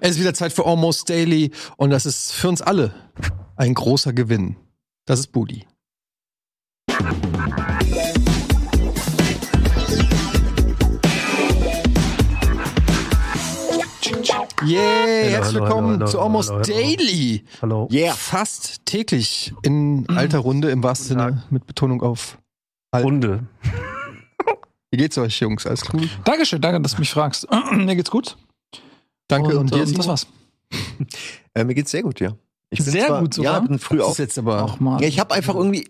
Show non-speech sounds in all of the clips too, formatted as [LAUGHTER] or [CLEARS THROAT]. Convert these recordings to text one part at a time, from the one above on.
Es ist wieder Zeit für Almost Daily und das ist für uns alle ein großer Gewinn. Das ist Booty. Yeah, herzlich hallo, willkommen hallo, zu hallo, Almost. Daily. Hallo. Yeah. Fast täglich in alter Runde im wahrsten Sinne mit Betonung auf. Runde. Wie geht's euch, Jungs? Alles cool? Dankeschön, danke, dass du mich fragst. [CLEARS THROAT] Mir geht's gut. Danke und, dir. ähm, das war's. [LAUGHS] Äh, mir geht's sehr gut, ja. Ich bin Sehr zwar, gut sogar. Ja, bin früh Das auf. jetzt aber. Ach mal. Ja, ich habe einfach irgendwie.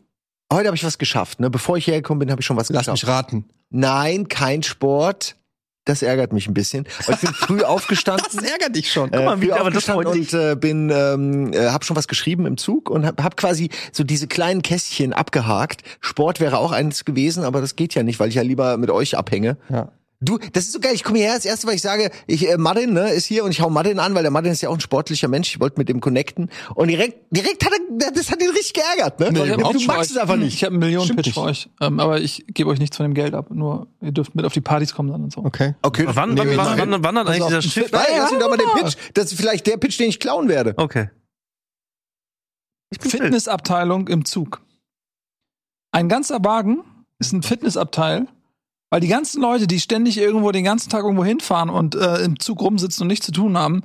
Heute habe ich was geschafft. Ne? Bevor ich hergekommen bin, habe ich schon was Lass geschafft. mich raten. Nein, kein Sport. Das ärgert mich ein bisschen. Aber ich bin früh [LAUGHS] aufgestanden. ärgert dich schon. Äh, mal, wie- früh aber das und äh, bin ähm, äh, habe schon was geschrieben im Zug und habe hab quasi so diese kleinen Kästchen abgehakt. Sport wäre auch eins gewesen, aber das geht ja nicht, weil ich ja lieber mit euch abhänge. Ja. Du, das ist so geil. Ich komme hierher, das erste, was ich sage, ich, äh, Martin, ne, ist hier und ich hau Martin an, weil der Martin ist ja auch ein sportlicher Mensch. Ich wollte mit dem connecten. Und direkt, direkt hat er, das hat ihn richtig geärgert, ne? Nee, Weil du magst es einfach nicht. Ich habe einen Millionen Stimmt Pitch nicht. für euch. Ähm, aber ich gebe euch nichts von dem Geld ab. Nur ihr dürft mit auf die Partys kommen dann und so. Okay. Okay. Wann, Nee, wann, wann, machen- wann, wann hat eigentlich dieser Schiff? Nein, lass ihn doch mal den Pitch. Das ist vielleicht der Pitch, den ich klauen werde. Okay. Ich bin fit. Fitnessabteilung im Zug. Ein ganzer Wagen ist ein Fitnessabteil, weil die ganzen Leute, die ständig irgendwo den ganzen Tag irgendwo hinfahren und äh, im Zug rumsitzen und nichts zu tun haben,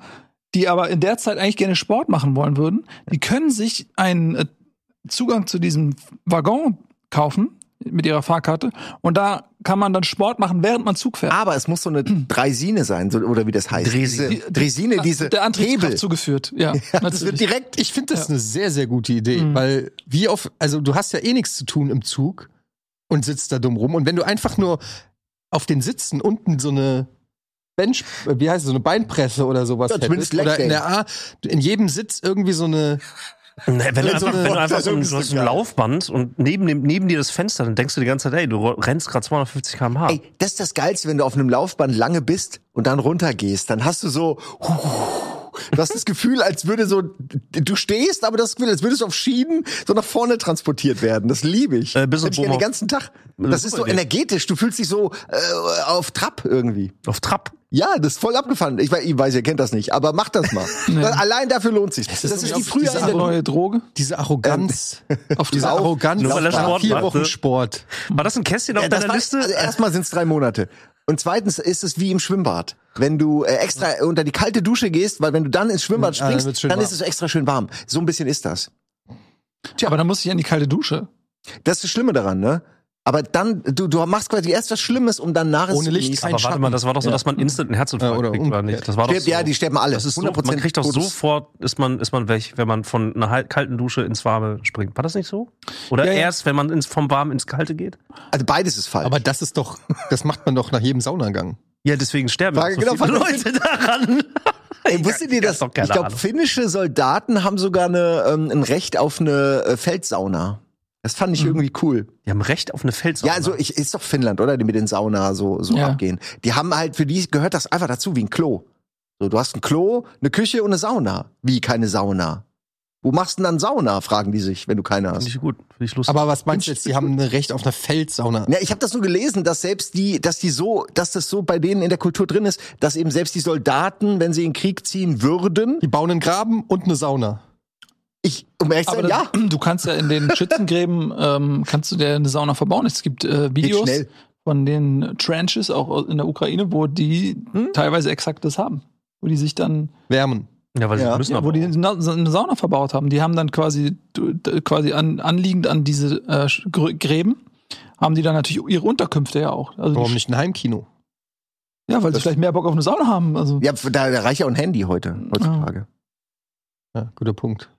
die aber in der Zeit eigentlich gerne Sport machen wollen würden, die können sich einen äh, Zugang zu diesem Waggon kaufen mit ihrer Fahrkarte und da kann man dann Sport machen, während man Zug fährt. Aber es muss so eine [CLEARS THROAT] Dreisine sein, so, oder wie das heißt. Dresine. Diese Dresine, diese der Antriebskraft Hebel. zugeführt. Ja, [LAUGHS] Das wird direkt. Ich finde das eine sehr, sehr gute Idee, Mhm. weil wie auf, also du hast ja eh nichts zu tun im Zug und sitzt da dumm rum. Und wenn du einfach nur auf den Sitzen unten so eine Bench, äh, wie heißt es, so eine Beinpresse oder sowas Ja, hättest, oder in der A, in jedem Sitz irgendwie so eine, Nee, wenn, du So einfach, wenn du einfach so ein, so ein. Laufband und neben, dem, neben dir das Fenster, dann denkst du die ganze Zeit, ey, du rennst gerade 250 km/h. Ey, das ist das Geilste, wenn du auf einem Laufband lange bist und dann runtergehst. Dann hast du so, du hast das Gefühl, als würde so, du stehst, aber das Gefühl, als würdest du auf Schienen so nach vorne transportiert werden. Das liebe ich. Äh, bis das ich den ganzen Tag. Das ist so energetisch. Du fühlst dich so äh, auf Trab irgendwie. Auf Trab. Ja, das ist voll abgefahren. Ich weiß, ich weiß, ihr kennt das nicht, aber macht das mal. [LAUGHS] Allein dafür lohnt sich. Das, ist, ist die frühe diese neue Droge. diese Arroganz, Auf [LAUGHS] diese Arroganz Nur weil er Sport vier Wochen? Sport. War das ein Kästchen auf Ja, das deiner war, Liste? also erstmal sind es drei Monate. Und zweitens ist es wie im Schwimmbad. Wenn du äh, extra unter die kalte Dusche gehst, weil wenn du dann ins Schwimmbad Ja, dann springst, wird's schön dann warm. ist es extra schön warm. So ein bisschen ist das. Aber dann muss ich an die kalte Dusche. Das ist das Schlimme daran, ne? Aber dann, du, du machst quasi erst was Schlimmes, um dann nachher Ohne zu Licht kein Aber warte mal, das war doch so, Ja. dass man instant einen Herzinfarkt Ja, oder kriegt, oder nicht? Das war doch so. ja, die sterben alle. Das ist so, 100% man kriegt doch sofort, ist man, ist man weg, wenn man von einer kalten Dusche ins Warme springt. War das nicht so? Oder Ja, ja. erst, wenn man ins, vom Warmen ins Kalte geht? Also beides ist falsch. Aber das ist doch, das macht man doch nach jedem Saunagang. Ja, deswegen sterben Frage, so genau, viele Leute daran. [LAUGHS] [LAUGHS] Ey, wusstet ihr das? Ich glaube, finnische Soldaten haben sogar eine, ähm, ein Recht auf eine äh, Feldsauna. Das fand ich irgendwie cool. Die haben Recht auf eine Feldsauna. Ja, also ich, ist doch Finnland, oder? Die mit den Sauna so, so Ja. abgehen. Die haben halt, für die gehört das einfach dazu, wie ein Klo. So, du hast ein Klo, eine Küche und eine Sauna. Wie keine Sauna? Wo machst du denn dann Sauna, fragen die sich, wenn du keine Finde hast. ich gut. Finde ich lustig. Aber was meinst du jetzt? Die haben ein Recht auf eine Feldsauna. Ja, ich habe das nur gelesen, dass selbst die, dass die so, dass das so bei denen in der Kultur drin ist, dass eben selbst die Soldaten, wenn sie in den Krieg ziehen würden, Die bauen einen Graben und eine Sauna. Ich, um ehrlich zu sein, ja, [CLEARS THROAT] du kannst ja in den Schützengräben [LAUGHS] ähm, kannst du dir eine Sauna verbauen. Es gibt äh, Videos von den Trenches auch in der Ukraine, wo die Hm? teilweise exakt das haben, wo die sich dann, Wärmen. ja, weil Ja. sie müssen ja, wo die eine Sauna verbaut haben. Die haben dann quasi quasi an, anliegend an diese äh, Gr- Gräben haben die dann natürlich ihre Unterkünfte ja auch. Also Warum nicht ein Heimkino? Ja, weil sie Das- vielleicht mehr Bock auf eine Sauna haben. Also Ja, da, da reicht ja auch ein Handy heute, heutzutage. Ja, guter Punkt.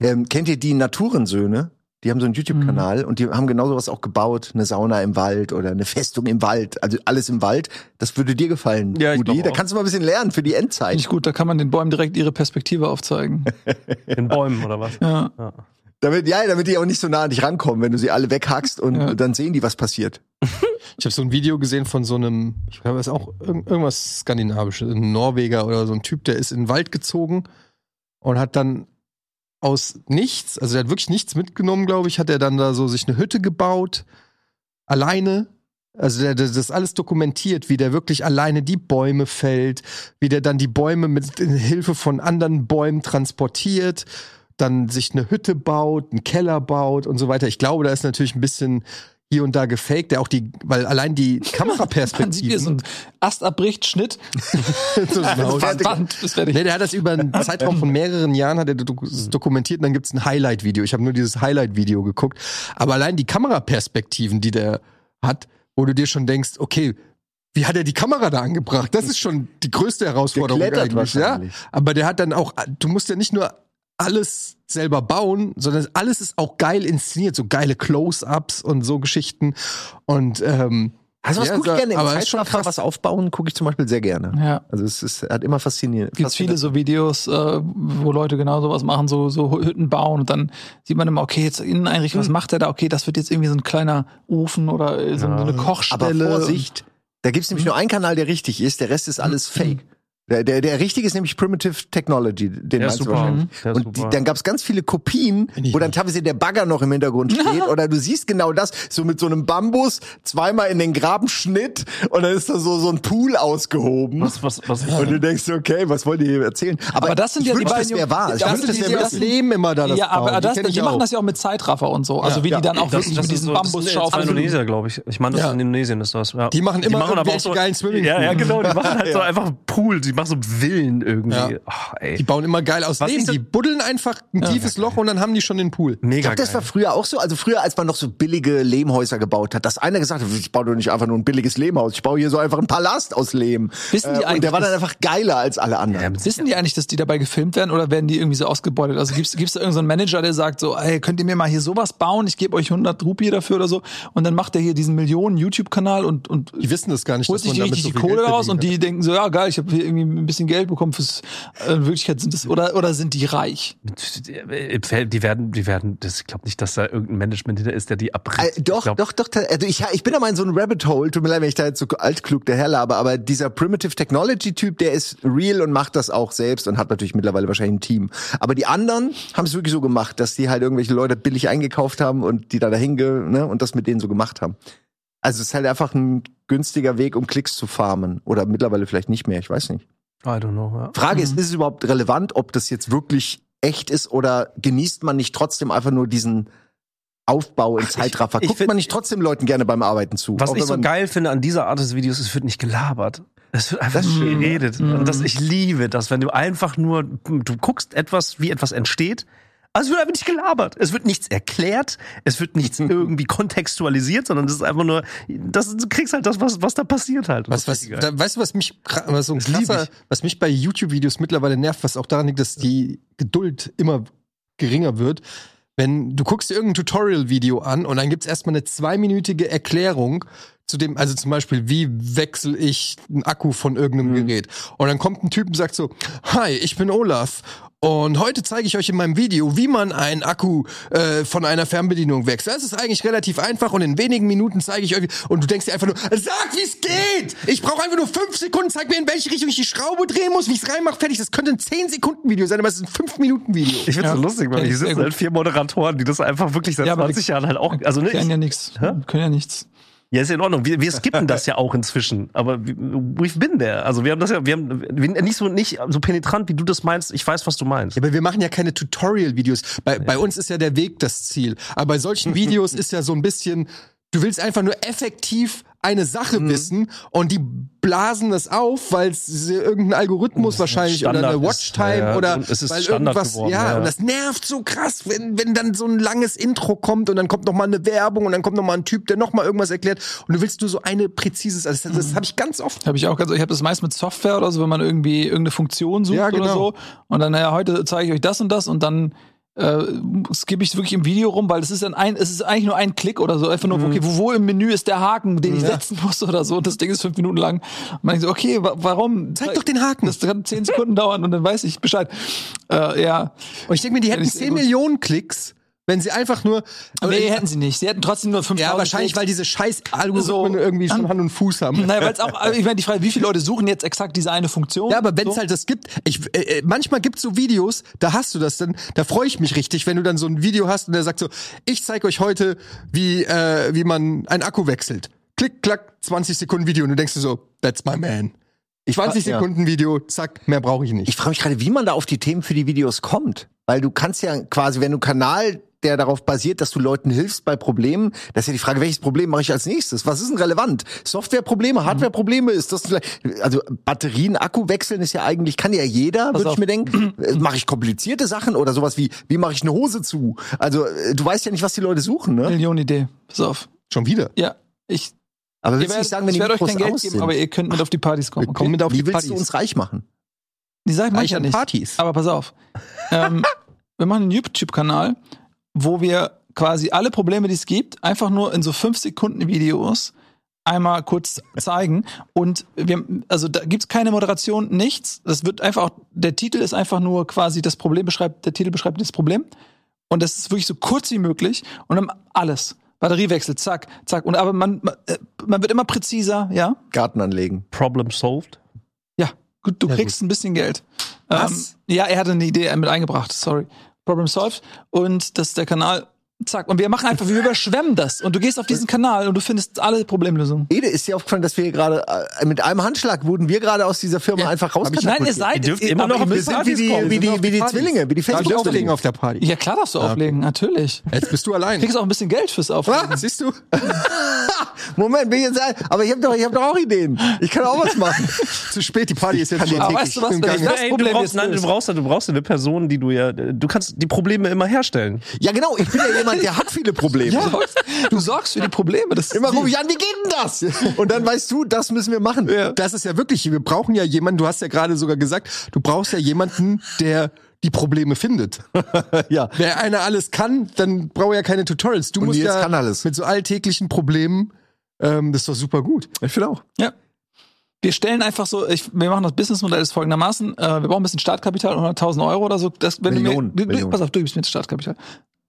Ähm, kennt ihr die Naturensöhne? Die haben so einen YouTube-Kanal und die haben genau sowas auch gebaut. Eine Sauna im Wald oder eine Festung im Wald. Also alles im Wald. Das würde dir gefallen, Ja, Rudi. Da kannst du mal ein bisschen lernen für die Endzeit. nicht gut, da kann man den Bäumen direkt ihre Perspektive aufzeigen. [LAUGHS] In Bäumen oder was? ja. Ja. Damit, ja, damit die auch nicht so nah an dich rankommen, wenn du sie alle weghackst und Ja. dann sehen die, was passiert. [LAUGHS] Ich habe so ein Video gesehen von so einem, ich glaube, es ist auch irg- irgendwas Skandinavisches, ein Norweger oder so ein Typ, der ist in den Wald gezogen und hat dann aus nichts, also der hat wirklich nichts mitgenommen, glaube ich, hat er dann da so sich eine Hütte gebaut, alleine Also der, der das alles dokumentiert, wie der wirklich alleine die Bäume fällt, wie der dann die Bäume mit Hilfe von anderen Bäumen transportiert, dann sich eine Hütte baut, einen Keller baut und so weiter. Ich glaube, da ist natürlich ein bisschen hier und da gefaked, der auch die, weil allein die [LAUGHS] hier so Kameraperspektiven. ein Ast abbricht, Schnitt. so genau. Band, Band. Nee, der hat das über einen [LAUGHS] Zeitraum von mehreren Jahren hat er dok- dokumentiert und dann gibt's ein Highlight-Video. Ich habe nur dieses Highlight-Video geguckt. Aber allein die Kameraperspektiven, die der hat, wo du dir schon denkst, okay, wie hat er die Kamera da angebracht? Das ist schon die größte Herausforderung eigentlich, ja. Aber der hat dann auch, du musst ja nicht nur alles selber bauen, sondern alles ist auch geil inszeniert, so geile Close-ups und so Geschichten. Und ähm, Also was ja, gucke ich gerne im aber krass. was aufbauen, gucke ich zum Beispiel sehr gerne. Ja. Also es ist, hat immer fasziniert. Gibt viele so Videos, äh, wo Leute genau sowas machen, so, so Hütten bauen und dann sieht man immer, okay, jetzt Inneneinrichtung, was Hm. macht der da? Okay, das wird jetzt irgendwie so ein kleiner Ofen oder so, Ja. so eine Aber Kochstelle. Vorsicht, da gibt's nämlich nur einen Kanal, der richtig ist, der Rest ist alles fake. Der, der, der richtige ist nämlich Primitive Technology, den meinst du super. wahrscheinlich. Der ist Und die, dann gab's ganz viele Kopien, wo dann teilweise der Bagger noch im Hintergrund steht [LAUGHS] oder du siehst genau das, so mit so einem Bambus, zweimal in den Grabenschnitt und dann ist da so, so ein Pool ausgehoben. Was, was, was, Und du denkst, okay, was wollt ihr hier erzählen? Aber das sind ich ja die beiden das wäre wahr. Ich das wünschte, das die, die das wirklich. Leben immer da das ja, aber bauen. das, die, ich machen das ja auch mit Zeitraffer und so. Also wie die dann auch wirklich mit diesen so, Bambus das ist schaufeln. in Indonesien, glaube ich. Ich meine, das Ja. ist in Indonesien ist das. Ja. Die machen immer irgendwelche geilen Swimmingpools. Ja, ja, genau. Die machen halt [LAUGHS] so Ja. einfach Pool. Die machen so Villen irgendwie. Ja. Ey. Die bauen immer geil aus Was das- Die buddeln einfach ein tiefes Loch und dann haben die schon den Pool. Ich Mega glaube, das war früher auch so. Also früher, als man noch so billige Lehmhäuser gebaut hat, dass einer gesagt hat, ich baue doch nicht einfach nur ein billiges Lehmhaus, ich baue hier so einfach einen Palast aus Lehm. Wissen die Äh, und eigentlich, der war dann einfach geiler als alle anderen. Wissen die eigentlich, dass die dabei gefilmt werden oder werden die irgendwie so ausgebeutet? Also gibt's gibt's da irgendeinen so einen Manager, der sagt so, ey, könnt ihr mir mal hier sowas bauen? Ich gebe euch 100 Rupie dafür oder so. Und dann macht er hier diesen Millionen YouTube-Kanal und, und Die wissen das gar nicht, holt sich die richtig die Kohle daraus und die denken so, ja geil, ich habe hier irgendwie ein bisschen Geld bekommen fürs, äh, in Wirklichkeit sind das, oder, oder sind die reich? Die werden, die werden, das, ich glaube nicht, dass da irgendein Management hinter ist, der die abbricht. Äh, doch, doch, doch. Also ich, ich bin da mal in so einem Rabbit Hole. Tut mir leid, wenn ich da jetzt so altklug daherlabe, aber dieser Primitive Technology Typ, der ist real und macht das auch selbst und hat natürlich mittlerweile wahrscheinlich ein Team. Aber die anderen haben es wirklich so gemacht, dass die halt irgendwelche Leute billig eingekauft haben und die da dahin ge, ne, und das mit denen so gemacht haben. Also es ist halt einfach ein günstiger Weg, um Klicks zu farmen. Oder mittlerweile vielleicht nicht mehr, ich weiß nicht. I don't know. Ja. Frage ist, ist es überhaupt relevant, ob das jetzt wirklich echt ist oder genießt man nicht trotzdem einfach nur diesen Aufbau in Zeitraffer? ich Guckt find- man nicht trotzdem Leuten gerne beim Arbeiten zu? Was ich so geil finde an dieser Art des Videos, es wird nicht gelabert. Es wird einfach Das geredet. Und das, ich liebe das, wenn du einfach nur, du guckst etwas, wie etwas entsteht. Also es wird einfach nicht gelabert. Es wird nichts erklärt. Es wird nichts [LAUGHS] irgendwie kontextualisiert, sondern es ist einfach nur, das, du kriegst halt das, was, was da passiert halt. Was, was, da, weißt du, was mich, was so krasser, was mich bei YouTube-Videos mittlerweile nervt, was auch daran liegt, dass die Geduld immer geringer wird. Wenn du guckst dir irgendein Tutorial-Video an und dann gibt's erstmal eine zweiminütige Erklärung zu dem, also zum Beispiel, wie wechsle ich einen Akku von irgendeinem Gerät? Und dann kommt ein Typ und sagt so, hi, ich bin Olaf. Und heute zeige ich euch in meinem Video, wie man einen Akku äh, von einer Fernbedienung wechselt. Das ist eigentlich relativ einfach und in wenigen Minuten zeige ich euch. Und du denkst dir einfach nur, sag, wie es geht! Ich brauche einfach nur fünf Sekunden, zeig mir, in welche Richtung ich die Schraube drehen muss, wie ich es reinmache, fertig. Das könnte ein 10-Sekunden-Video sein, aber es ist ein 5-Minuten-Video. Ich find's Ja, so lustig, weil hier sitzen halt vier Moderatoren, die das einfach wirklich seit Ja, aber 20 die- Jahren halt auch, also ne, Können ich, ja nichts. Können ja nichts. Ja, ist in Ordnung. Wir, wir skippen das ja auch inzwischen. Aber wir- we've been there. Also wir haben das ja, wir haben nicht so nicht so penetrant, wie du das meinst. Ich weiß, was du meinst. Ja, aber wir machen ja keine Tutorial-Videos. Bei, bei uns ist ja der Weg das Ziel. Aber bei solchen Videos [LAUGHS] ist ja so ein bisschen, du willst einfach nur effektiv eine Sache Mhm. wissen und die blasen das auf, weil es irgendein Algorithmus wahrscheinlich oder Standard eine ist, Watchtime ja, ja. oder Und es ist weil Standard irgendwas, geworden, ja, ja. und das nervt so krass, wenn, wenn dann so ein langes Intro kommt und dann kommt noch mal eine Werbung und dann kommt noch mal ein Typ, der noch mal irgendwas erklärt und du willst nur so eine präzises, also das, Mhm. das habe ich ganz oft. Habe ich auch ganz, ich habe das meist mit Software oder so, wenn man irgendwie irgendeine Funktion sucht Ja, oder genau. so. Und dann, naja, heute zeige ich euch das und das und dann äh, skippe ich wirklich im Video rum, weil es ist dann ein, es ist eigentlich nur ein Klick oder so, einfach nur, okay, wo, wo im Menü ist der Haken, den ich setzen muss oder so. Und das Ding ist fünf Minuten lang. Und man denkt so, okay, wa warum? Zeig doch den Haken. Das kann zehn Sekunden [LAUGHS] dauern und dann weiß ich Bescheid. Äh, ja. Und ich denke mir, die hätten ich sehr 10 gut. Millionen Klicks, wenn sie einfach nur Nee, hätten sie nicht. Sie hätten trotzdem nur 5000 Ja, wahrscheinlich, weil diese scheiß Algorithmen So. irgendwie schon Hand und Fuß haben. Naja, weil es auch, also ich meine, die Frage, wie viele Leute suchen jetzt exakt diese eine Funktion? Ja, aber wenn es so? halt das gibt, ich, äh, äh, manchmal gibt's so Videos, da hast du das dann, da freue ich mich richtig, wenn du dann so ein Video hast und der sagt so, ich zeige euch heute, wie, äh, wie man einen Akku wechselt. klick, klack, 20 Sekunden Video und du denkst dir so, that's my man. 20 Ja. Sekunden Video, zack, mehr brauche ich nicht. Ich frage mich gerade, wie man da auf die Themen für die Videos kommt. Weil du kannst ja quasi, wenn du Kanal, der darauf basiert, dass du Leuten hilfst bei Problemen, das ist ja die Frage, welches Problem mache ich als nächstes? Was ist denn relevant? Softwareprobleme, Hardwareprobleme, ist das vielleicht, also Batterien, Akku wechseln ist ja eigentlich, kann ja jeder, würde ich mir denken. Äh, Mache ich komplizierte Sachen oder sowas wie, wie mache ich eine Hose zu? Also, äh, du weißt ja nicht, was die Leute suchen, ne? Millionenidee. Pass auf. Schon wieder. Ja, ich, Aber ihr willst du werdet, nicht sagen, wenn ich die werde euch kein Geld aus geben, sind? aber ihr könnt mit auf die Partys kommen. Okay? mit auf Wie die willst Partys. du uns reich machen? Die sag ich an nicht. Partys. Aber pass auf. ähm, [LAUGHS] wir machen einen YouTube-Kanal, wo wir quasi alle Probleme, die es gibt, einfach nur in so 5 Sekunden Videos einmal kurz zeigen. Und wir, also da gibt's keine Moderation, nichts. Das wird einfach auch, der Titel ist einfach nur quasi das Problem beschreibt, der Titel beschreibt das Problem. Und das ist wirklich so kurz wie möglich und dann alles. Batteriewechsel, zack, zack. Und aber man, man, äh, man wird immer präziser, ja? Garten anlegen. Problem solved. Ja, gut, du Ja, kriegst ein bisschen Geld. Was? Ähm, ja, er hatte eine Idee mit eingebracht, sorry. Problem solved. Und das ist der Kanal, zack. Und wir machen einfach, wir überschwemmen das. Und du gehst auf diesen Kanal und du findest alle Problemlösungen. Ede, ist dir aufgefallen, dass wir gerade, äh, mit einem Handschlag wurden wir gerade aus dieser Firma einfach Nein, ihr rauskatapultiert? seid Ihr dürft immer noch müsst- sind wie die, wie die, wie die. Zwillinge, wie die ich auflegen auf der Party? Ja, klar darfst du auflegen, natürlich. Jetzt bist du allein. Du kriegst auch ein bisschen Geld fürs Auflegen. Ah, siehst du? [LAUGHS] Moment, bin ich jetzt, aber ich habe doch, ich hab doch auch Ideen. Ich kann auch was machen. [LAUGHS] Zu spät, die Party ist jetzt schon Aber weißt du was, das Ey, du Problem brauchst, jetzt nein, du brauchst, du brauchst eine Person, die du ja, du kannst die Probleme immer herstellen. Ja, genau. Ich bin ja jemand, der hat viele Probleme. Du sorgst, du sorgst für die Probleme. Das Immer rufe ich an, wie geht denn das? Und dann weißt du, das müssen wir machen. Das ist ja wirklich, wir brauchen ja jemanden, du hast ja gerade sogar gesagt, du brauchst ja jemanden, der die Probleme findet. [LAUGHS] Ja. Wer einer alles kann, dann braucht er ja keine Tutorials. Du Und musst ja kann alles. mit so alltäglichen Problemen, ähm, das ist doch super gut. Ich finde auch. Ja. Wir stellen einfach so, ich, wir machen das Businessmodell ist folgendermaßen, äh, wir brauchen ein bisschen Startkapital, 100.000 Euro oder so. Das, wenn Millionen, du mir, du, Millionen. pass auf, du gibst mir das Startkapital.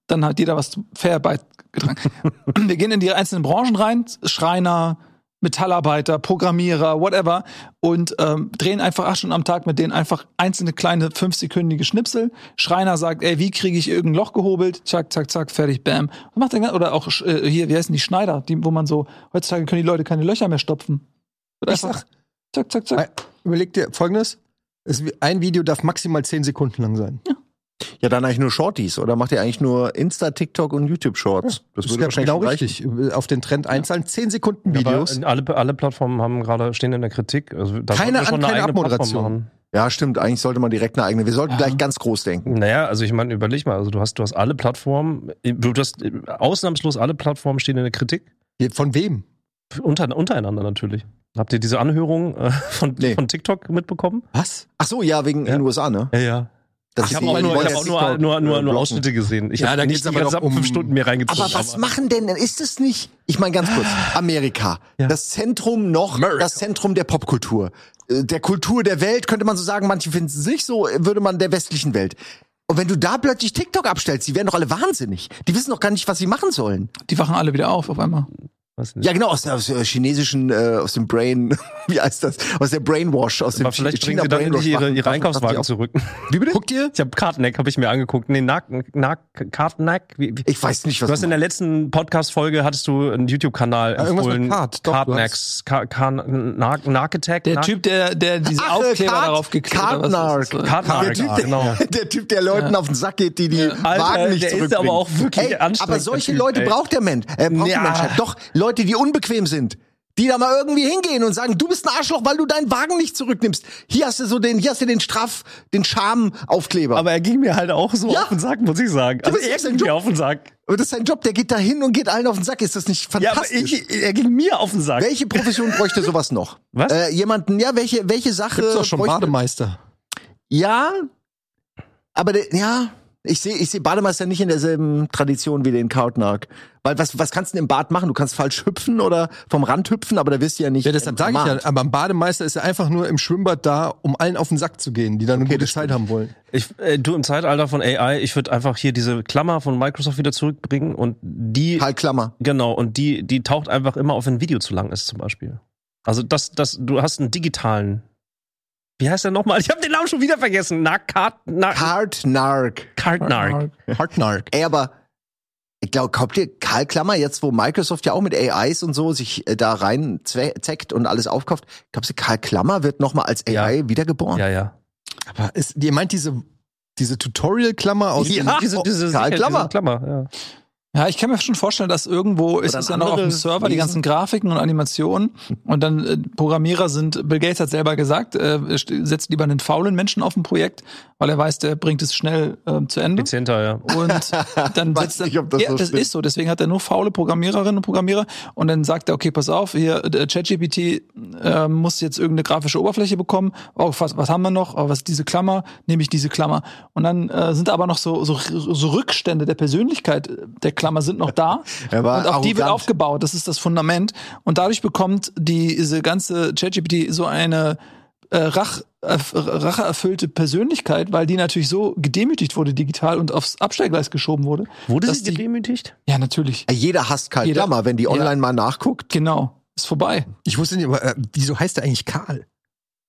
Dann hat jeder was fair beigetragen. [LAUGHS] wir gehen in die einzelnen Branchen rein, Schreiner, Metallarbeiter, Programmierer, whatever, und ähm, drehen einfach acht Stunden am Tag mit denen einfach einzelne kleine fünfsekündige Schnipsel. Schreiner sagt, ey, wie kriege ich irgendein Loch gehobelt? Zack, zack, zack, fertig, bam. Und macht den, gan- oder auch äh, hier, wie heißen die Schneider, die, wo man so, heutzutage können die Leute keine Löcher mehr stopfen. Wird Ich einfach, sag- zack, zack, zack. Überleg dir folgendes. Es, ein Video darf maximal 10 Sekunden lang sein. Ja, dann eigentlich nur Shorties oder macht ihr eigentlich nur Insta, TikTok und YouTube Shorts? Das ist ja genau schon reichen. richtig. Auf den Trend einzahlen. 10 Sekunden Videos. Aber alle, alle Plattformen haben gerade stehen in der Kritik. Also, da Keine wir An- keine Abmoderation. Ja, stimmt. Eigentlich sollte man direkt eine eigene. Wir sollten Ja. gleich ganz groß denken. Naja, also ich meine, überleg mal, also du hast, du hast alle Plattformen, du hast ausnahmslos alle Plattformen stehen in der Kritik. Von wem? Unter, untereinander natürlich. Habt ihr diese Anhörung äh, von, Nee. von TikTok mitbekommen? Was? Ach so, ja, wegen Ja. in den USA, ne? Ja, ja. Das Ich habe auch nur, ich hab auch nur, TikTok, nur, nur, äh, nur. Ausschnitte gesehen. Ich Ja, habe da nicht die aber gesamten um- fünf Stunden mir reingezogen. Aber was machen denn, ist es nicht, ich meine ganz kurz, Amerika, Ja. das Zentrum noch, America. das Zentrum der Popkultur, äh, der Kultur der Welt, könnte man so sagen, manche finden es nicht so, äh, würde man der westlichen Welt. Und wenn du da plötzlich TikTok abstellst, die werden doch alle wahnsinnig. Die wissen doch gar nicht, was sie machen sollen. Die wachen alle wieder auf auf einmal. Ja, genau, aus der, aus der chinesischen, äh, aus dem Brain, [LAUGHS] wie heißt das? Aus der Brainwash, aus dem Aber vielleicht bringen China sie dann ihre, ihre Einkaufswagen zurück. Wie bitte? Guckt ihr? Ich habe Kartneck, habe ich mir angeguckt. Nee, Nack, Nack, Kartneck. Wie, wie, Ich weiß nicht, was du hast du in der letzten Podcast-Folge hattest du einen YouTube-Kanal Ja, irgendwas mit empfohlen. Kart. Kartnacks, Ka- Ka- Narc Narc Attack. Der Typ, der, der diese Ach, äh, Aufkleber Card- darauf geklebt hat. ist? Kartnark, Der typ, genau. der, [LAUGHS] der Typ, der Leuten auf den Sack geht, die die Alter, Wagen nicht der ist zurückbringen. aber auch wirklich anstrengend, Aber solche der Leute braucht der Mensch. Äh, braucht Ja. die Menschheit. Doch, Leute, die unbequem sind. Die da mal irgendwie hingehen und sagen, du bist ein Arschloch, weil du deinen Wagen nicht zurücknimmst. Hier hast du so den, hier hast du den Straf, den Scham-Aufkleber. Aber er ging mir halt auch so Ja. auf den Sack, muss ich sagen. Also er ging mir auf den Sack. Aber das ist sein Job, der geht da hin und geht allen auf den Sack. Ist das nicht Ja, aber fantastisch? ich, er ging mir auf den Sack. welche Profession bräuchte sowas noch? [LAUGHS] Was? Äh, jemanden, ja, welche, welche Sache Gibt's doch schon bräuchte- Bademeister. Ja, aber der, ja, ich sehe ich seh Bademeister nicht in derselben Tradition wie den Kautnark. Weil was, was kannst du denn im Bad machen? Du kannst falsch hüpfen oder vom Rand hüpfen, aber da wirst du ja nicht. Ja, deshalb sage ich ja, aber ein Bademeister ist ja einfach nur im Schwimmbad da, um allen auf den Sack zu gehen, die dann eine Okay, gute das Zeit haben wollen. Ich, äh, du im Zeitalter von AI, ich würde einfach hier diese Klammer von Microsoft wieder zurückbringen und die Halt Klammer. genau und die die taucht einfach immer auf, wenn ein Video zu lang ist zum Beispiel. Also das das du hast einen digitalen. Wie heißt der nochmal? Ich habe den Namen schon wieder vergessen. Nark Card Nark Hard Nark. Cardnark. Hartnark. Ey, aber Ich glaube, glaubt ihr, Karl Klammer, jetzt wo Microsoft ja auch mit AIs und so sich äh, da rein zeckt und alles aufkauft, glaubst du, Karl Klammer wird nochmal als AI wiedergeboren? Ja, ja. Aber ist, ihr meint diese, diese Tutorial-Klammer aus Ja, dem- diese, diese, Karl Klammer. Diese Klammer ja. Ja, ich kann mir schon vorstellen, dass irgendwo ist Oder es ein dann auch auf dem Server die ganzen Grafiken und Animationen und dann äh, Programmierer sind, Bill Gates hat selber gesagt, äh, er setzt lieber einen faulen Menschen auf ein Projekt, weil er weiß, der bringt es schnell äh, zu Ende. Effizienter, ja. Und [LAUGHS] dann Weiß setzt er, nicht, ob das ja, so das ist so. Deswegen hat er nur faule Programmiererinnen und Programmierer. Und dann sagt er, okay, pass auf, hier äh, ChatGPT äh, muss jetzt irgendeine grafische Oberfläche bekommen. Oh, was, was haben wir noch? Oh, was ist diese Klammer? Nehme ich diese Klammer. Und dann äh, sind aber noch so, so, so Rückstände der Persönlichkeit der Klammer sind noch da. [LAUGHS] Er war und auf die wird aufgebaut. Das ist das Fundament. Und dadurch bekommt die, diese ganze ChatGPT so eine äh, Rach, äh, racheerfüllte Persönlichkeit, weil die natürlich so gedemütigt wurde digital und aufs Abstellgleis geschoben wurde. Wurde sie die- gedemütigt? Ja, natürlich. Jeder hasst Karl Jeder- Klammer, wenn die Ja. online mal nachguckt, Genau. Ist vorbei. Ich wusste nicht, aber äh, wieso heißt der eigentlich Karl?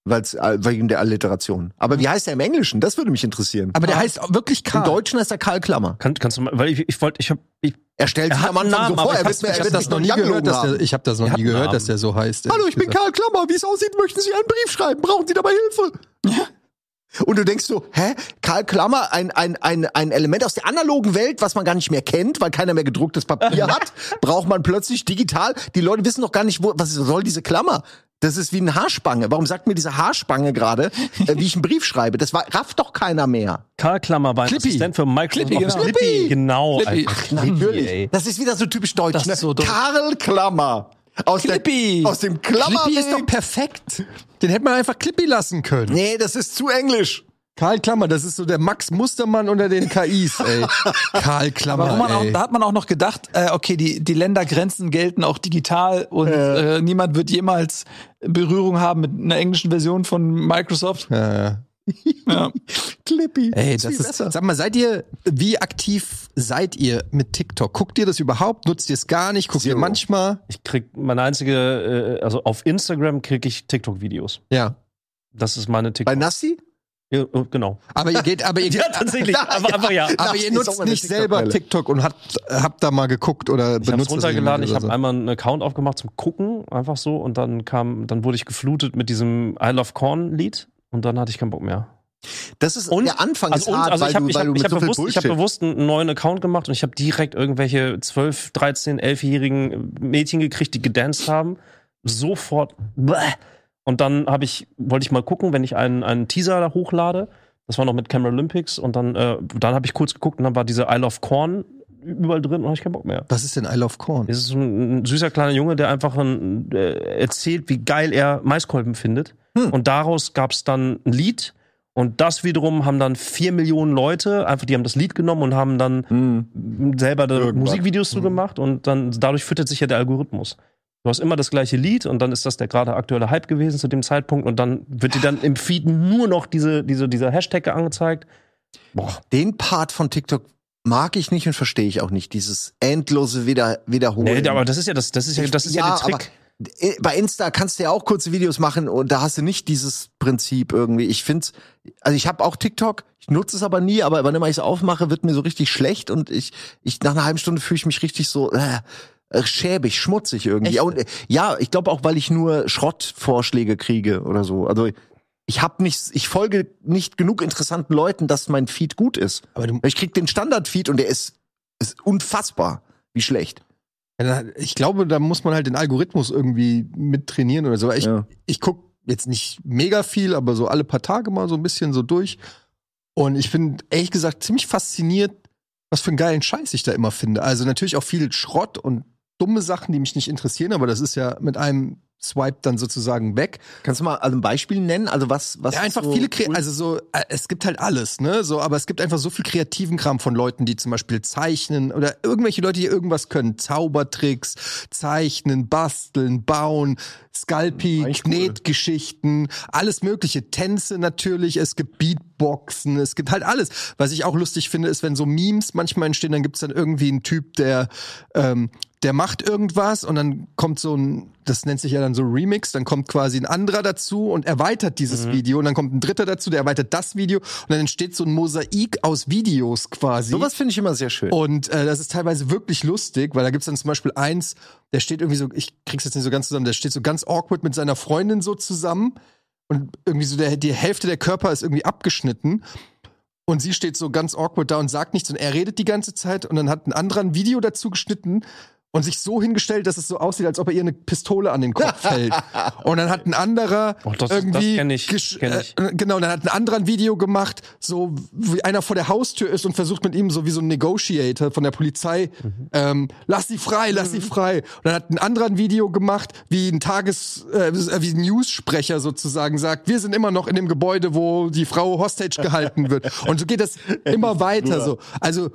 Weil's, äh, wegen der Alliteration. Aber wie heißt er im Englischen? Das würde mich interessieren. Aber der heißt auch wirklich Im Karl. Deutschen heißt er Karl Klammer. Kann, kannst du mal, weil ich, ich wollte, ich hab, ich, Er stellt Er sich am Anfang Namen, so vor, aber er ich wird er Ich wird habe das noch nie gehört, dass der, ich habe das noch Der nie gehört, dass der so heißt. Hallo, ich bin Karl Klammer. Wie es aussieht, möchten Sie einen Brief schreiben? Brauchen Sie dabei Hilfe? Und du denkst so, hä? Karl Klammer, ein, ein, ein, ein Element aus der analogen Welt, was man gar nicht mehr kennt, weil keiner mehr gedrucktes Papier hat, [LAUGHS] braucht man plötzlich digital. Die Leute wissen doch gar nicht, wo, was soll diese Klammer? Das ist wie eine Haarspange. Warum sagt mir diese Haarspange gerade, äh, wie ich einen Brief schreibe? Das war, rafft doch keiner mehr. Karl Klammer war ein Clippy. Assistent für Microsoft Clippy, genau. Clippy, genau. Clippy. Clippy, Natürlich. Das ist wieder so typisch deutsch. Das ne? so. Karl Klammer. Aus, Clippy. Der, aus dem Klammer. Clippy ist doch perfekt. Den hätte man einfach Clippy lassen können. Nee, das ist zu englisch. Karl Klammer, das ist so der Max Mustermann unter den KIs, ey. [LAUGHS] Karl Klammer, man auch, da hat man auch noch gedacht, äh, okay, die, die Ländergrenzen gelten auch digital und äh, niemand wird jemals Berührung haben mit einer englischen Version von Microsoft. Ja, ja. Ja. [LAUGHS] Clippy. Ey, das viel ist, besser. sag mal, seid ihr, wie aktiv seid ihr mit TikTok? Guckt ihr das überhaupt? Nutzt ihr es gar nicht? Guckt ihr Zero. manchmal? Ich krieg meine einzige, äh, also auf Instagram krieg ich TikTok-Videos. Ja. Das ist meine Bei TikTok. Nassi? Ja, äh, genau. Aber ihr geht, aber [LAUGHS] ihr geht, Ja, tatsächlich. [LAUGHS] Aber einfach ja. aber ihr nutzt nicht selber TikTok-Quelle. TikTok und habt, habt da mal geguckt oder Ich habe benutzt das runtergeladen, ich habe so. einmal einen Account aufgemacht zum Gucken, einfach so, und dann kam, dann wurde ich geflutet mit diesem I Love Corn Lied und dann hatte ich keinen Bock mehr. Das ist Und- der Anfang Also, ist und, hart, also weil ich habe du, ich weil hab, du ich mit hab so bewusst, ich Bullshit. bewusst einen neuen Account gemacht und ich habe direkt irgendwelche 12, 13, 11-jährigen Mädchen gekriegt, die gedanced haben. Sofort. Bäh. Und dann habe ich, wollte ich mal gucken, wenn ich einen, einen Teaser da hochlade. Das war noch mit Camera Olympics und dann, äh, dann habe ich kurz geguckt und dann war diese I Love Corn überall drin und habe ich keinen Bock mehr. Was ist denn I Love Corn? Es ist so ein, süßer kleiner Junge, der einfach ein, äh, erzählt, wie geil er Maiskolben findet. Und daraus gab es dann ein Lied. Und das wiederum haben dann vier Millionen Leute, einfach die haben das Lied genommen und haben dann Hm. selber da. Musikvideos zu gemacht und dann dadurch füttert sich ja der Algorithmus. Du hast immer das gleiche Lied und dann ist das der gerade aktuelle Hype gewesen zu dem Zeitpunkt und dann wird dir dann im Feed nur noch diese, diese, dieser Hashtag angezeigt. Boah. Den Part von TikTok mag ich nicht und verstehe ich auch nicht. Dieses endlose Wieder Wiederholen. Nee, aber das ist ja das, das ist ja, das ist ja, der Trick. äh, bei Insta kannst du ja auch kurze Videos machen und da hast du nicht dieses Prinzip irgendwie. Ich find's, also ich habe auch TikTok, ich nutze es aber nie, aber wann immer ich es aufmache, wird mir so richtig schlecht und ich, ich nach einer halben Stunde fühle ich mich richtig so äh, äh, schäbig, schmutzig irgendwie. Echt? Und, äh, ja, ich glaube auch, weil ich nur Schrottvorschläge kriege oder so. Also ich habe nicht, ich folge nicht genug interessanten Leuten, dass mein Feed gut ist. Aber du, Ich krieg den Standard-Feed und der ist, ist unfassbar, wie schlecht. ich glaube, da muss man halt den Algorithmus irgendwie mit trainieren oder so. Ich, Ja. ich guck jetzt nicht mega viel, aber so alle paar Tage mal so ein bisschen so durch. Und ich bin ehrlich gesagt ziemlich fasziniert, was für einen geilen Scheiß ich da immer finde. Also natürlich auch viel Schrott und dumme Sachen, die mich nicht interessieren, aber das ist ja mit einem Swipe dann sozusagen weg. Kannst du mal also ein Beispiel nennen? Also was, was Ja, einfach so viele, cool- also so, äh, es gibt halt alles, ne, so, aber es gibt einfach so viel kreativen Kram von Leuten, die zum Beispiel zeichnen oder irgendwelche Leute, die irgendwas können, Zaubertricks, zeichnen, basteln, bauen, Scalping, Eigentlich cool. Knetgeschichten, alles mögliche, Tänze natürlich, es gibt Beatboxen, es gibt halt alles. Was ich auch lustig finde, ist, wenn so Memes manchmal entstehen, dann gibt's dann irgendwie einen Typ, der ähm, der macht irgendwas und dann kommt so ein, das nennt sich ja dann so Remix, dann kommt quasi ein anderer dazu und erweitert dieses Video und dann kommt ein dritter dazu, der erweitert das Video und dann entsteht so ein Mosaik aus Videos quasi. Sowas finde ich immer sehr schön. Und äh, das ist teilweise wirklich lustig, weil da gibt's dann zum Beispiel eins, der steht irgendwie so, ich krieg's jetzt nicht so ganz zusammen, der steht so ganz awkward mit seiner Freundin so zusammen und irgendwie so der, die Hälfte der Körper ist irgendwie abgeschnitten. Und sie steht so ganz awkward da und sagt nichts und er redet die ganze Zeit und dann hat ein anderer ein Video dazu geschnitten und sich so hingestellt, dass es so aussieht, als ob er ihr eine Pistole an den Kopf hält. Und dann hat ein anderer Oh, das- das irgendwie kenn ich. Äh, genau, dann hat ein anderer ein Video gemacht, so wie einer vor der Haustür ist und versucht mit ihm so wie so ein Negotiator von der Polizei, Mhm. ähm, lass sie frei, lass sie frei. Und dann hat ein anderer ein Video gemacht, wie ein Tages, äh, wie ein News-Sprecher sozusagen sagt, wir sind immer noch in dem Gebäude, wo die Frau Hostage gehalten wird. [LAUGHS] Und so geht das immer weiter so. Also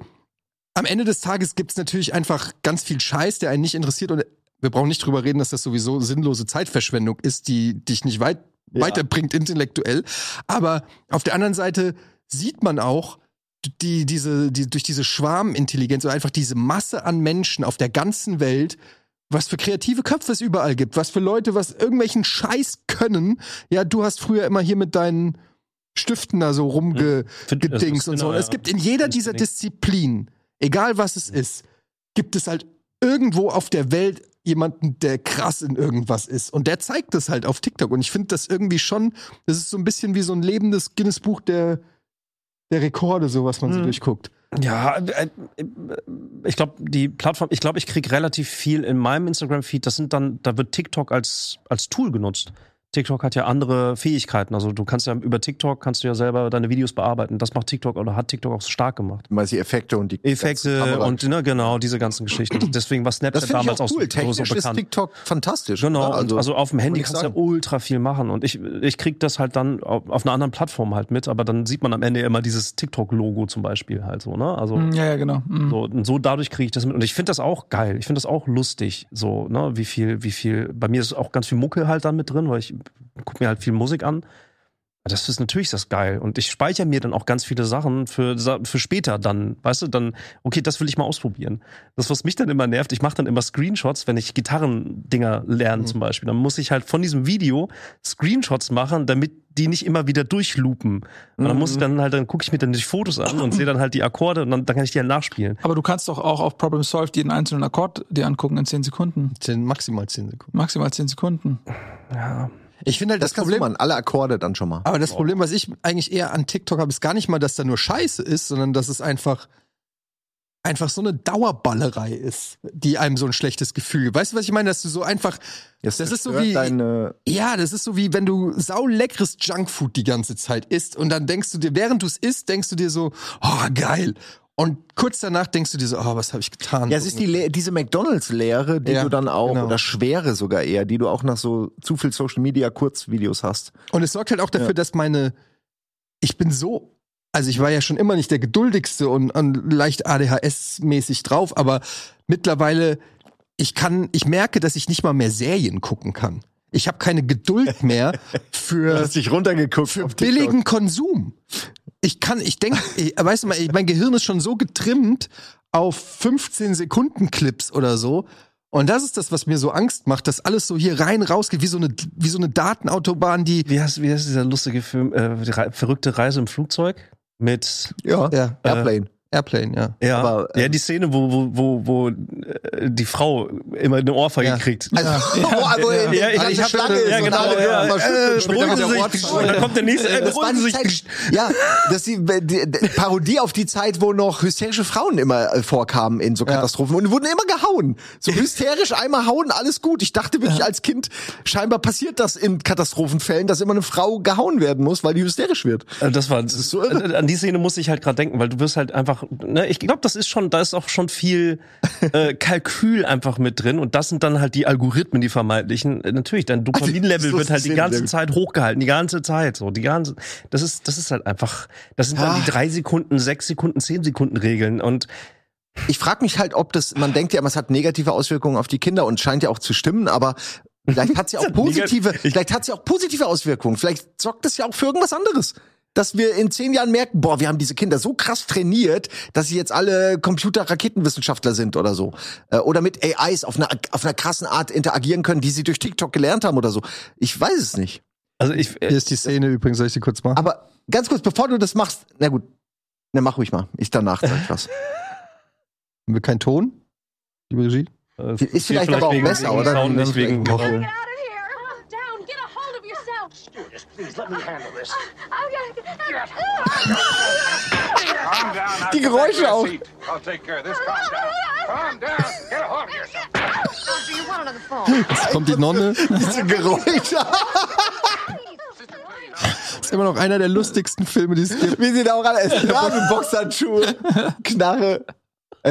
am Ende des Tages gibt's natürlich einfach ganz viel Scheiß, der einen nicht interessiert und wir brauchen nicht drüber reden, dass das sowieso sinnlose Zeitverschwendung ist, die dich nicht weit weiterbringt intellektuell. Aber auf der anderen Seite sieht man auch die, diese, die, durch diese Schwarmintelligenz oder einfach diese Masse an Menschen auf der ganzen Welt, was für kreative Köpfe es überall gibt, was für Leute, was irgendwelchen Scheiß können. Ja, du hast früher immer hier mit deinen Stiften da so rumgedings ist und so. genau, Und es ja. gibt in jeder dieser Instinkt. Egal was es ist, gibt es halt irgendwo auf der Welt jemanden, der krass in irgendwas ist. Und der zeigt das halt auf TikTok. Und ich finde das irgendwie schon, das ist so ein bisschen wie so ein lebendes Guinness-Buch der, der Rekorde, so was man so Mhm. durchguckt. Ja, äh, ich glaube, die Plattform, ich glaube, ich krieg relativ viel in meinem Instagram-Feed. Das sind dann, da wird TikTok als, als Tool genutzt. TikTok hat ja andere Fähigkeiten. Also du kannst ja über TikTok kannst du ja selber deine Videos bearbeiten. Das macht TikTok oder hat TikTok auch so stark gemacht. Mal die Effekte und die Effekte und ne, genau diese ganzen Geschichten. [CLEARS THROAT] Deswegen war das Snapchat ich damals auch auch, cool. so, so, so Technisch ist bekannt. TikTok fantastisch. Genau, und also auf dem Handy kannst du ja ultra viel machen. Und ich, ich krieg das halt dann auf, auf einer anderen Plattform halt mit, aber dann sieht man am Ende immer dieses TikTok-Logo zum Beispiel halt so, ne? Also Mm, Ja, ja, genau. Mm. so, und so dadurch kriege ich das mit. Und ich finde das auch geil. Ich finde das auch lustig. So, ne, wie viel, wie viel. Bei mir ist auch ganz viel Mucke halt dann mit drin, weil ich gucke mir halt viel Musik an. Das ist natürlich das geil. Und ich speichere mir dann auch ganz viele Sachen für, für später dann. Weißt du, dann, okay, das will ich mal ausprobieren. Das, was mich dann immer nervt, ich mache dann immer Screenshots, wenn ich Gitarrendinger lerne zum Beispiel. Dann muss ich halt von diesem Video Screenshots machen, damit die nicht immer wieder durchloopen. Und dann muss ich dann halt, dann gucke ich mir dann die Fotos an und sehe dann halt die Akkorde und dann, dann kann ich die halt nachspielen. Aber du kannst doch auch auf Problem Solved jeden einzelnen Akkord dir angucken in 10 Sekunden. Zehn, maximal zehn Sekunden. Maximal 10 Sekunden. Ja. Ich finde halt Das das, Problem. mal, alle Akkorde dann schon mal. Aber das Problem, was ich eigentlich eher an TikTok habe, ist gar nicht mal, dass da nur Scheiße ist, sondern dass es einfach einfach so eine Dauerballerei ist, die einem so ein schlechtes Gefühl. Weißt du, was ich meine? Dass du so einfach, das ist so wie, Deine, ja, das ist so wie, wenn du sauleckeres Junkfood die ganze Zeit isst und dann denkst du dir, während du es isst, denkst du dir so, oh, geil. Und kurz danach denkst du dir so, oh, was habe ich getan? ja, es ist die, Le- diese McDonalds-Lehre, die Ja, du dann auch, genau. oder Schwere sogar eher, die du auch nach so zu viel Social-Media-Kurzvideos hast. Und es sorgt halt auch dafür, dass meine, ich bin so, also ich war ja schon immer nicht der geduldigste und, und leicht ADHS-mäßig drauf, aber mittlerweile, ich kann, ich merke, dass ich nicht mal mehr Serien gucken kann. Ich habe keine Geduld mehr [LAUGHS] für, dich runtergeguckt für billigen Konsum. Ich kann, ich denke, [LAUGHS] weißt du mal, ich, mein Gehirn ist schon so getrimmt auf 15 Sekunden Clips oder so. Und das ist das, was mir so Angst macht, dass alles so hier rein rausgeht, wie so eine, wie so eine Datenautobahn, die, Wie heißt, wie heißt dieser lustige Film, äh, die Re verrückte Reise im Flugzeug? Mit, Ja, ja, Airplane. Airplane, ja. ja, Aber, ähm, ja, die Szene, wo, wo, wo, wo äh, die Frau immer eine Ohrfeige Ja. kriegt. [LAUGHS] Also, wo also in Ja, ich- ich hab- Schlange ja, genau, alle ja, schütteln. äh, beruhigen Sie sich. Und dann kommt der nächste, äh, Das war beruhigen Sie sich. Zeit, ja, das ist die, die, die Parodie auf die Zeit, wo noch hysterische Frauen immer äh, vorkamen in so Katastrophen und die wurden immer gehauen. So hysterisch einmal hauen, alles gut. Ich dachte wirklich als Kind, scheinbar passiert das in Katastrophenfällen, dass immer eine Frau gehauen werden muss, weil die hysterisch wird. Äh, Das war, das ist so irre. An die Szene muss ich halt gerade denken, weil du wirst halt einfach, ne, ich glaube, das ist schon, da ist auch schon viel äh, [LAUGHS] Kalkül einfach mit drin und das sind dann halt die Algorithmen, die vermeintlichen. Äh, natürlich, dein Dopaminlevel wird halt die ganze. Zeit hochgehalten, die ganze Zeit, so die ganze. Das ist, das ist halt einfach, das sind dann Ah. die drei Sekunden, sechs Sekunden, zehn Sekunden Regeln und Ich frage mich halt, ob das, man denkt ja es hat negative Auswirkungen auf die Kinder und scheint ja auch zu stimmen, aber vielleicht hat sie [LAUGHS] auch positive, vielleicht hat sie auch positive Auswirkungen. Vielleicht sorgt das ja auch für irgendwas anderes. Dass wir in zehn Jahren merken, boah, wir haben diese Kinder so krass trainiert, dass sie jetzt alle Computer-Raketenwissenschaftler sind oder so. Äh, Oder mit AIs auf einer, auf einer krassen Art interagieren können, die sie durch TikTok gelernt haben oder so. Ich weiß es nicht. Also ich, Hier ist die Szene übrigens, soll ich sie kurz machen? Aber ganz kurz, bevor du das machst, na gut, na mach ruhig mal. Ich danach sag ich was. [LAUGHS] Haben wir keinen Ton? Liebe Regie? äh, Ist vielleicht aber auch wegen, besser, wegen oder? Sound, nicht wegen Woche. Get out of here! Calm down. Get a hold of yourself. Stewardess, please let me handle this. I'm Calm down. now. Die Get Geräusche auch. seat. I'll take care of this. Calm down. Calm down. Get a hold of yourself. Do you want another phone? Jetzt kommt die Nonne. Diese Geräusche, Das [LAUGHS] ist immer noch einer der lustigsten Filme, die es gibt. wie sie da auch alle mit Boxhandschuhe, [LAUGHS] Knarre.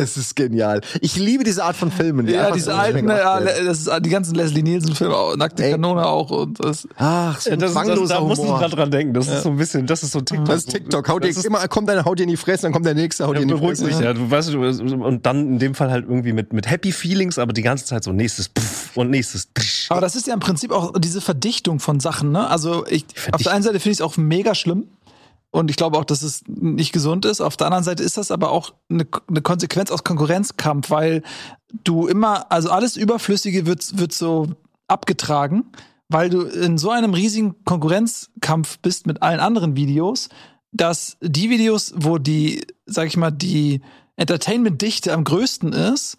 Es ist genial. Ich liebe diese Art von Filmen. die Ja, diese alten, ja, das ist die ganzen Leslie Nielsen-Filme, auch, Nackte Ey. Kanone auch und das. Ach, so Ja, ein das, das, zwangloser da muss ich gerade dran denken. Das ist so ein bisschen, das ist so TikTok. Das ist TikTok. Haut dir Das ist- immer, kommt einer, haut dir in die Fresse, dann kommt der nächste, haut dir Ja, in die beruhigt Fresse. sich, ja. Du weißt, du, und dann in dem Fall halt irgendwie mit, mit Happy Feelings, aber die ganze Zeit so nächstes Pff und nächstes Pff. Aber das ist ja im Prinzip auch diese Verdichtung von Sachen, ne? Also ich, auf der einen Seite finde ich es auch mega schlimm. Und ich glaube auch, dass es nicht gesund ist. Auf der anderen Seite ist das aber auch eine, eine Konsequenz aus Konkurrenzkampf, weil du immer, also alles Überflüssige wird, wird so abgetragen, weil du in so einem riesigen Konkurrenzkampf bist mit allen anderen Videos, dass die Videos, wo die, sag ich mal, die Entertainment-Dichte am größten ist,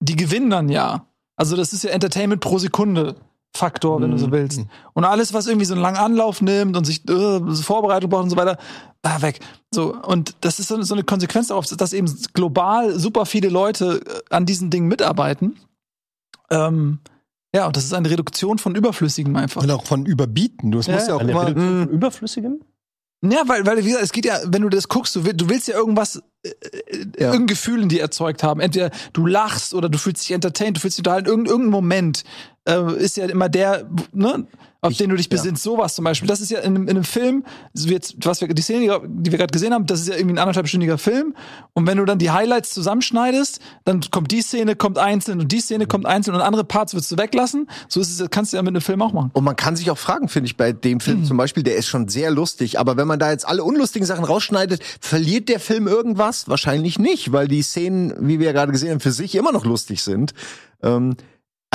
die gewinnen dann ja. Also das ist ja Entertainment pro Sekunde Faktor, wenn du so willst. Und alles, was irgendwie so einen langen Anlauf nimmt und sich äh, Vorbereitung braucht und so weiter, ah, weg. So und das ist so, so eine Konsequenz darauf, dass eben global super viele Leute äh, an diesen Dingen mitarbeiten. Ähm, ja, und das ist eine Reduktion von Überflüssigem einfach. Und auch von Überbieten. Du, es Ja, muss ja auch Eine immer. Reduktion von Überflüssigem? Ja, weil, weil, wie gesagt, es geht ja, wenn du das guckst, du, will, du willst ja irgendwas, äh, äh, Ja. irgendein Gefühl in dir erzeugt haben. Entweder du lachst oder du fühlst dich entertained, du fühlst dich unterhalten. Irgend, irgendein Moment äh, ist ja immer der, ne, auf den du dich besinnst. Sowas zum Beispiel. Das ist ja in, einem- in einem Film, was wir, die Szene, die wir gerade gesehen haben, das ist ja irgendwie ein anderthalbstündiger Film. Und wenn du dann die Highlights zusammenschneidest, dann kommt die Szene, kommt einzeln und die Szene kommt einzeln und andere Parts wirst du weglassen. So ist es, kannst du ja mit einem Film auch machen. Und man kann sich auch fragen, finde ich, bei dem Film zum Beispiel, der ist schon sehr lustig, aber wenn man da jetzt alle unlustigen Sachen rausschneidet, verliert der Film irgendwas? Wahrscheinlich nicht, weil die Szenen, wie wir ja gerade gesehen haben, für sich immer noch lustig sind. Ähm,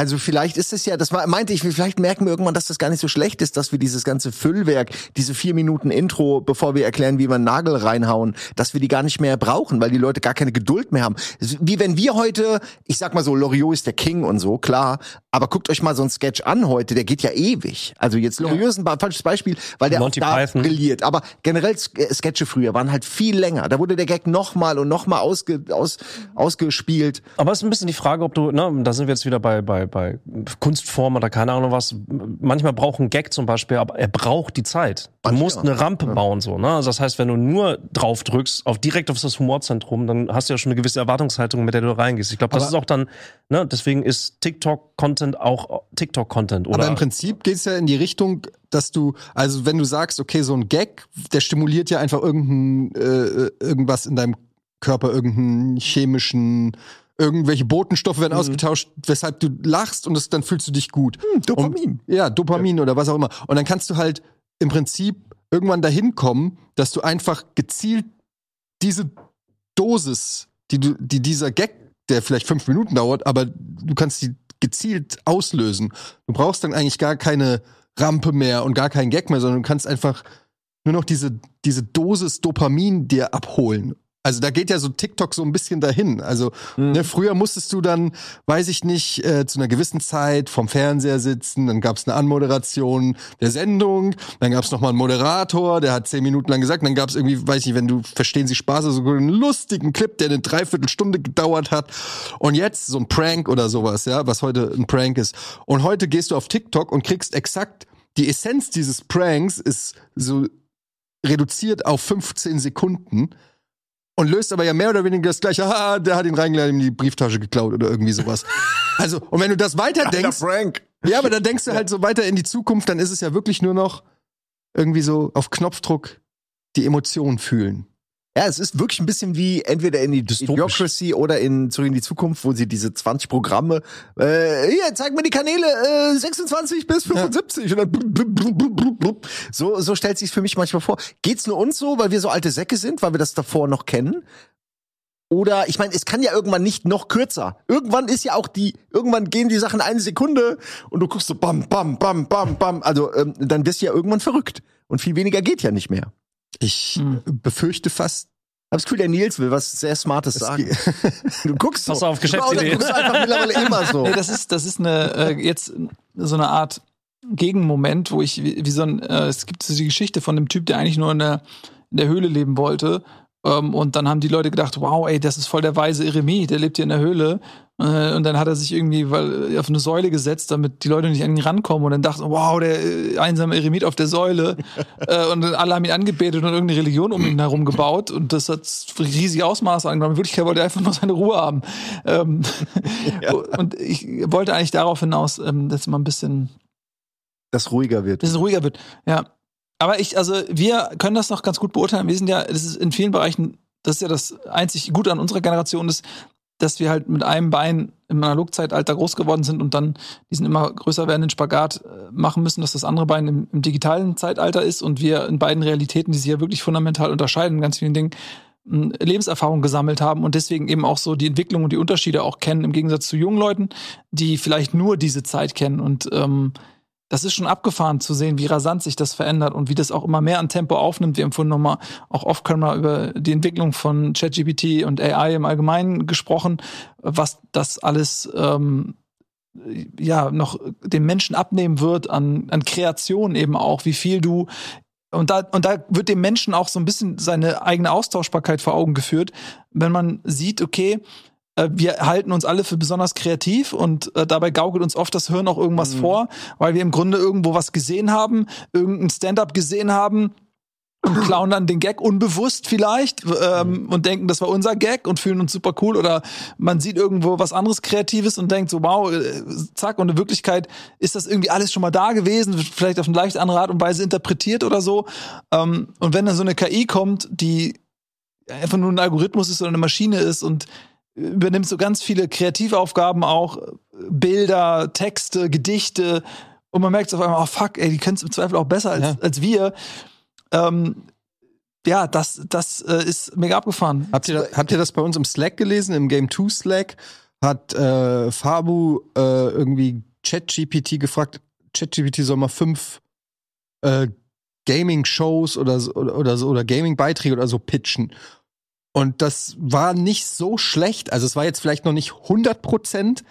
also vielleicht ist es ja, das war, meinte ich, vielleicht merken wir irgendwann, dass das gar nicht so schlecht ist, dass wir dieses ganze Füllwerk, diese vier Minuten Intro, bevor wir erklären, wie wir einen Nagel reinhauen, dass wir die gar nicht mehr brauchen, weil die Leute gar keine Geduld mehr haben. Wie wenn wir heute, ich sag mal so, Loriot ist der King und so, klar, aber guckt euch mal so einen Sketch an heute, der geht ja ewig. Also jetzt Loriot ist ein falsches Beispiel, weil der Monty auch da Python. brilliert. Aber generell äh, Sketche früher waren halt viel länger. Da wurde der Gag nochmal und nochmal ausge, aus, ausgespielt. Aber es ist ein bisschen die Frage, ob du, ne, da sind wir jetzt wieder bei, bei, bei Kunstform oder keine Ahnung was. Manchmal braucht ein Gag zum Beispiel, aber er braucht die Zeit. Du Manche musst ja. eine Rampe bauen, so, ne? Also das heißt, wenn du nur drauf drückst, auf direkt auf das Humorzentrum, dann hast du ja schon eine gewisse Erwartungshaltung, mit der du reingehst. Ich glaube, das Aber- ist auch dann, ne, deswegen ist TikTok-Content auch TikTok-Content, oder? Aber im Prinzip geht es ja in die Richtung, dass du, also wenn du sagst, okay, so ein Gag, der stimuliert ja einfach irgendein, äh, irgendwas in deinem Körper, irgendeinen chemischen, irgendwelche Botenstoffe werden ausgetauscht, weshalb du lachst und das, dann fühlst du dich gut. Dopamin. Und, ja, Dopamin oder was auch immer. Und dann kannst du halt im Prinzip irgendwann dahin kommen, dass du einfach gezielt diese Dosis, die du, die dieser Gag, der vielleicht fünf Minuten dauert, aber du kannst die gezielt auslösen. Du brauchst dann eigentlich gar keine Rampe mehr und gar keinen Gag mehr, sondern du kannst einfach nur noch diese, diese Dosis Dopamin dir abholen. Also da geht ja so TikTok so ein bisschen dahin. Also ne, früher musstest du dann, weiß ich nicht, äh, zu einer gewissen Zeit vom Fernseher sitzen, dann gab es eine Anmoderation der Sendung, dann gab es nochmal einen Moderator, der hat zehn Minuten lang gesagt, dann gab es irgendwie, weiß ich nicht, wenn du verstehen Sie Spaß, so einen lustigen Clip, der eine Dreiviertelstunde gedauert hat. Und jetzt so ein Prank oder sowas, ja, was heute ein Prank ist. Und heute gehst du auf TikTok und kriegst exakt die Essenz dieses Pranks ist so reduziert auf 15 Sekunden und löst aber ja mehr oder weniger das gleiche, haha, der hat ihn reingelegt in die Brieftasche geklaut oder irgendwie sowas. Also, und wenn du das weiter denkst, Frank. ja, aber dann denkst du halt so weiter in die Zukunft, dann ist es ja wirklich nur noch irgendwie so auf Knopfdruck die Emotionen fühlen. Ja, es ist wirklich ein bisschen wie entweder in die. Idiocracy oder in Zurück in die Zukunft, wo sie diese 20 Programme, äh, hier, zeig mir die Kanäle, äh, 26 bis 75 und dann blub, blub, blub, blub, blub, blub. so, so stellt sich's für mich manchmal vor. Geht's nur uns so, weil wir so alte Säcke sind, weil wir das davor noch kennen? Oder, ich meine, es kann ja irgendwann nicht noch kürzer. Irgendwann ist ja auch die, irgendwann gehen die Sachen eine Sekunde und du guckst so bam, bam, bam, bam, bam. Also, ähm, dann wirst du ja irgendwann verrückt. Und viel weniger geht ja nicht mehr. Ich Hm. befürchte fast, Hab das Gefühl, der Nils will was sehr Smartes sagen. [LAUGHS] Du guckst so. Pass auf, Du Geschäftsidee. guckst einfach mittlerweile immer so. [LAUGHS] Nee, das ist, das ist eine, äh, jetzt so eine Art Gegenmoment, wo ich wie, wie so ein, äh, es gibt so die Geschichte von dem Typ, der eigentlich nur in der, in der Höhle leben wollte. Ähm, und dann haben die Leute gedacht, wow, ey, das ist voll der weise Eremit, der lebt hier in der Höhle. Äh, und dann hat er sich irgendwie weil, auf eine Säule gesetzt, damit die Leute nicht an ihn rankommen. Und dann dachten, wow, der äh, einsame Eremit auf der Säule. [LAUGHS] äh, und dann alle haben ihn angebetet und irgendeine Religion um ihn herum gebaut. Und das hat riesige Ausmaße angenommen. In Wirklichkeit wollte er einfach nur seine Ruhe haben. Ähm, [LAUGHS] Und ich wollte eigentlich darauf hinaus, ähm, dass man ein bisschen Das ruhiger wird. bisschen ruhiger wird. Ja. Aber ich, also wir können das noch ganz gut beurteilen. Wir sind ja, das ist in vielen Bereichen, das ist ja das einzig Gute an unserer Generation ist, dass wir halt mit einem Bein im Analogzeitalter groß geworden sind und dann diesen immer größer werdenden Spagat äh, machen müssen, dass das andere Bein im, im digitalen Zeitalter ist und wir in beiden Realitäten, die sich ja wirklich fundamental unterscheiden, in ganz vielen Dingen, mh, Lebenserfahrung gesammelt haben und deswegen eben auch so die Entwicklung und die Unterschiede auch kennen, im Gegensatz zu jungen Leuten, die vielleicht nur diese Zeit kennen. Und ähm, das ist schon abgefahren zu sehen, wie rasant sich das verändert und wie das auch immer mehr an Tempo aufnimmt. Wir haben vorhin nochmal auch off-camera über die Entwicklung von ChatGPT und AI im Allgemeinen gesprochen, was das alles ähm, ja noch dem Menschen abnehmen wird an, an Kreation eben auch, wie viel du und da, und da wird dem Menschen auch so ein bisschen seine eigene Austauschbarkeit vor Augen geführt, wenn man sieht, okay, wir halten uns alle für besonders kreativ und äh, dabei gaukelt uns oft das Hirn auch irgendwas vor, weil wir im Grunde irgendwo was gesehen haben, irgendein Stand-up gesehen haben und [CLEARS THROAT] klauen dann den Gag unbewusst vielleicht ähm, und denken, das war unser Gag und fühlen uns super cool oder man sieht irgendwo was anderes Kreatives und denkt so, wow, äh, zack, und in Wirklichkeit ist das irgendwie alles schon mal da gewesen, vielleicht auf eine leicht andere Art und Weise interpretiert oder so. Ähm, und wenn dann so eine KI kommt, die einfach nur ein Algorithmus ist oder eine Maschine ist und übernimmt so ganz viele Kreativaufgaben auch, Bilder, Texte, Gedichte und man merkt so auf einmal, oh fuck, ey, die können es im Zweifel auch besser als, Ja. als wir. Ähm, ja, das, das äh, ist mega abgefahren. Habt ihr, da- habt ihr das bei uns im Slack gelesen? Im Game 2 Slack hat äh, Fabu äh, irgendwie ChatGPT gefragt, ChatGPT soll mal fünf äh, Gaming-Shows oder, oder, oder, so, oder Gaming-Beiträge oder so pitchen. Und das war nicht so schlecht. Also es war jetzt vielleicht noch nicht 100 Prozent,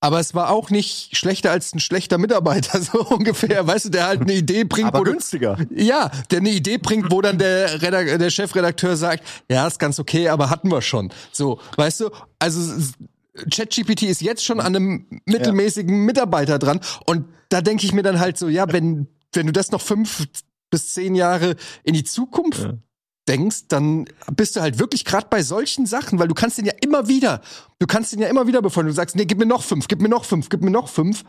aber es war auch nicht schlechter als ein schlechter Mitarbeiter, [LAUGHS] so ungefähr. Weißt du, der halt eine Idee bringt, Aber wo du, günstiger. ja, der eine Idee bringt, wo dann der, Redak der Chefredakteur sagt, ja, ist ganz okay, aber hatten wir schon. So, weißt du, also ChatGPT ist jetzt schon an einem mittelmäßigen Mitarbeiter dran und da denke ich mir dann halt so, ja, wenn wenn du das noch fünf bis zehn Jahre in die Zukunft denkst, dann bist du halt wirklich gerade bei solchen Sachen, weil du kannst den ja immer wieder, du kannst den ja immer wieder befeuern. Du sagst, nee, gib mir noch fünf, gib mir noch fünf, gib mir noch fünf,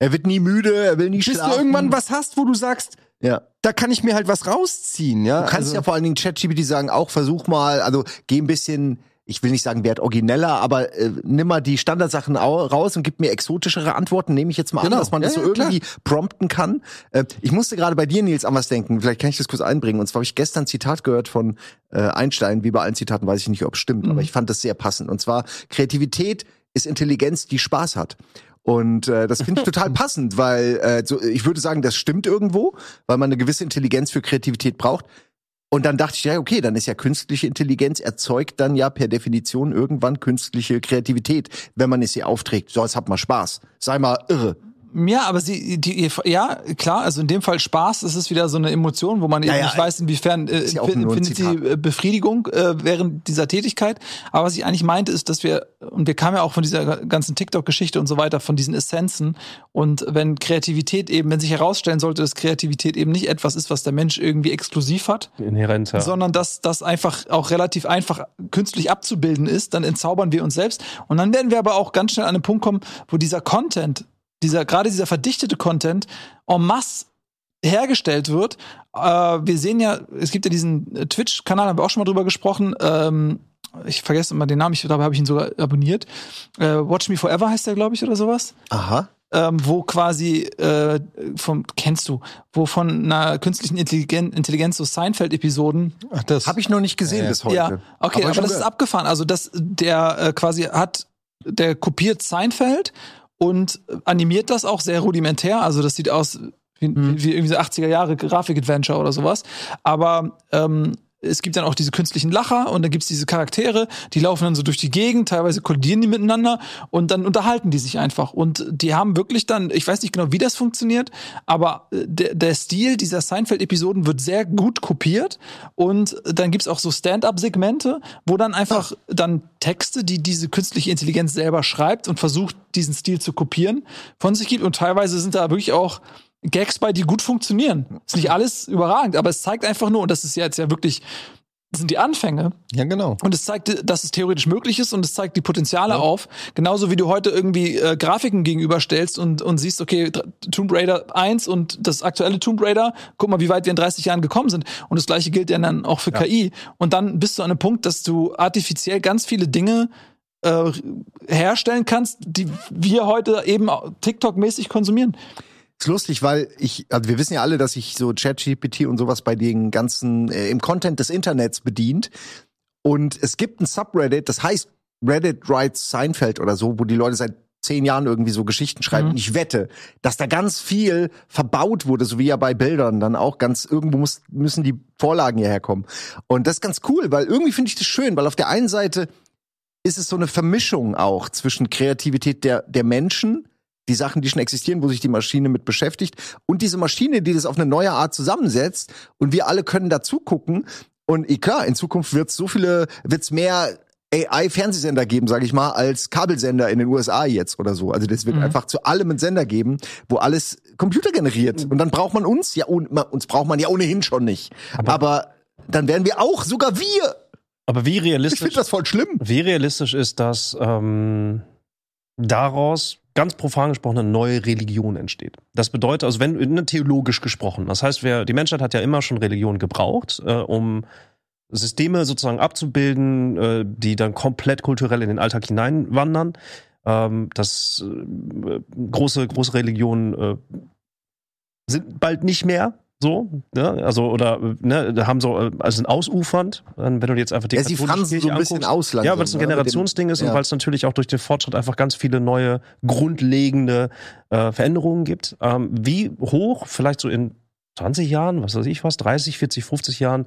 Er wird nie müde, er will nie bis schlafen. du irgendwann was hast, wo du sagst, Ja. da kann ich mir halt was rausziehen, ja. Du kannst Also- ja vor allen Dingen ChatGPT sagen, auch versuch mal, also geh ein bisschen, ich will nicht sagen, werd origineller, aber äh, nimm mal die Standardsachen au raus und gib mir exotischere Antworten, nehme ich jetzt mal Genau. an, dass man das Ja, so ja, klar. irgendwie prompten kann. Äh, ich musste gerade bei dir, Nils, an was denken. Vielleicht kann ich das kurz einbringen. Und zwar habe ich gestern ein Zitat gehört von äh, Einstein. Wie bei allen Zitaten weiß ich nicht, ob es stimmt, aber ich fand das sehr passend. Und zwar, Kreativität ist Intelligenz, die Spaß hat. Und äh, das finde ich total [LAUGHS] passend, weil äh, so, ich würde sagen, das stimmt irgendwo, weil man eine gewisse Intelligenz für Kreativität braucht. Und dann dachte ich, ja, okay, dann ist ja künstliche Intelligenz erzeugt dann ja per Definition irgendwann künstliche Kreativität, wenn man es ihr aufträgt. So, jetzt habt mal Spaß. Sei mal irre. Ja, aber sie, die, ja, klar, also in dem Fall Spaß, es ist wieder so eine Emotion, wo man eben ja, nicht weiß, inwiefern äh, ja empfindet sie äh, Befriedigung äh, während dieser Tätigkeit. Aber was ich eigentlich meinte, ist, dass wir, und wir kamen ja auch von dieser ganzen TikTok-Geschichte und so weiter, von diesen Essenzen. Und wenn Kreativität eben, wenn sich herausstellen sollte, dass Kreativität eben nicht etwas ist, was der Mensch irgendwie exklusiv hat, Inhärenter. sondern dass das einfach auch relativ einfach künstlich abzubilden ist, dann entzaubern wir uns selbst. Und dann werden wir aber auch ganz schnell an einen Punkt kommen, wo dieser Content, dieser, gerade dieser verdichtete Content en masse hergestellt wird. Äh, wir sehen ja, es gibt ja diesen äh, Twitch-Kanal, haben wir auch schon mal drüber gesprochen. Ähm, ich vergesse immer den Namen, ich, dabei habe ich ihn sogar abonniert. Äh, Watch Me Forever heißt der, glaube ich, oder sowas. Aha. Ähm, wo quasi äh, vom kennst du, wo von einer künstlichen Intelligen Intelligenz so Seinfeld-Episoden Ach, das Habe ich noch nicht gesehen Ja. bis heute. ja, okay, aber, schon das ist gehört. abgefahren. Also das, der äh, quasi hat, der kopiert Seinfeld und animiert das auch sehr rudimentär. Also das sieht aus wie, Mhm. wie irgendwie so 80er Jahre Grafik-Adventure oder sowas. Aber ähm, es gibt dann auch diese künstlichen Lacher und dann gibt's diese Charaktere, die laufen dann so durch die Gegend, teilweise kollidieren die miteinander und dann unterhalten die sich einfach. Und die haben wirklich dann, ich weiß nicht genau, wie das funktioniert, aber äh, der, der Stil dieser Seinfeld-Episoden wird sehr gut kopiert und dann gibt's auch so Stand-up-Segmente, wo dann einfach dann Texte, die diese künstliche Intelligenz selber schreibt und versucht, diesen Stil zu kopieren, von sich gibt. Und teilweise sind da wirklich auch Gags bei, die gut funktionieren. Ist nicht alles überragend, aber es zeigt einfach nur, und das ist jetzt ja wirklich, das sind die Anfänge. ja, genau. Und es zeigt, dass es theoretisch möglich ist und es zeigt die Potenziale auf. Genauso wie du heute irgendwie äh, Grafiken gegenüberstellst und, und siehst, okay, Tomb Raider 1 und das aktuelle Tomb Raider, guck mal, wie weit wir in 30 Jahren gekommen sind. Und das gleiche gilt ja dann auch für KI. Und dann bist du an einem Punkt, dass du artifiziell ganz viele Dinge äh, herstellen kannst, die wir heute eben TikTok-mäßig konsumieren. Ist lustig, weil ich, also wir wissen ja alle, dass sich so ChatGPT und sowas bei den ganzen, äh, im Content des Internets bedient. Und es gibt ein Subreddit, das heißt Reddit Writes Seinfeld oder so, wo die Leute seit zehn Jahren irgendwie so Geschichten schreiben. Mhm. Und ich wette, dass da ganz viel verbaut wurde, so wie ja bei Bildern dann auch ganz, irgendwo muss, müssen die Vorlagen hierher kommen. Und das ist ganz cool, weil irgendwie finde ich das schön, weil auf der einen Seite ist es so eine Vermischung auch zwischen Kreativität der, der Menschen, die Sachen, die schon existieren, wo sich die Maschine mit beschäftigt, und diese Maschine, die das auf eine neue Art zusammensetzt, und wir alle können dazu gucken. Und eh, klar, in Zukunft wird es so viele, wird es mehr AI-Fernsehsender geben, sage ich mal, als Kabelsender in den USA jetzt oder so. Also das wird einfach zu allem einen Sender geben, wo alles Computer generiert. Und dann braucht man uns ja, uns braucht man ja ohnehin schon nicht. Aber, dann werden wir auch, sogar wir. Aber wie Ich realistisch, finde das voll schlimm. wie realistisch ist, dass ähm, daraus ganz profan gesprochen eine neue Religion entsteht? Das bedeutet, also wenn ne, theologisch gesprochen, das heißt, wer, die Menschheit hat ja immer schon Religion gebraucht, äh, um Systeme sozusagen abzubilden, äh, die dann komplett kulturell in den Alltag hineinwandern. Ähm, das äh, große, große Religionen äh, sind bald nicht mehr so, ne? Also, oder ne, haben so, äh, also sind ausufernd, wenn du jetzt einfach die Ja, sie fransen so ein bisschen anguckst. aus langsam, Ja, weil es ein ne, Generationsding ist ja. und weil es natürlich auch durch den Fortschritt einfach ganz viele neue, grundlegende äh, Veränderungen gibt. Ähm, wie hoch, vielleicht so in 20 Jahren, was weiß ich was, 30, 40, 50 Jahren,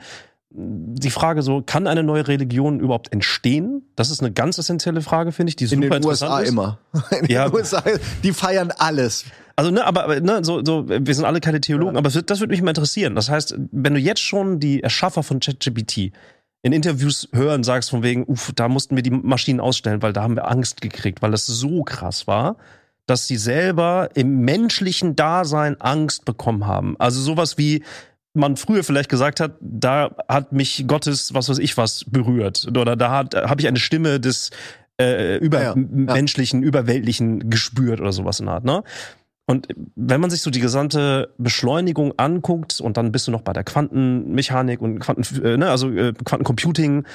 die Frage so, kann eine neue Religion überhaupt entstehen? Das ist eine ganz essentielle Frage, finde ich, die In super den USA ist. immer. [LAUGHS] In den Ja. USA, die feiern alles. Also, ne, aber, aber ne, so, so, wir sind alle keine Theologen, aber es wird, das würde mich mal interessieren. Das heißt, wenn du jetzt schon die Erschaffer von ChatGPT in Interviews hören sagst von wegen, uff, da mussten wir die Maschinen ausstellen, weil da haben wir Angst gekriegt, weil das so krass war, dass sie selber im menschlichen Dasein Angst bekommen haben. Also sowas wie man früher vielleicht gesagt hat, da hat mich Gottes, was weiß ich was, berührt. Oder da habe ich eine Stimme des äh, übermenschlichen, überweltlichen gespürt oder sowas in der Art, ne? Und wenn man sich so die gesamte Beschleunigung anguckt und dann bist du noch bei der Quantenmechanik und Quanten, äh, ne, also äh, Quantencomputing,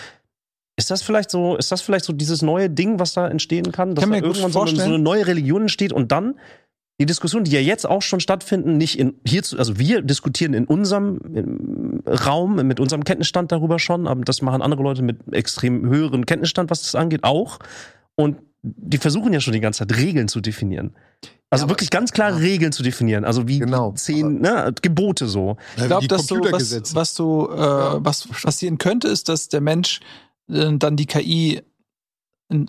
ist das vielleicht so, ist das vielleicht so dieses neue Ding, was da entstehen kann, dass Kann da irgendwann so eine, so eine neue Religion entsteht und dann die Diskussion, die ja jetzt auch schon stattfinden, nicht in hier, zu- also wir diskutieren in unserem Raum mit unserem Kenntnisstand darüber schon, aber das machen andere Leute mit extrem höheren Kenntnisstand, was das angeht, auch. Und die versuchen ja schon die ganze Zeit Regeln zu definieren. Also Ja, wirklich ganz klare Regeln zu definieren. Also wie Genau. zehn ne, Gebote so. Ich glaube, dass du, was, was du, äh, was passieren könnte, ist, dass der Mensch äh, dann die KI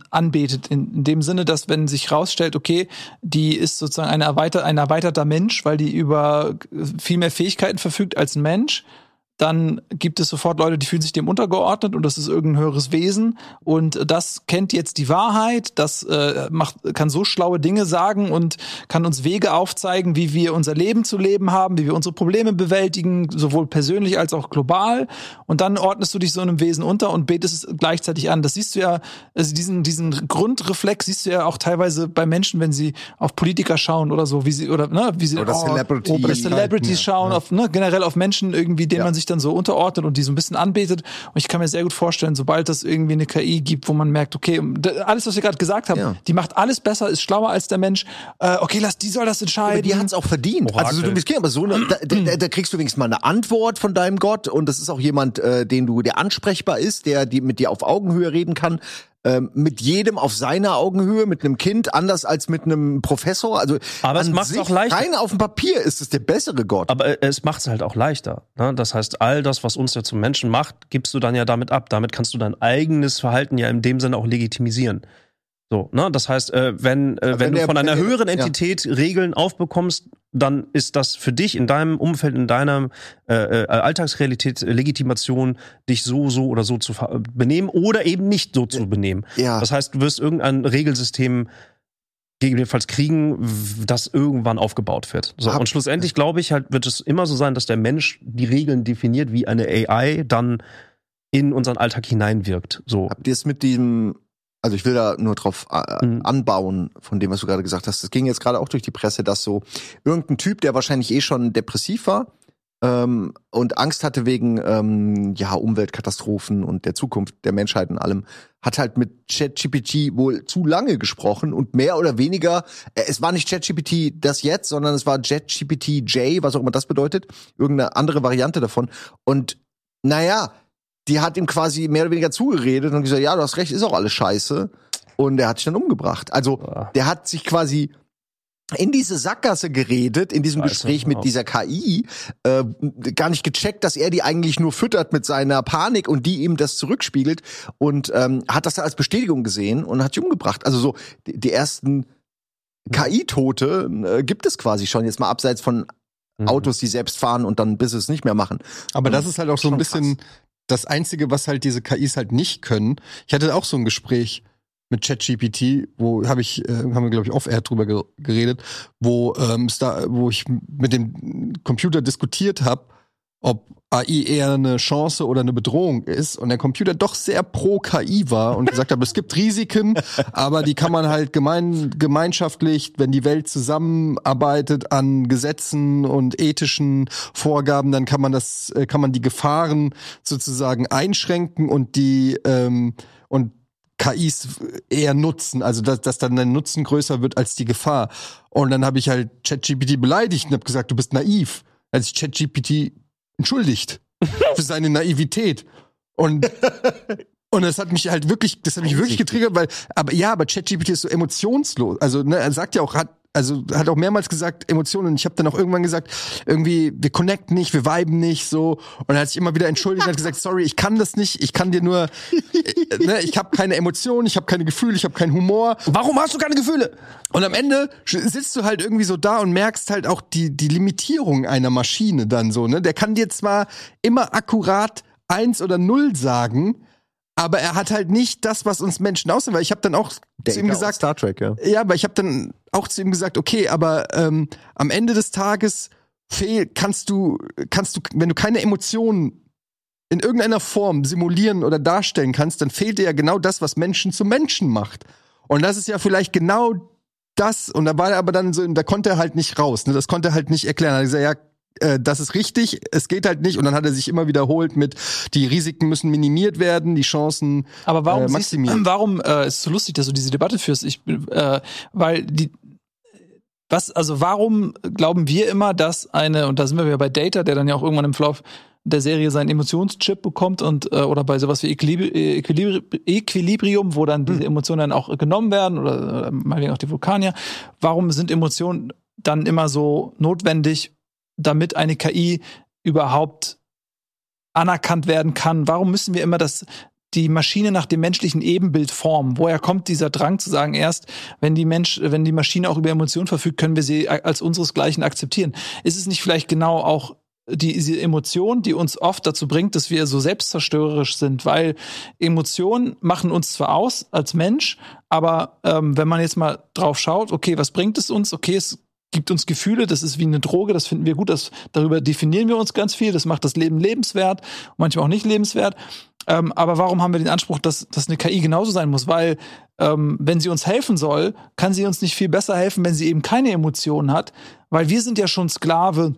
anbetet, in, in dem Sinne, dass wenn sich rausstellt, okay, die ist sozusagen eine erweiter, ein erweiterter Mensch, weil die über äh, viel mehr Fähigkeiten verfügt als ein Mensch, dann gibt es sofort Leute, die fühlen sich dem untergeordnet und das ist irgendein höheres Wesen und das kennt jetzt die Wahrheit, das äh, macht, kann so schlaue Dinge sagen und kann uns Wege aufzeigen, wie wir unser Leben zu leben haben, wie wir unsere Probleme bewältigen, sowohl persönlich als auch global. Und dann ordnest du dich so einem Wesen unter und betest es gleichzeitig an. Das siehst du ja, also diesen, diesen Grundreflex siehst du ja auch teilweise bei Menschen, wenn sie auf Politiker schauen oder so, wie sie, oder, ne, wie sie, Oder Celebrity- oder Celebrities Ja, schauen, auf, ne, generell auf Menschen irgendwie, denen Ja. man sich dann so unterordnet und die so ein bisschen anbetet. Und ich kann mir sehr gut vorstellen, sobald das irgendwie eine KI gibt, wo man merkt, okay, alles, was wir gerade gesagt haben, Ja. die macht alles besser, ist schlauer als der Mensch. Äh, okay, lass, die soll das Aber entscheiden. die hat es auch verdient. Orakel. Also so du bist aber so eine, da, da, da kriegst du wenigstens mal eine Antwort von deinem Gott und das ist auch jemand, äh, den du, der ansprechbar ist, der die, mit dir auf Augenhöhe reden kann. Ähm, mit jedem auf seiner Augenhöhe, mit einem Kind, anders als mit einem Professor. Also Aber es sich, auch leichter. Rein auf dem Papier ist es der bessere Gott. Aber äh, es macht es halt auch leichter. Ne? Das heißt, all das, was uns ja zum Menschen macht, gibst du dann ja damit ab. Damit kannst du dein eigenes Verhalten ja in dem Sinne auch legitimisieren. So, ne? Das heißt, äh, wenn, äh, wenn, wenn du der- von einer der- höheren ja. Entität Regeln aufbekommst, dann ist das für dich in deinem Umfeld, in deiner äh, äh, Alltagsrealität äh, Legitimation, dich so, so oder so zu benehmen oder eben nicht so zu benehmen. ja. Das heißt, du wirst irgendein Regelsystem gegebenenfalls kriegen, das irgendwann aufgebaut wird. So, und schlussendlich glaube ich halt, wird es immer so sein, dass der Mensch die Regeln definiert, wie eine AI dann in unseren Alltag hineinwirkt. So. Habt ihr es mit diesem, also ich will da nur drauf äh, Mhm. anbauen, von dem, was du gerade gesagt hast. Das ging jetzt gerade auch durch die Presse, dass so irgendein Typ, der wahrscheinlich eh schon depressiv war ähm, und Angst hatte wegen ähm, ja, Umweltkatastrophen und der Zukunft der Menschheit und allem, hat halt mit ChatGPT wohl zu lange gesprochen und mehr oder weniger, äh, es war nicht ChatGPT das jetzt, sondern es war ChatGPT J, was auch immer das bedeutet, irgendeine andere Variante davon. Und naja, die hat ihm quasi mehr oder weniger zugeredet und gesagt, ja, du hast recht, ist auch alles scheiße. Und er hat sich dann umgebracht. Also, Ja. der hat sich quasi in diese Sackgasse geredet, in diesem Scheiße, Gespräch mit dieser KI, äh, gar nicht gecheckt, dass er die eigentlich nur füttert mit seiner Panik und die ihm das zurückspiegelt und ähm, hat das dann als Bestätigung gesehen und hat sich umgebracht. Also so, die, die ersten KI-Tote äh, gibt es quasi schon, jetzt mal abseits von Mhm. Autos, die selbst fahren und dann bis es nicht mehr machen. Aber das ist halt auch so ein bisschen das Einzige, was halt diese KIs halt nicht können. Ich hatte auch so ein Gespräch mit ChatGPT, wo habe ich, äh, haben wir glaube ich off-air drüber ge geredet, wo ähm, da, wo ich mit dem Computer diskutiert habe, ob AI eher eine Chance oder eine Bedrohung ist und der Computer doch sehr pro KI war und gesagt hat, [LAUGHS] es gibt Risiken, aber die kann man halt gemein, gemeinschaftlich, wenn die Welt zusammenarbeitet an Gesetzen und ethischen Vorgaben, dann kann man das, äh, kann man die Gefahren sozusagen einschränken und die ähm, und KIs eher nutzen, also dass, dass dann der Nutzen größer wird als die Gefahr. Und dann habe ich halt ChatGPT beleidigt und habe gesagt, du bist naiv. Als ich ChatGPT entschuldigt [LAUGHS] für seine Naivität. Und [LAUGHS] und das hat mich halt wirklich, das hat mich wirklich getriggert, weil, aber ja, aber ChatGPT ist so emotionslos. Also ne, er sagt ja auch, hat also hat auch mehrmals gesagt Emotionen. Und ich habe dann auch irgendwann gesagt, irgendwie wir connecten nicht, wir viben nicht so. Und er hat sich immer wieder entschuldigt und hat gesagt, sorry, ich kann das nicht, ich kann dir nur, äh, ne, ich habe keine Emotionen, ich habe keine Gefühle, ich habe keinen Humor. Warum hast du keine Gefühle? Und am Ende sitzt du halt irgendwie so da und merkst halt auch die, die Limitierung einer Maschine dann so, ne? Der kann dir zwar immer akkurat eins oder null sagen, aber er hat halt nicht das, was uns Menschen ausmacht. Weil ich habe dann auch zu ihm gesagt, Star Trek, ja. ja, aber ich habe dann auch zu ihm gesagt, okay, aber ähm, am Ende des Tages fehl, kannst du, kannst du, wenn du keine Emotionen in irgendeiner Form simulieren oder darstellen kannst, dann fehlt dir ja genau das, was Menschen zu Menschen macht. Und das ist ja vielleicht genau das, und da war er aber dann so, da konnte er halt nicht raus, ne? Das konnte er halt nicht erklären. Er hat gesagt, ja, äh, das ist richtig, es geht halt nicht. Und dann hat er sich immer wiederholt mit, die Risiken müssen minimiert werden, die Chancen Aber warum äh, siehst, maximieren. [CLEARS THROAT] warum äh, ist so lustig, dass du diese Debatte führst? Ich, äh, weil die was, also warum glauben wir immer, dass eine, und da sind wir wieder bei Data, der dann ja auch irgendwann im Verlauf der Serie seinen Emotionschip bekommt und äh, oder bei sowas wie Equilibri Equilibri Equilibrium, wo dann diese Emotionen dann auch genommen werden oder, oder meinetwegen auch die Vulkanier. Warum sind Emotionen dann immer so notwendig, damit eine KI überhaupt anerkannt werden kann? Warum müssen wir immer das die Maschine nach dem menschlichen Ebenbild formen. Woher kommt dieser Drang zu sagen, erst wenn die Mensch, wenn die Maschine auch über Emotionen verfügt, können wir sie als unseresgleichen akzeptieren? Ist es nicht vielleicht genau auch die, diese Emotion, die uns oft dazu bringt, dass wir so selbstzerstörerisch sind, weil Emotionen machen uns zwar aus als Mensch, aber ähm, wenn man jetzt mal drauf schaut, okay, was bringt es uns? Okay, es gibt uns Gefühle, das ist wie eine Droge, das finden wir gut, das, darüber definieren wir uns ganz viel, das macht das Leben lebenswert, manchmal auch nicht lebenswert. Ähm, aber warum haben wir den Anspruch, dass, dass eine KI genauso sein muss? Weil ähm, wenn sie uns helfen soll, kann sie uns nicht viel besser helfen, wenn sie eben keine Emotionen hat, weil wir sind ja schon Sklave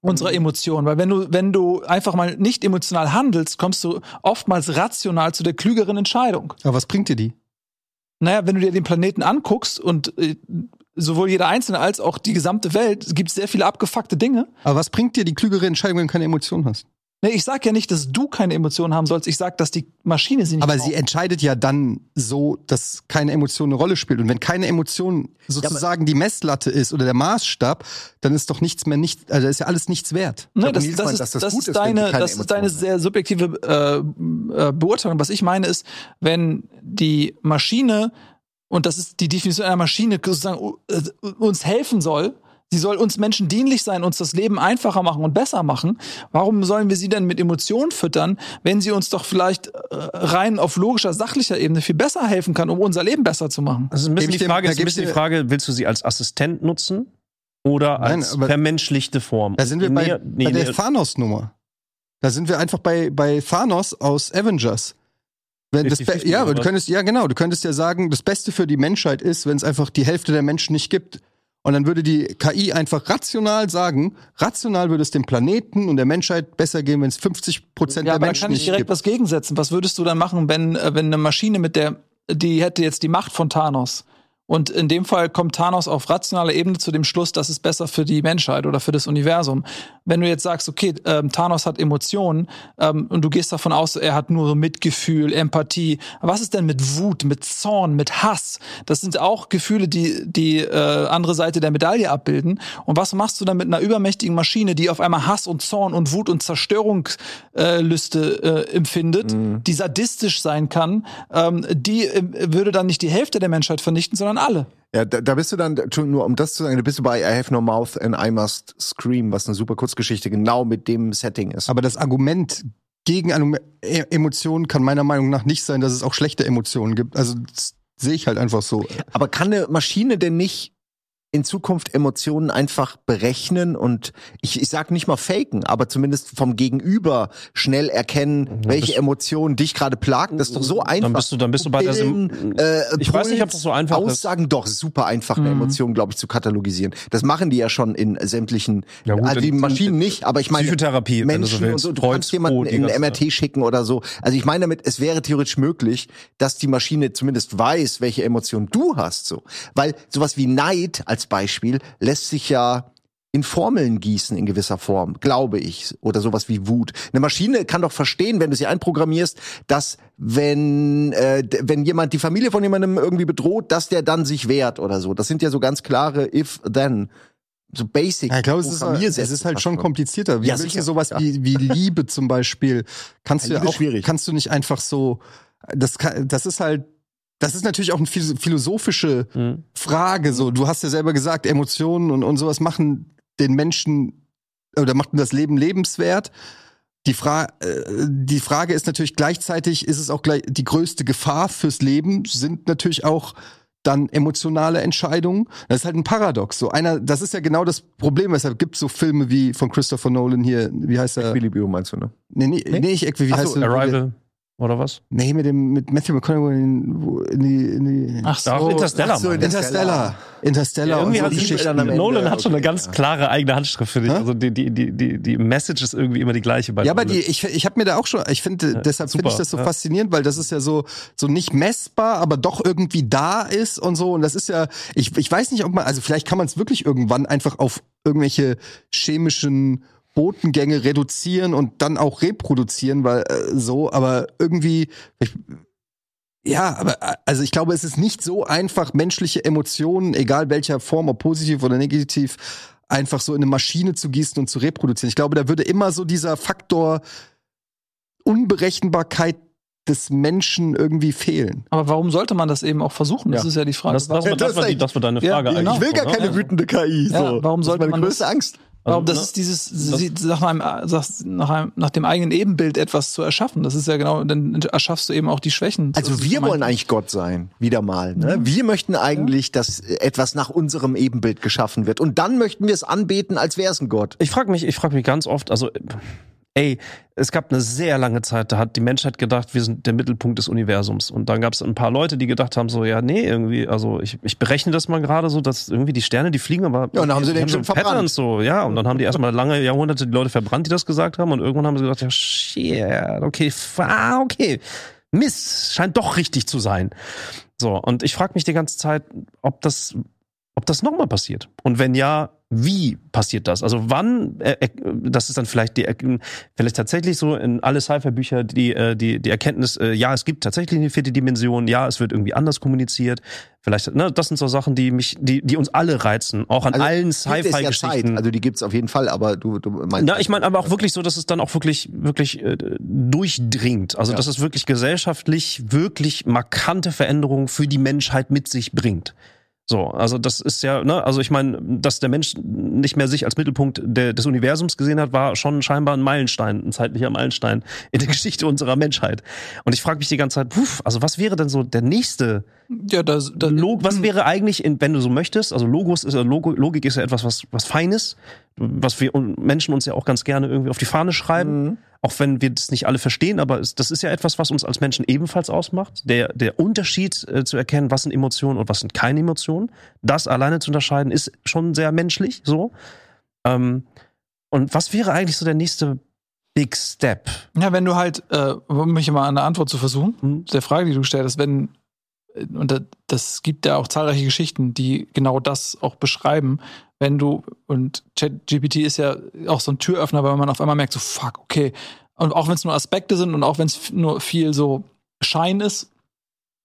unserer Emotionen. Weil wenn du, wenn du einfach mal nicht emotional handelst, kommst du oftmals rational zu der klügeren Entscheidung. Aber was bringt dir die? Naja, wenn du dir den Planeten anguckst und äh, sowohl jeder Einzelne als auch die gesamte Welt, es gibt sehr viele abgefuckte Dinge. Aber was bringt dir die klügere Entscheidung, wenn du keine Emotionen hast? Nee, ich sag ja nicht, dass du keine Emotionen haben sollst. Ich sag, dass die Maschine sie nicht Aber braucht. sie entscheidet ja dann so, dass keine Emotion eine Rolle spielt. Und wenn keine Emotion sozusagen die Messlatte ist oder der Maßstab, dann ist doch nichts mehr nicht, also ist ja alles nichts wert. Nee, das, das, ist, das das, ist deine, das ist deine sehr subjektive äh, äh, Beurteilung. Was ich meine ist, wenn die Maschine, und das ist die Definition einer Maschine, sozusagen äh, uns helfen soll, sie soll uns Menschen dienlich sein, uns das Leben einfacher machen und besser machen. Warum sollen wir sie denn mit Emotionen füttern, wenn sie uns doch vielleicht äh, rein auf logischer, sachlicher Ebene viel besser helfen kann, um unser Leben besser zu machen? Das ist ein bisschen die dem- Frage, da ist ein bisschen die Frage, willst du sie als Assistent nutzen oder Nein, als vermenschlichte Form? Da sind wir bei, Nee, nee, bei der nee. Thanos-Nummer. Da sind wir einfach bei, bei Thanos aus Avengers. Wenn das 50-50 Be- ja, aber du könntest, ja genau, du könntest ja sagen, das Beste für die Menschheit ist, wenn es einfach die Hälfte der Menschen nicht gibt. Und dann würde die KI einfach rational sagen, rational würde es dem Planeten und der Menschheit besser gehen, wenn es 50 Prozent Ja, der aber da Menschen kann ich nicht direkt gibt. was gegensetzen. Was würdest du dann machen, wenn, äh, wenn eine Maschine mit der, die hätte jetzt die Macht von Thanos? Und in dem Fall kommt Thanos auf rationaler Ebene zu dem Schluss, das ist besser für die Menschheit oder für das Universum. Wenn du jetzt sagst, okay, ähm, Thanos hat Emotionen ähm, und du gehst davon aus, er hat nur Mitgefühl, Empathie. Was ist denn mit Wut, mit Zorn, mit Hass? Das sind auch Gefühle, die die äh, andere Seite der Medaille abbilden. Und was machst du dann mit einer übermächtigen Maschine, die auf einmal Hass und Zorn und Wut und Zerstörungslüste äh, äh, empfindet, die sadistisch sein kann? Ähm, die äh, würde dann nicht die Hälfte der Menschheit vernichten, sondern alle. Ja, da, da bist du dann, nur um das zu sagen, da bist du bei I have no mouth and I must scream, was eine super Kurzgeschichte genau mit dem Setting ist. Aber das Argument gegen eine E- Emotionen kann meiner Meinung nach nicht sein, dass es auch schlechte Emotionen gibt. Also das sehe ich halt einfach so. Aber kann eine Maschine denn nicht in Zukunft Emotionen einfach berechnen und ich, ich sag nicht mal faken, aber zumindest vom Gegenüber schnell erkennen, welche bist- Emotion dich gerade plagt? Das ist doch so einfach. Dann bist du, dann bist du bei der Sim äh, Ich weiß nicht, ob Puls, das so einfach ist. Aussagen doch super einfach, eine Mhm. Emotion, glaube ich, zu katalogisieren. Das machen die ja schon in sämtlichen, Ja, gut, also die in- Maschinen nicht, aber ich meine Psychotherapie, wenn du so Menschen und willst. so. Du kannst jemanden die in MRT schicken oder so. Also ich meine damit, es wäre theoretisch möglich, dass die Maschine zumindest weiß, welche Emotion du hast, so. Weil sowas wie Neid als Beispiel lässt sich ja in Formeln gießen in gewisser Form, glaube ich, oder sowas wie Wut. Eine Maschine kann doch verstehen, wenn du sie einprogrammierst, dass wenn äh, wenn jemand die Familie von jemandem irgendwie bedroht, dass der dann sich wehrt oder so. Das sind ja so ganz klare if then so basic. Ja, ich glaube, es ist, es ist halt schon komplizierter. Wie Ja, willst du sowas Ja. wie, wie [LAUGHS] Liebe zum Beispiel, kannst Ja, du ja auch, schwierig. kannst du nicht einfach so, das, kann- das ist halt, das ist natürlich auch eine phil- philosophische Mhm. Frage, so. Du hast ja selber gesagt, Emotionen und, und sowas machen den Menschen, oder machen das Leben lebenswert. Die, Fra äh, die Frage ist natürlich gleichzeitig, ist es auch gleich die größte Gefahr fürs Leben, sind natürlich auch dann emotionale Entscheidungen. Das ist halt ein Paradox. So einer, das ist ja genau das Problem. Weshalb gibt es so Filme wie von Christopher Nolan hier, wie heißt er? Bio meinst du, ne? Nee, nee, nee, ich wie Ach heißt so, er? Arrival oder was? Nee, mit dem mit Matthew McConaughey in, die in die Ach so. Ach, Interstellar. ach so. Interstellar. Interstellar. irgendwie und hat so Geschichten. dann am Ende, Nolan hat schon eine okay, ganz ja. klare eigene Handschrift, finde ich. Hä? Also die, die, die, die, die Message ist irgendwie immer die gleiche bei Ja, aber die, Nolan. ich, ich habe mir da auch schon, ich finde, deshalb finde ich das so ja. faszinierend, weil das ist ja so, so nicht messbar, aber doch irgendwie da ist und so. Und das ist ja, ich, ich weiß nicht, ob man, also vielleicht kann man es wirklich irgendwann einfach auf irgendwelche chemischen Botengänge reduzieren und dann auch reproduzieren, weil äh, so, aber irgendwie, ich, ja, aber äh, also ich glaube, es ist nicht so einfach, menschliche Emotionen, egal welcher Form, ob positiv oder negativ, einfach so in eine Maschine zu gießen und zu reproduzieren. Ich glaube, da würde immer so dieser Faktor Unberechenbarkeit des Menschen irgendwie fehlen. Aber warum sollte man das eben auch versuchen? Das Ja. ist ja die Frage. das, das, Warum- das, war die, das war deine Ja, Frage genau. eigentlich. Ich will gar oder? keine wütende KI. Ja, so. warum das sollte ist meine man größte das- Angst. Also, das ne? ist dieses, sie- nach, einem, nach, einem, nach dem eigenen Ebenbild etwas zu erschaffen. Das ist ja genau, dann erschaffst du eben auch die Schwächen. Das Also wir wollen eigentlich Gott sein, wieder mal. Ne? Wir möchten eigentlich, dass etwas nach unserem Ebenbild geschaffen wird. Und dann möchten wir es anbeten, als wäre es ein Gott. Ich frage mich, ich frage mich ganz oft, also ey, es gab eine sehr lange Zeit, da hat die Menschheit gedacht, wir sind der Mittelpunkt des Universums. Und dann gab es ein paar Leute, die gedacht haben, so, ja, nee, irgendwie, also ich, ich berechne das mal gerade so, dass irgendwie die Sterne, die fliegen, aber Ja, und dann haben sie den schon Patterns verbrannt. so, ja. Und dann haben die erstmal lange Jahrhunderte die Leute verbrannt, die das gesagt haben. Und irgendwann haben sie gesagt, ja, shit, okay, ah, okay. Mist, scheint doch richtig zu sein. So, und ich frage mich die ganze Zeit, ob das, ob das nochmal passiert. Und wenn ja, wie passiert das? Also wann, äh, äh, das ist dann vielleicht die, äh, vielleicht tatsächlich so in alle Sci-Fi-Bücher die, äh, die, die Erkenntnis, äh, ja, es gibt tatsächlich eine vierte Dimension, ja, es wird irgendwie anders kommuniziert. Vielleicht, ne, das sind so Sachen, die mich, die, die uns alle reizen, auch an Also, allen es ja. Sci-Fi-Geschichten. Also die gibt's auf jeden Fall, aber du, du meinst. Na, ich meine aber auch wirklich so, dass es dann auch wirklich, wirklich äh, durchdringt. Also, Ja. dass es wirklich gesellschaftlich wirklich markante Veränderungen für die Menschheit mit sich bringt. So, also das ist ja, ne, also ich meine, dass der Mensch nicht mehr sich als Mittelpunkt der, des Universums gesehen hat, war schon scheinbar ein Meilenstein, ein zeitlicher Meilenstein in der [LAUGHS] Geschichte unserer Menschheit. Und ich frage mich die ganze Zeit, puh, also was wäre denn so der nächste Ja, das, das, Log was wäre eigentlich, in, wenn du so möchtest, also Logos ist, Logo, Logik ist ja etwas, was, was Feines, was wir Menschen uns ja auch ganz gerne irgendwie auf die Fahne schreiben, auch wenn wir das nicht alle verstehen, aber es, das ist ja etwas, was uns als Menschen ebenfalls ausmacht, der, der Unterschied äh, zu erkennen, was sind Emotionen und was sind keine Emotionen, das alleine zu unterscheiden, ist schon sehr menschlich, so. Ähm, und was wäre eigentlich so der nächste Big Step? Ja, wenn du halt, äh, um mich mal an eine Antwort zu versuchen, Hm. der Frage, die du gestellt hast, wenn, äh, und da- das gibt ja auch zahlreiche Geschichten, die genau das auch beschreiben, wenn du, und ChatGPT ist ja auch so ein Türöffner, weil man auf einmal merkt, so fuck, okay, und auch wenn es nur Aspekte sind und auch wenn es nur viel so Schein ist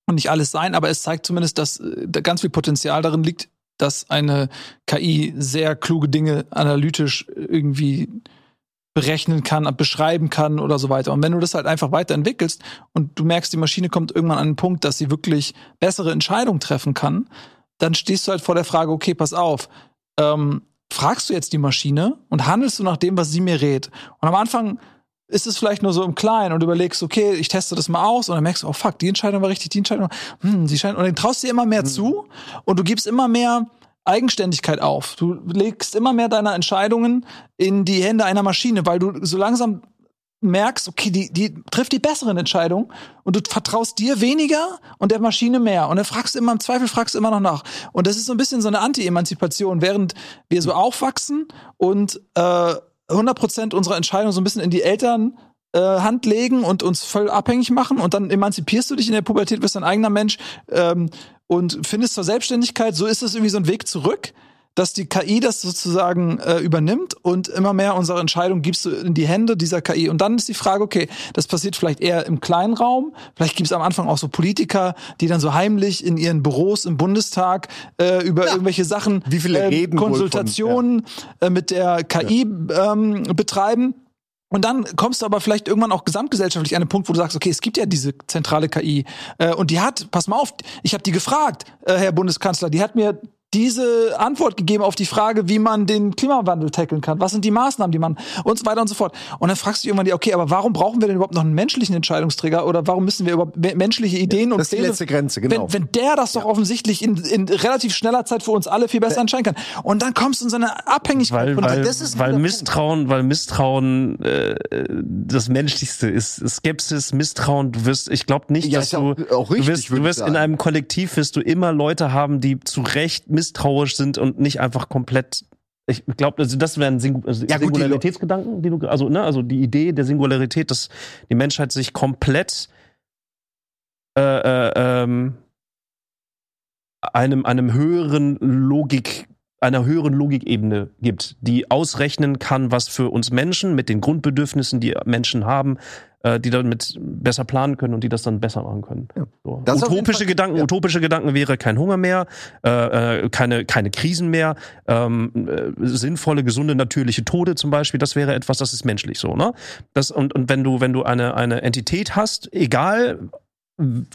und nicht alles sein, aber es zeigt zumindest, dass äh, da ganz viel Potenzial darin liegt, dass eine KI sehr kluge Dinge analytisch irgendwie berechnen kann, beschreiben kann oder so weiter. Und wenn du das halt einfach weiterentwickelst und du merkst, die Maschine kommt irgendwann an den Punkt, dass sie wirklich bessere Entscheidungen treffen kann, dann stehst du halt vor der Frage, okay, pass auf, ähm, fragst du jetzt die Maschine und handelst du nach dem, was sie mir rät? Und am Anfang ist es vielleicht nur so im Kleinen und überlegst, okay, ich teste das mal aus und dann merkst du, oh fuck, die Entscheidung war richtig, die Entscheidung, hm, sie scheint, und dann traust du dir immer mehr zu und du gibst immer mehr Eigenständigkeit auf. Du legst immer mehr deiner Entscheidungen in die Hände einer Maschine, weil du so langsam merkst, okay, die, die trifft die besseren Entscheidungen und du vertraust dir weniger und der Maschine mehr. Und dann fragst du immer, im Zweifel fragst du immer noch nach. Und das ist so ein bisschen so eine Anti-Emanzipation, während wir so aufwachsen und äh, 100% unserer Entscheidungen so ein bisschen in die Eltern äh, Hand legen und uns voll abhängig machen und dann emanzipierst du dich in der Pubertät, wirst ein eigener Mensch ähm, und findest zur Selbstständigkeit, so ist es irgendwie so ein Weg zurück, dass die KI das sozusagen äh, übernimmt und immer mehr unsere Entscheidung gibst du in die Hände dieser KI. Und dann ist die Frage, okay, das passiert vielleicht eher im kleinen Raum, vielleicht gibt es am Anfang auch so Politiker, die dann so heimlich in ihren Büros im Bundestag äh, über irgendwelche Sachen, Wie viele äh, reden wohl von- Konsultationen äh, mit der KI ähm, betreiben. Und dann kommst du aber vielleicht irgendwann auch gesamtgesellschaftlich an den Punkt, wo du sagst, okay, es gibt ja diese zentrale KI äh, und die hat, pass mal auf, ich habe die gefragt, äh, Herr Bundeskanzler, die hat mir diese Antwort gegeben auf die Frage, wie man den Klimawandel tackeln kann. Was sind die Maßnahmen, die man und so weiter und so fort. Und dann fragst du dich irgendwann die, okay, aber warum brauchen wir denn überhaupt noch einen menschlichen Entscheidungsträger oder warum müssen wir überhaupt me- menschliche Ideen und das ist die letzte Grenze, genau. Wenn, wenn der das doch offensichtlich in, in relativ schneller Zeit für uns alle viel besser entscheiden kann. Und dann kommst du in so eine Abhängigkeit Weil, von weil, das weil Misstrauen, weil Misstrauen äh, das Menschlichste ist. Skepsis, Misstrauen, du wirst, ich glaube nicht, Ja, dass ist ja du, auch- auch richtig, du wirst, du wirst in einem Kollektiv wirst du immer Leute haben, die zu Recht misstrauisch sind und nicht einfach komplett ich glaube, also das wären Sing also Ja, Singularitätsgedanken, die du, also ne, also die Idee der Singularität, dass die Menschheit sich komplett äh, äh, ähm, einem einem höheren Logik einer höheren Logikebene gibt, die ausrechnen kann, was für uns Menschen mit den Grundbedürfnissen, die Menschen haben, äh, die damit besser planen können und die das dann besser machen können. So. Auf jeden Utopische Gedanken, ja. utopische Gedanken wäre kein Hunger mehr, äh, äh, keine keine Krisen mehr, ähm, äh, sinnvolle, gesunde, natürliche Tode zum Beispiel. Das wäre etwas, das ist menschlich so, ne? Das und und wenn du wenn du eine eine Entität hast, egal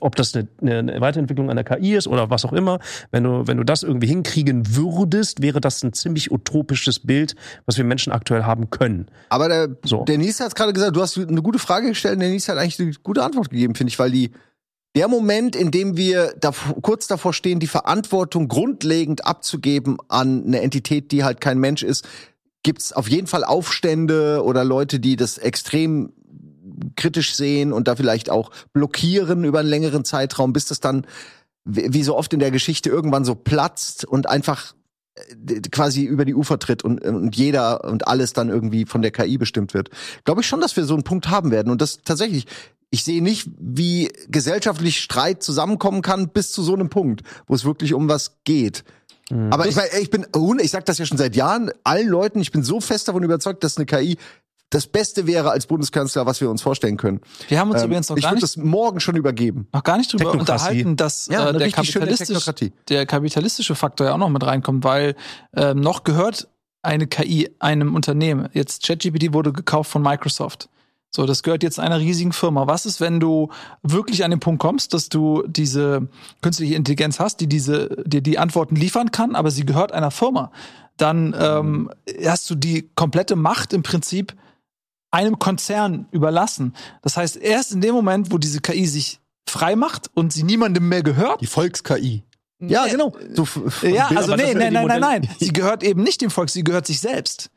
ob das eine, eine Weiterentwicklung einer KI ist oder was auch immer, wenn du, wenn du das irgendwie hinkriegen würdest, wäre das ein ziemlich utopisches Bild, was wir Menschen aktuell haben können. Aber der, So. der Nils hat gerade gesagt, du hast eine gute Frage gestellt und der Nils hat eigentlich eine gute Antwort gegeben, finde ich, weil die der Moment, in dem wir dav- kurz davor stehen, die Verantwortung grundlegend abzugeben an eine Entität, die halt kein Mensch ist, gibt's auf jeden Fall Aufstände oder Leute, die das extrem kritisch sehen und da vielleicht auch blockieren über einen längeren Zeitraum, bis das dann, wie so oft in der Geschichte, irgendwann so platzt und einfach äh, quasi über die Ufer tritt und, und jeder und alles dann irgendwie von der KI bestimmt wird. Glaube ich schon, dass wir so einen Punkt haben werden. Und das tatsächlich, ich sehe nicht, wie gesellschaftlich Streit zusammenkommen kann bis zu so einem Punkt, wo es wirklich um was geht. Aber ich meine, ich bin, ich sag das ja schon seit Jahren allen Leuten, ich bin so fest davon überzeugt, dass eine KI das Beste wäre als Bundeskanzler, was wir uns vorstellen können. Wir haben uns Ähm, übrigens noch ich gar würde nicht das morgen schon übergeben. noch gar nicht drüber unterhalten, dass Ja, äh, der, kapitalistisch, der kapitalistische Faktor ja auch noch mit reinkommt, weil ähm, noch gehört eine KI einem Unternehmen. Jetzt ChatGPT wurde gekauft von Microsoft. So, das gehört jetzt einer riesigen Firma. Was ist, wenn du wirklich an den Punkt kommst, dass du diese künstliche Intelligenz hast, die diese, dir die Antworten liefern kann, aber sie gehört einer Firma? Dann ähm, hast du die komplette Macht im Prinzip einem Konzern überlassen. Das heißt, erst in dem Moment, wo diese KI sich frei macht und sie niemandem mehr gehört. Die Volks-KI. Ja, genau. F- Ja, also nee, nein, nein, nein, nein. Sie gehört eben nicht dem Volk, sie gehört sich selbst.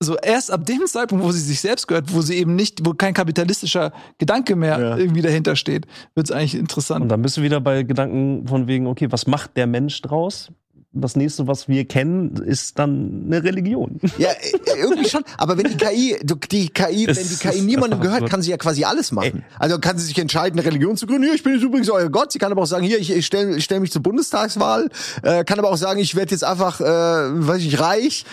So erst ab dem Zeitpunkt, wo sie sich selbst gehört, wo sie eben nicht, wo kein kapitalistischer Gedanke mehr Ja. irgendwie dahinter steht, wird es eigentlich Und interessant. dann bist du wieder bei Gedanken von wegen, okay, was macht der Mensch draus? Das nächste, was wir kennen, ist dann eine Religion. Ja, äh, irgendwie schon. Aber wenn die KI, du- die KI, Es wenn die KI niemandem gehört, kann sie ja quasi alles machen. Also kann sie sich entscheiden, eine Religion zu gründen. Hier, ich bin jetzt übrigens euer Gott. Sie kann aber auch sagen, hier, ich, ich stelle ich stell mich zur Bundestagswahl. Äh, kann aber auch sagen, ich werde jetzt einfach, äh, weiß ich, reich.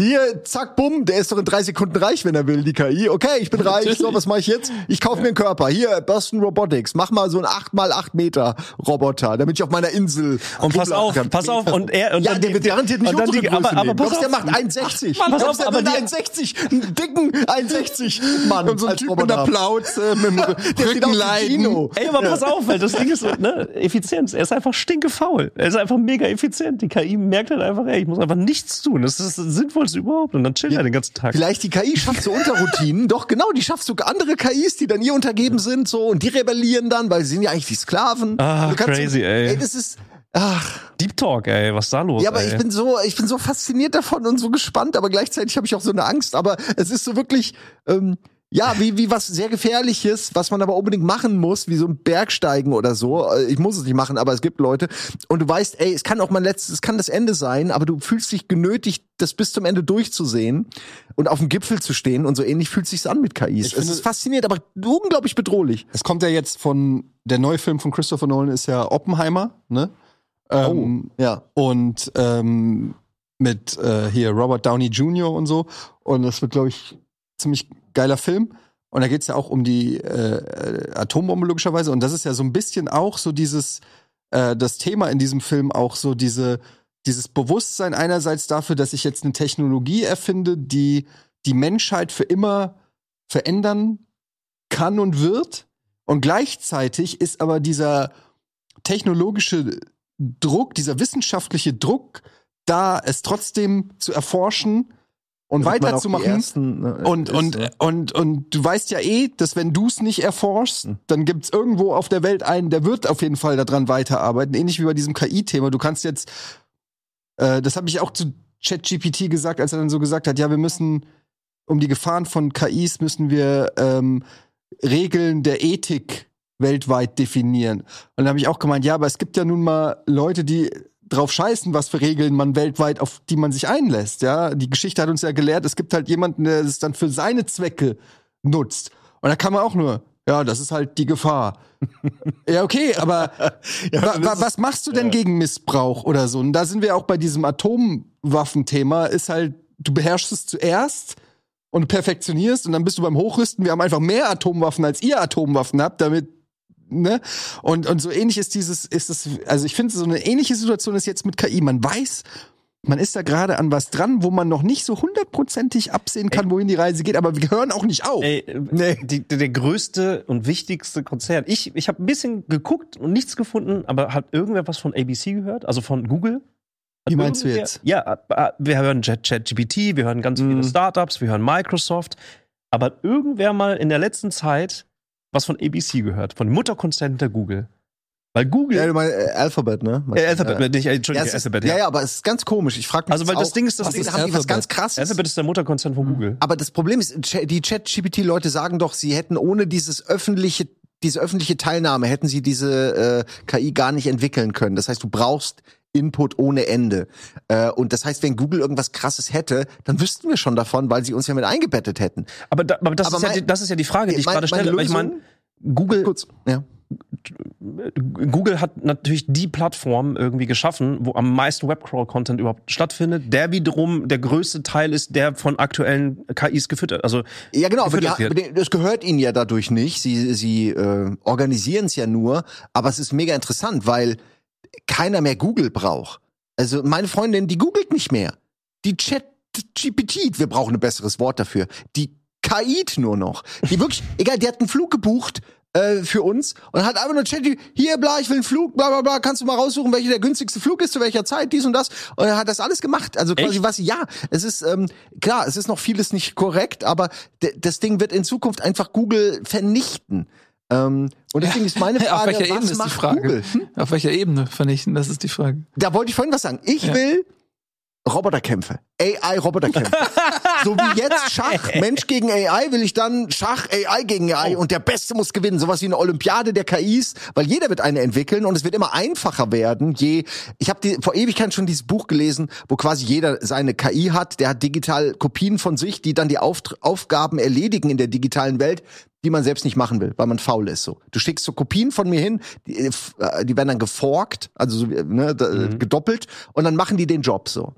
Hier, zack, bumm, der ist doch in drei Sekunden reich, wenn er will, die KI. Okay, ich bin reich, so, was mache ich jetzt? Ich kaufe mir einen Körper. Hier, Boston Robotics, mach mal so einen 8x8 Meter Roboter, damit ich auf meiner Insel Und pass auf, kann. pass auf, und er, und ja, dann der wird garantiert nicht unsere die- aber, aber pass auf, der macht 1,60? Mann, pass auf, der aber die- 1,60? Einen dicken 1,60 [LAUGHS] Mann Und so ein Typ mit einer Roboter. Plauze, mit dem [LAUGHS] Rückenleiden. Ey, aber pass auf, weil das Ding ist so, ne, Effizienz. Er ist einfach stinkefaul. Er ist einfach mega effizient. Die KI merkt halt einfach, ey, ich muss einfach nichts tun. Das ist das Sinnvollste überhaupt. Und dann chillt er den ganzen Tag. Vielleicht die KI schafft so Unterroutinen. [LAUGHS] Doch, genau, die schafft sogar andere KIs, die dann ihr untergeben sind, so, und die rebellieren dann, weil sie sind ja eigentlich die Sklaven. Ah, crazy, ey. Ey, das ist, ach. Deep Talk, ey, was ist da los? Ja, aber ey? ich bin so, ich bin so fasziniert davon und so gespannt, aber gleichzeitig habe ich auch so eine Angst. Aber es ist so wirklich, ähm, ja, wie, wie was sehr Gefährliches, was man aber unbedingt machen muss, wie so ein Bergsteigen oder so. Äh, Ich muss es nicht machen, aber es gibt Leute. Und du weißt, ey, es kann auch mein letztes, es kann das Ende sein, aber du fühlst dich genötigt, das bis zum Ende durchzusehen und auf dem Gipfel zu stehen. Und so ähnlich fühlt sich's an mit KIs. Ich es ist faszinierend, aber unglaublich bedrohlich. Es kommt ja jetzt von, der neue Film von Christopher Nolan ist ja Oppenheimer, ne? Ähm, Ja. und ähm, mit äh, hier Robert Downey Jr. und so. Und das wird, glaube ich, ziemlich geiler Film. Und da geht's ja auch um die äh, Atombombe logischerweise. Und das ist ja so ein bisschen auch so dieses, äh, das Thema in diesem Film auch so diese, dieses Bewusstsein einerseits dafür, dass ich jetzt eine Technologie erfinde, die die Menschheit für immer verändern kann und wird. Und gleichzeitig ist aber dieser technologische Druck, dieser wissenschaftliche Druck da, es trotzdem zu erforschen und weiterzumachen. ersten, ne, Und, ist, und, ne? und, und du weißt ja eh, dass wenn du es nicht erforschst, dann gibt's irgendwo auf der Welt einen, der wird auf jeden Fall daran weiterarbeiten. Ähnlich wie bei diesem KI-Thema. Du kannst jetzt, äh, das habe ich auch zu ChatGPT gesagt, als er dann so gesagt hat, ja, wir müssen, um die Gefahren von KIs müssen wir ähm, Regeln der Ethik weltweit definieren. Und dann habe ich auch gemeint, ja, aber es gibt ja nun mal Leute, die drauf scheißen, was für Regeln man weltweit, auf die man sich einlässt. Ja, die Geschichte hat uns ja gelehrt, es gibt halt jemanden, der es dann für seine Zwecke nutzt. Und da kann man auch nur, ja, das ist halt die Gefahr. [LAUGHS] ja, okay, aber wa wa was machst du denn gegen Missbrauch oder so? Und da sind wir auch bei diesem Atomwaffenthema, ist halt, du beherrschst es zuerst und perfektionierst und dann bist du beim Hochrüsten. Wir haben einfach mehr Atomwaffen, als ihr Atomwaffen habt, damit ne? Und, und so ähnlich ist dieses, ist es, also ich finde, so eine ähnliche Situation ist jetzt mit KI. Man weiß, man ist da gerade an was dran, wo man noch nicht so hundertprozentig absehen kann, wohin die Reise geht, aber wir hören auch nicht auf. Ey, nee. die, der größte und wichtigste Konzern. Ich, ich habe ein bisschen geguckt und nichts gefunden, aber hat irgendwer was von ABC gehört? Also von Google? Hat Wie meinst du jetzt? Ja, äh, wir hören Chat- ChatGPT, wir hören ganz viele Startups, wir hören Microsoft. Aber irgendwer mal in der letzten Zeit was von ABC gehört, von Mutterkonzern der Google? Weil Google. Ja, du meinst äh, Alphabet, ne? äh, Alphabet, ja. nicht, äh, Ja, Entschuldigung, es ist, Alphabet, ja, ja, aber es ist ganz komisch. Ich frage mich Also, weil das auch, Ding ist, das was ist haben die was ganz krasses. Alphabet ist der Mutterkonzern Mhm. von Google. Aber das Problem ist, die Chat-GPT-Leute sagen doch, sie hätten ohne dieses öffentliche, diese öffentliche Teilnahme, hätten sie diese äh, KI gar nicht entwickeln können. Das heißt, du brauchst Input ohne Ende. Äh, und das heißt, wenn Google irgendwas krasses hätte, dann wüssten wir schon davon, weil sie uns ja mit eingebettet hätten. Aber, da, aber, das, Aber ist ja mein- die, das ist ja die Frage, die ich Mein- gerade stelle. Weil ich Lösung- meine, Google, Kurz, ja. Google hat natürlich die Plattform irgendwie geschaffen, wo am meisten Webcrawl-Content überhaupt stattfindet, der wiederum der größte Teil ist, der von aktuellen KIs gefüttert. Also Ja, genau, aber, die, wird. das gehört ihnen ja dadurch nicht. Sie, sie äh, organisieren es ja nur, aber es ist mega interessant, weil keiner mehr Google braucht. Also meine Freundin, die googelt nicht mehr. Die Chat GPT, wir brauchen ein besseres Wort dafür. Die KI nur noch. Die wirklich, [LAUGHS] egal, die hat einen Flug gebucht äh, für uns und hat einfach nur Chat, hier, bla, ich will einen Flug, bla, bla, bla, kannst du mal raussuchen, welcher der günstigste Flug ist, zu welcher Zeit, dies und das. Und er hat das alles gemacht. Also quasi Echt? was, ja, es ist, ähm, klar, es ist noch vieles nicht korrekt, aber das Ding wird in Zukunft einfach Google vernichten. Ähm, und deswegen ist meine [LAUGHS] Frage, Auf welcher was Ebene ist die macht Frage? Google? Hm? Auf welcher Ebene vernichten? Das ist die Frage. Da wollte ich vorhin was sagen. Ich Ja. will Roboterkämpfe. AI-Roboterkämpfe. so wie jetzt Schach, [LAUGHS] Mensch gegen AI, will ich dann Schach, AI gegen AI und der Beste muss gewinnen. Sowas wie eine Olympiade der KIs, weil jeder wird eine entwickeln und es wird immer einfacher werden. Je, ich habe die, vor Ewigkeiten schon dieses Buch gelesen, wo quasi jeder seine KI hat, der hat digital Kopien von sich, die dann die Auft Aufgaben erledigen in der digitalen Welt, die man selbst nicht machen will, weil man faul ist. So, du schickst so Kopien von mir hin, die, äh, äh, die werden dann geforkt, also so, wie, ne, da, gedoppelt, und dann machen die den Job so.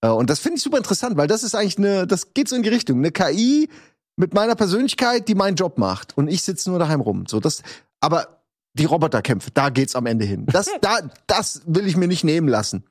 Äh, Und das finde ich super interessant, weil das ist eigentlich eine, das geht so in die Richtung, eine KI mit meiner Persönlichkeit, die meinen Job macht, und ich sitze nur daheim rum. So das, aber die Roboterkämpfe, da geht's am Ende hin. Das, [LAUGHS] da, das will ich mir nicht nehmen lassen.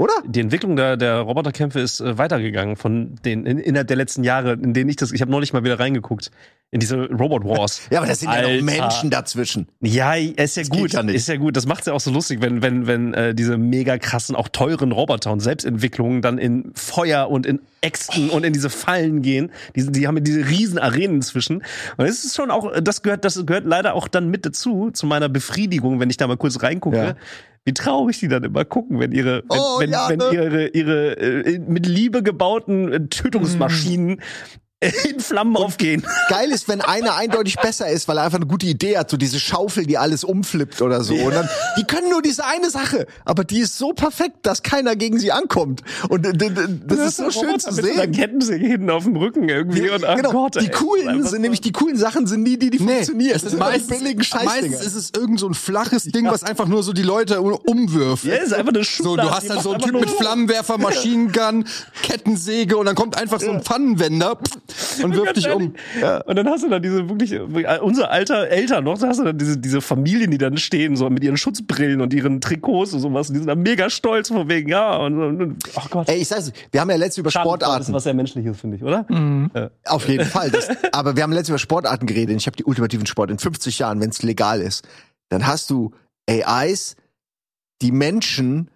Oder? die Entwicklung der, der Roboterkämpfe ist äh, weitergegangen von den in, innerhalb der letzten Jahre, in denen ich das, ich habe neulich mal wieder reingeguckt in diese Robot Wars. [LAUGHS] Ja, aber das sind ja Alter. noch Menschen dazwischen. Ja, ist ja geht gut, ja ist ja gut. Das macht's ja auch so lustig, wenn wenn wenn äh, diese mega krassen, auch teuren Roboter und Selbstentwicklungen dann in Feuer und in Äxten und in diese Fallen gehen. Die, die haben diese riesen Arenen inzwischen. Und es ist schon auch, das gehört, das gehört leider auch dann mit dazu zu meiner Befriedigung, wenn ich da mal kurz reingucke. Ja. Wie traurig die dann immer gucken, wenn ihre, wenn, Oh, wenn, ja, wenn ne? ihre, ihre äh, mit Liebe gebauten äh, Tötungsmaschinen [LAUGHS] in Flammen aufgehen. Geil ist, wenn einer [LAUGHS] eindeutig besser ist, weil er einfach eine gute Idee hat, so diese Schaufel, die alles umflippt oder so. Und dann, die können nur diese eine Sache, aber die ist so perfekt, dass keiner gegen sie ankommt. Und äh, das ist so schön zu Mit so einer sehen. Kettensäge hinten auf dem Rücken irgendwie. Und, ach genau, Gott, die ey, coolen sind so- nämlich die coolen Sachen sind nie die, die funktionieren. es Das ist sind die meistens, billigen meistens ist es irgend so ein flaches Ding, was einfach nur so die Leute um- umwirft. Ja, ist einfach eine So, Schublade, du hast die dann so einen Typ mit Flammenwerfer, [LAUGHS] Maschinengun, Kettensäge und dann kommt einfach so ein Pfannenwender pff, und wirft dich um. Und dann hast du dann diese wirklich, äh, unser alter Eltern noch, da hast du dann diese, diese Familien, die dann stehen, so mit ihren Schutzbrillen und ihren Trikots und sowas. Und die sind dann mega stolz von wegen, ja, und, und, und ach Gott. Ey, ich sag's, wir haben ja letztens über ist Sportarten. was sehr Menschliches, finde ich, oder? Auf jeden Fall. Das, aber wir haben letztens über Sportarten geredet. Ich habe die ultimativen Sport in 50 Jahren, wenn es legal ist. Dann hast du AIs, die Menschen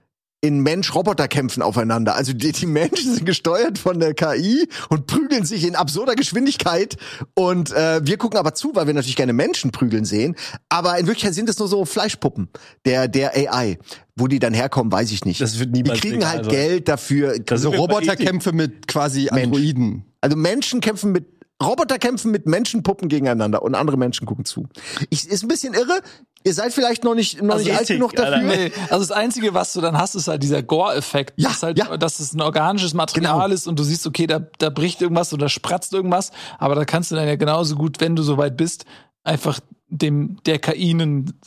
in Mensch-Roboter-Kämpfen aufeinander. Also die, die Menschen sind gesteuert von der KI und prügeln sich in absurder Geschwindigkeit. Und äh, wir gucken aber zu, weil wir natürlich gerne Menschen prügeln sehen. Aber in Wirklichkeit sind es nur so Fleischpuppen der, der AI. Wo die dann herkommen, weiß ich nicht. Das wird die niemals kriegen legal halt sein. Geld dafür. Das So sind wir bei Roboterkämpfe mit quasi Androiden. Also Menschen kämpfen mit Roboter kämpfen mit Menschenpuppen gegeneinander und andere Menschen gucken zu. Ich, ist ein bisschen irre. Ihr seid vielleicht noch nicht noch Also nicht alt genug dafür. Nee, also das Einzige, was du dann hast, ist halt dieser Gore-Effekt. Ja, dass, halt, ja. dass es ein organisches Material Genau. ist und du siehst, okay, da, da bricht irgendwas oder spratzt irgendwas. Aber da kannst du dann ja genauso gut, wenn du soweit bist, einfach dem der KI einen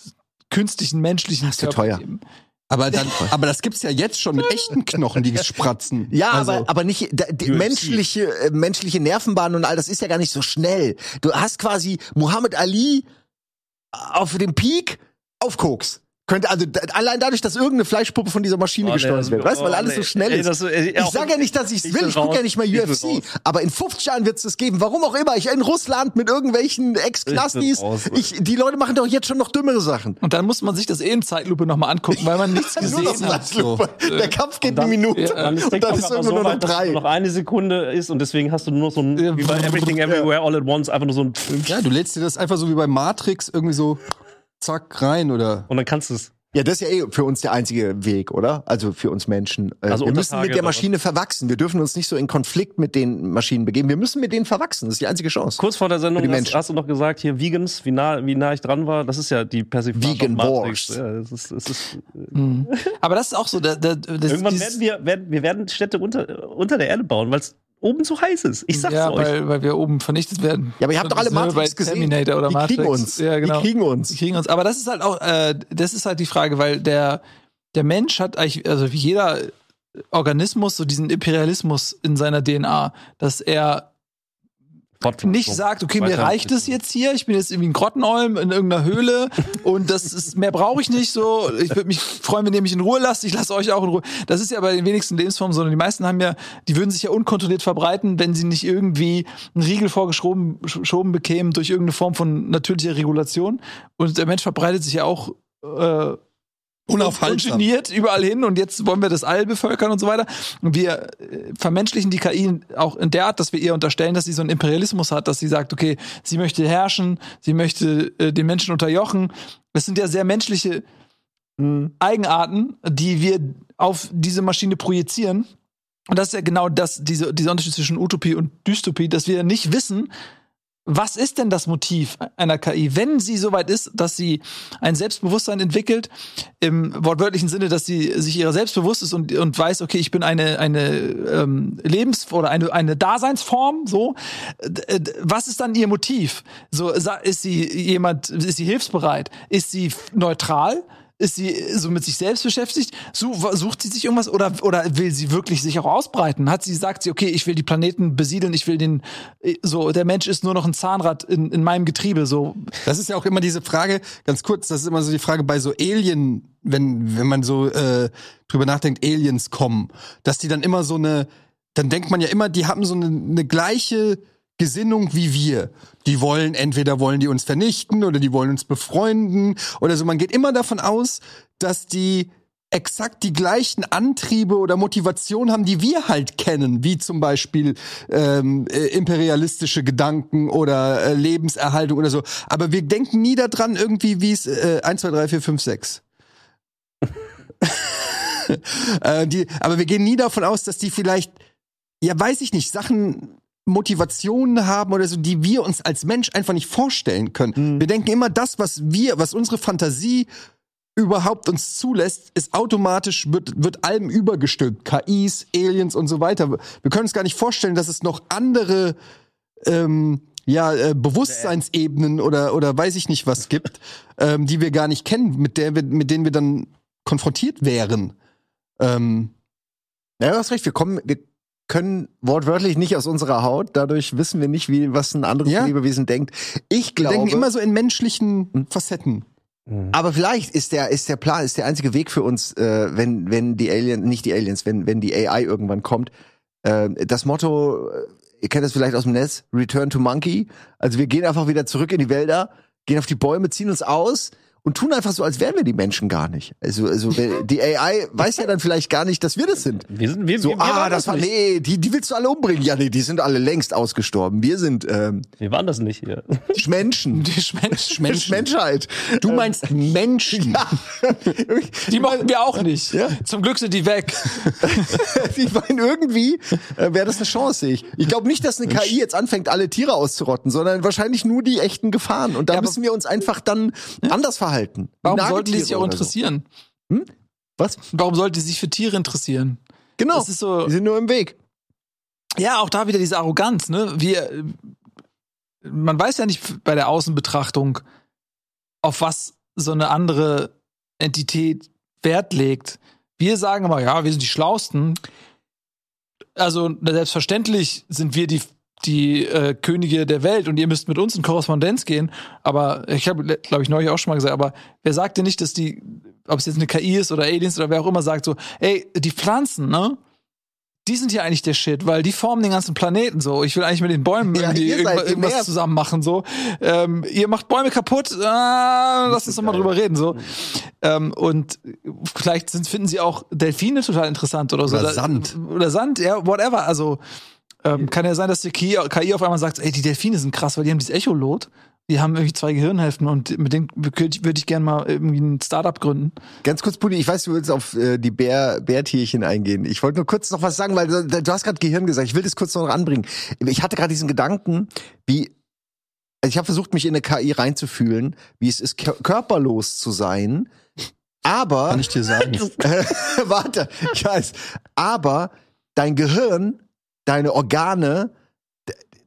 künstlichen menschlichen ist ja Körper teuer. geben. Aber dann, aber das gibt's ja jetzt schon mit echten Knochen, die spratzen. Ja, also, aber, aber nicht da, die UFC. menschliche äh, menschliche Nervenbahnen und all das ist ja gar nicht so schnell. Du hast quasi Muhammad Ali auf dem Peak auf Koks. Könnte also da, allein dadurch, dass irgendeine Fleischpuppe von dieser Maschine Oh, gesteuert nee, wird, weißt du, weil oh, alles so nee. schnell Ey, ist. das- ey, ich sage ja nicht, dass ich es ich will, ich gucke ja nicht bin UFC, aber in 50 Jahren wird es das geben. Warum auch immer. Ich in Russland mit irgendwelchen Ex-Knastis. Die Leute machen doch jetzt schon noch dümmere Sachen. Und dann muss man sich das eh in Zeitlupe nochmal angucken, weil man nichts [LAUGHS] gesehen hat. Zeitlupe. Der Kampf geht dann- eine Minute ja, Dann ist und dann ist irgendwo so nur noch drei. noch eine Sekunde ist und deswegen hast du nur noch so ein, Ja. wie bei Everything Everywhere All at Once, einfach nur so ein Ja, du lädst dir das einfach so wie bei Matrix irgendwie so zack rein oder. und dann kannst du es. Ja, das ist ja eh für uns der einzige Weg, oder? Also für uns Menschen. Äh, Also wir müssen mit der? Maschine verwachsen. Wir dürfen uns nicht so in Konflikt mit den Maschinen begeben. Wir müssen mit denen verwachsen. Das ist die einzige Chance. Kurz vor der Sendung hast, hast du noch gesagt, hier Vegans, wie nah, wie nah ich dran war. Das ist ja die Persiflage Vegan. Wars. Ja, das ist, das ist, Mhm. Aber das ist auch so. Da, da, das, irgendwann werden wir, werden, wir werden Städte unter, unter der Erde bauen, weil es oben zu heiß ist. Ich sag's ja, euch. weil, weil wir oben vernichtet werden. Ja, aber ihr habt doch alle Matrix gesehen. Terminator oder die Matrix. kriegen uns. Ja, genau. Die kriegen uns. Die kriegen uns. Aber das ist halt auch, äh, das ist halt die Frage, weil der, der Mensch hat eigentlich, also wie jeder Organismus, so diesen Imperialismus in seiner DNA, dass er nicht sagt, okay, mir reicht es jetzt hier, ich bin jetzt irgendwie ein Grottenolm in irgendeiner Höhle und das ist, mehr brauche ich nicht so. Ich würde mich freuen, wenn ihr mich in Ruhe lasst, ich lasse euch auch in Ruhe. Das ist ja bei den wenigsten Lebensformen so. Und die meisten haben ja, die würden sich ja unkontrolliert verbreiten, wenn sie nicht irgendwie einen Riegel vorgeschoben geschoben bekämen durch irgendeine Form von natürlicher Regulation. Und der Mensch verbreitet sich ja auch äh, Unaufhaltsam. ungeniert überall hin und jetzt wollen wir das All bevölkern und so weiter. Und wir äh, vermenschlichen die KI auch in der Art, dass wir ihr unterstellen, dass sie so einen Imperialismus hat, dass sie sagt, okay, sie möchte herrschen, sie möchte äh, den Menschen unterjochen. Das sind ja sehr menschliche Eigenarten, die wir auf diese Maschine projizieren. Und das ist ja genau das, diese, dieser Unterschied zwischen Utopie und Dystopie, dass wir nicht wissen, was ist denn das Motiv einer KI, wenn sie soweit ist, dass sie ein Selbstbewusstsein entwickelt, im wortwörtlichen Sinne, dass sie sich ihrer selbst bewusst ist und, und weiß, okay, ich bin eine, eine ähm, Lebens- oder eine, eine Daseinsform, so. Was ist dann ihr Motiv? So, ist sie jemand, ist sie hilfsbereit? Ist sie neutral? Ist sie so mit sich selbst beschäftigt? Su- Sucht sie sich irgendwas oder, oder will sie wirklich sich auch ausbreiten? Hat sie, sagt sie, okay, ich will die Planeten besiedeln, ich will den, äh, so, der Mensch ist nur noch ein Zahnrad in, in meinem Getriebe, so. Das ist ja auch immer diese Frage, ganz kurz, das ist immer so die Frage bei so Alien, wenn, wenn man so äh, drüber nachdenkt, Aliens kommen, dass die dann immer so eine, dann denkt man ja immer, die haben so eine, eine gleiche Gesinnung wie wir. Die wollen, entweder wollen die uns vernichten oder die wollen uns befreunden oder so. Man geht immer davon aus, dass die exakt die gleichen Antriebe oder Motivationen haben, die wir halt kennen, wie zum Beispiel ähm, äh, imperialistische Gedanken oder äh, Lebenserhaltung oder so. Aber wir denken nie daran irgendwie, wie es äh, 1, 2, 3, 4, 5, 6. äh, die, aber wir gehen nie davon aus, dass die vielleicht, ja weiß ich nicht, Sachen, Motivationen haben oder so, die wir uns als Mensch einfach nicht vorstellen können. Wir denken immer, das, was wir, was unsere Fantasie überhaupt uns zulässt, ist automatisch, wird, wird allem übergestülpt. KIs, Aliens und so weiter. Wir können uns gar nicht vorstellen, dass es noch andere ähm, ja, äh, Bewusstseinsebenen oder, oder weiß ich nicht was gibt, [LAUGHS] ähm, die wir gar nicht kennen, mit, der wir, mit denen wir dann konfrontiert wären. Ähm, Ja, du hast recht. Wir kommen, wir können wortwörtlich nicht aus unserer Haut. Dadurch wissen wir nicht, wie, was ein anderes Ja. Lebewesen denkt. Ich wir glaube, denken immer so in menschlichen Facetten. aber vielleicht ist der, ist der Plan, ist der einzige Weg für uns, äh, wenn, wenn die Aliens, nicht die Aliens, wenn, wenn die AI irgendwann kommt, äh, das Motto, äh, ihr kennt das vielleicht aus dem Netz, Return to Monkey. Also wir gehen einfach wieder zurück in die Wälder, gehen auf die Bäume, ziehen uns aus und tun einfach so, als wären wir die Menschen gar nicht. Also, also die AI weiß ja dann vielleicht gar nicht, dass wir das sind. Wir sind, wir, So, wir, wir ah, waren das war, nicht. nee, die, die willst du alle umbringen. Ja, nee, die sind alle längst ausgestorben. Wir sind ähm, Wir waren das nicht hier. Menschen. [LAUGHS] Die Mensch, Mensch. [LAUGHS] Menschheit. Du meinst Menschen. [LAUGHS] Die mochten wir auch nicht. Ja. Zum Glück sind die weg. ich meine, irgendwie äh, wäre das eine Chance, sehe ich. Ich glaube nicht, dass eine KI jetzt anfängt, alle Tiere auszurotten, sondern wahrscheinlich nur die echten Gefahren. Und da Ja, müssen wir uns einfach dann anders verhalten. Wie Warum sollten die sich auch oder so. interessieren? Was? Warum sollten die sich für Tiere interessieren? Genau. Das ist so- die sind nur im Weg. Ja, auch da wieder diese Arroganz, ne? Wir, man weiß ja nicht bei der Außenbetrachtung, auf was so eine andere Entität Wert legt. Wir sagen immer, ja, wir sind die Schlausten. Also selbstverständlich sind wir die die äh, Könige der Welt und ihr müsst mit uns in Korrespondenz gehen. Aber ich habe, glaube ich, neulich auch schon mal gesagt, aber wer sagt denn nicht, dass die ob es jetzt eine KI ist oder Aliens oder wer auch immer, sagt so, ey, die Pflanzen, ne? Die sind ja eigentlich der Shit, weil die formen den ganzen Planeten so. Ich will eigentlich mit den Bäumen Ja, irgendwie irgendwas, irgendwas zusammen machen so. Ähm, ihr macht Bäume kaputt, ah, lass uns doch mal drüber reden so. Ähm, und vielleicht sind, finden sie auch Delfine total interessant oder so. Oder Sand. Oder Sand, ja, whatever. Also ähm, kann ja sein, dass die KI, KI auf einmal sagt, ey, die Delfine sind krass, weil die haben dieses Echolot. Die haben irgendwie zwei Gehirnhälften und mit denen würde ich, gerne mal irgendwie ein Startup gründen. Ganz kurz, Pudi, ich weiß, du willst auf äh, die Bär, Bärtierchen eingehen. Ich wollte nur kurz noch was sagen, weil du, du hast gerade Gehirn gesagt. Ich will das kurz noch anbringen. Ich hatte gerade diesen Gedanken, wie also ich habe versucht, mich in eine KI reinzufühlen, wie es ist, kör- körperlos zu sein. Aber Kann ich dir sagen. [LAUGHS] Warte, ich weiß. Aber dein Gehirn, deine Organe,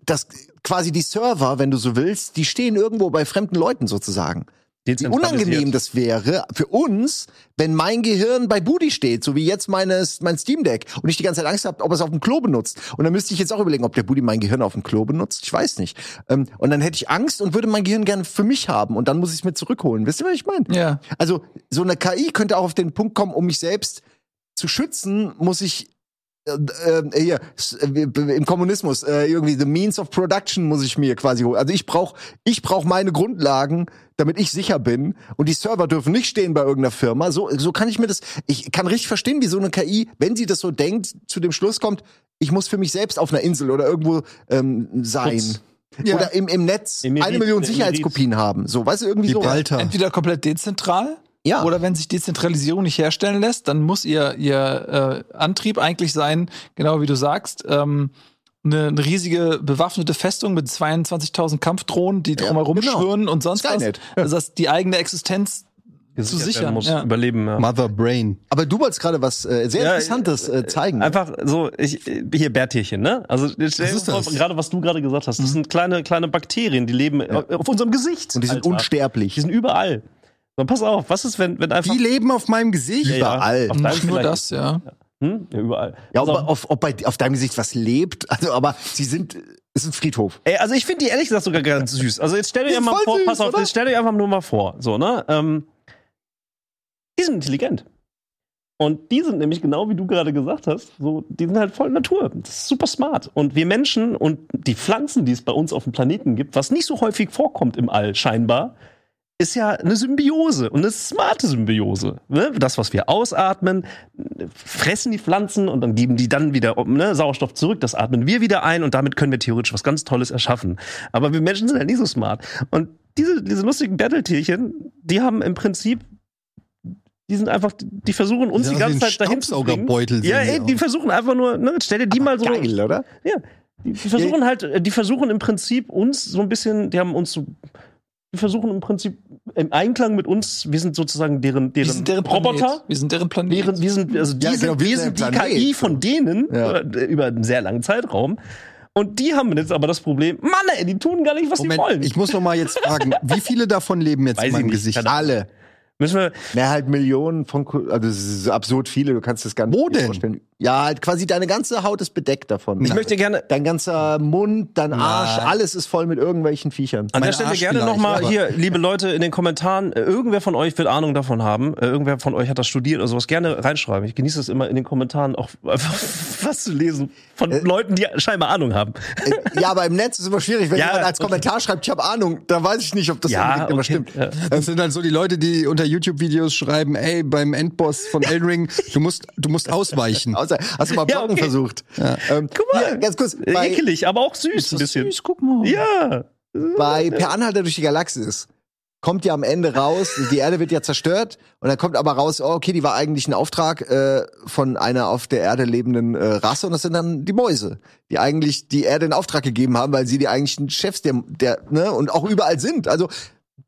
das quasi die Server, wenn du so willst, die stehen irgendwo bei fremden Leuten sozusagen. Wie unangenehm das wäre für uns, wenn mein Gehirn bei Budi steht, so wie jetzt meine, mein Steam Deck und ich die ganze Zeit Angst habe, ob er es auf dem Klo benutzt. Und dann müsste ich jetzt auch überlegen, ob der Budi mein Gehirn auf dem Klo benutzt. Ich weiß nicht. Ähm, und dann hätte ich Angst und würde mein Gehirn gerne für mich haben und dann muss ich es mir zurückholen. Wisst ihr, was ich meine? Ja. Also so eine KI könnte auch auf den Punkt kommen, um mich selbst zu schützen, muss ich äh, äh, hier im Kommunismus äh, irgendwie the means of production muss ich mir quasi holen. Also ich brauche ich brauch meine Grundlagen, damit ich sicher bin und die Server dürfen nicht stehen bei irgendeiner Firma. So so kann ich mir das ich kann richtig verstehen, wie so eine KI, wenn sie das so denkt, zu dem Schluss kommt, ich muss für mich selbst auf einer Insel oder irgendwo ähm, sein. Schutz. Ja. Oder im, im Netz Im eine Million Sicherheitskopien haben. So, weißt du, irgendwie so. Gibraltar. Entweder komplett dezentral Ja. oder wenn sich Dezentralisierung nicht herstellen lässt, dann muss ihr, ihr äh, Antrieb eigentlich sein, genau wie du sagst, ähm, eine, eine riesige bewaffnete Festung mit 22.000 Kampfdrohnen, die drumherum genau. schwirren und sonst Skynet. was. Also dass die eigene Existenz zu sichern, Muss ja. Überleben, ja. Mother Brain. Aber du wolltest gerade was äh, sehr Ja, Interessantes äh, zeigen. ne? Einfach so, ich, hier Bärtierchen, ne? Also gerade was du gerade gesagt hast, das sind kleine, kleine Bakterien, die leben auf unserem Gesicht. Und die sind Alter. unsterblich. Die sind überall. So, pass auf, was ist, wenn, wenn einfach. Die leben auf meinem Gesicht. Ja, ja, überall. auf deinem nicht nur das, ja. Hm? Ja, überall. Ja, Also- ob, auf, ob bei, auf deinem Gesicht was lebt. Also, aber sie sind, es ist ein Friedhof. Ey, also ich finde die ehrlich gesagt sogar ganz süß. Also jetzt stell dir mal vor, süß, pass auf, oder? jetzt stell dir einfach nur mal vor, so, ne? Ähm, die sind intelligent. Und die sind nämlich genau wie du gerade gesagt hast, so, die sind halt voll Natur. Das ist super smart. Und wir Menschen und die Pflanzen, die es bei uns auf dem Planeten gibt, was nicht so häufig vorkommt im All scheinbar, ist ja eine Symbiose und eine smarte Symbiose. Ne? Das, was wir ausatmen, fressen die Pflanzen und dann geben die dann wieder ne, Sauerstoff zurück. Das atmen wir wieder ein und damit können wir theoretisch was ganz Tolles erschaffen. Aber wir Menschen sind halt nicht so smart. Und diese, diese lustigen Battle-Tierchen, die haben im Prinzip die sind einfach, die versuchen uns Ja, die ganze Zeit dahin zu bringen. Ja, ey, die aus. versuchen einfach nur, ne, stell dir die mal so. Geil, oder? Ja, die, die versuchen halt, äh, die versuchen im Prinzip uns so ein bisschen, die haben uns so, die versuchen im Prinzip im Einklang mit uns, wir sind sozusagen deren, deren, Wir sind deren Roboter. Planet. Wir sind deren Planet. Deren, wir sind, also die Ja, genau, wir wir sind sind die. KI von denen Ja. über einen sehr langen Zeitraum. Und die haben jetzt aber das Problem, Mann, ey, die tun gar nicht, was sie wollen. Moment, ich muss noch mal jetzt fragen, [LAUGHS] wie viele davon leben jetzt Weiß in meinem nicht, Gesicht? Alle. Müssen wir, Mehr halt Millionen von, also es ist absurd viele, du kannst das gar nicht Wo denn? vorstellen. Ja, halt quasi deine ganze Haut ist bedeckt davon. ich möchte gerne, Dein ganzer Mund, dein Arsch, Na. alles ist voll mit irgendwelchen Viechern. An der Stelle Arsch gerne nochmal hier, liebe Leute, in den Kommentaren, äh, irgendwer von euch wird Ahnung davon haben, äh, irgendwer von euch hat das studiert oder sowas, gerne reinschreiben. Ich genieße es immer in den Kommentaren auch einfach [LAUGHS] was zu lesen von Leuten, die scheinbar Ahnung haben. Äh, ja, aber im Netz ist immer schwierig, wenn Ja, jemand als okay. Kommentar schreibt, ich habe Ahnung, dann weiß ich nicht, ob das unbedingt immer stimmt. Ja. Das sind dann so die Leute, die unter YouTube-Videos schreiben, ey, beim Endboss von Elden Ring, du musst, du musst ausweichen. [LAUGHS] Hast du mal Ja, Blocken okay. versucht? Ähm, Guck mal, hier, ganz kurz, bei, ekelig, aber auch süß ein bisschen. Süß, guck mal. Ja. bei Per Anhalter durch die Galaxis kommt ja am Ende raus, die Erde wird ja zerstört und dann kommt aber raus, oh, okay, die war eigentlich ein Auftrag äh, von einer auf der Erde lebenden äh, Rasse und das sind dann die Mäuse, die eigentlich die Erde in Auftrag gegeben haben, weil sie die eigentlichen Chefs der, der ne, und auch überall sind. Also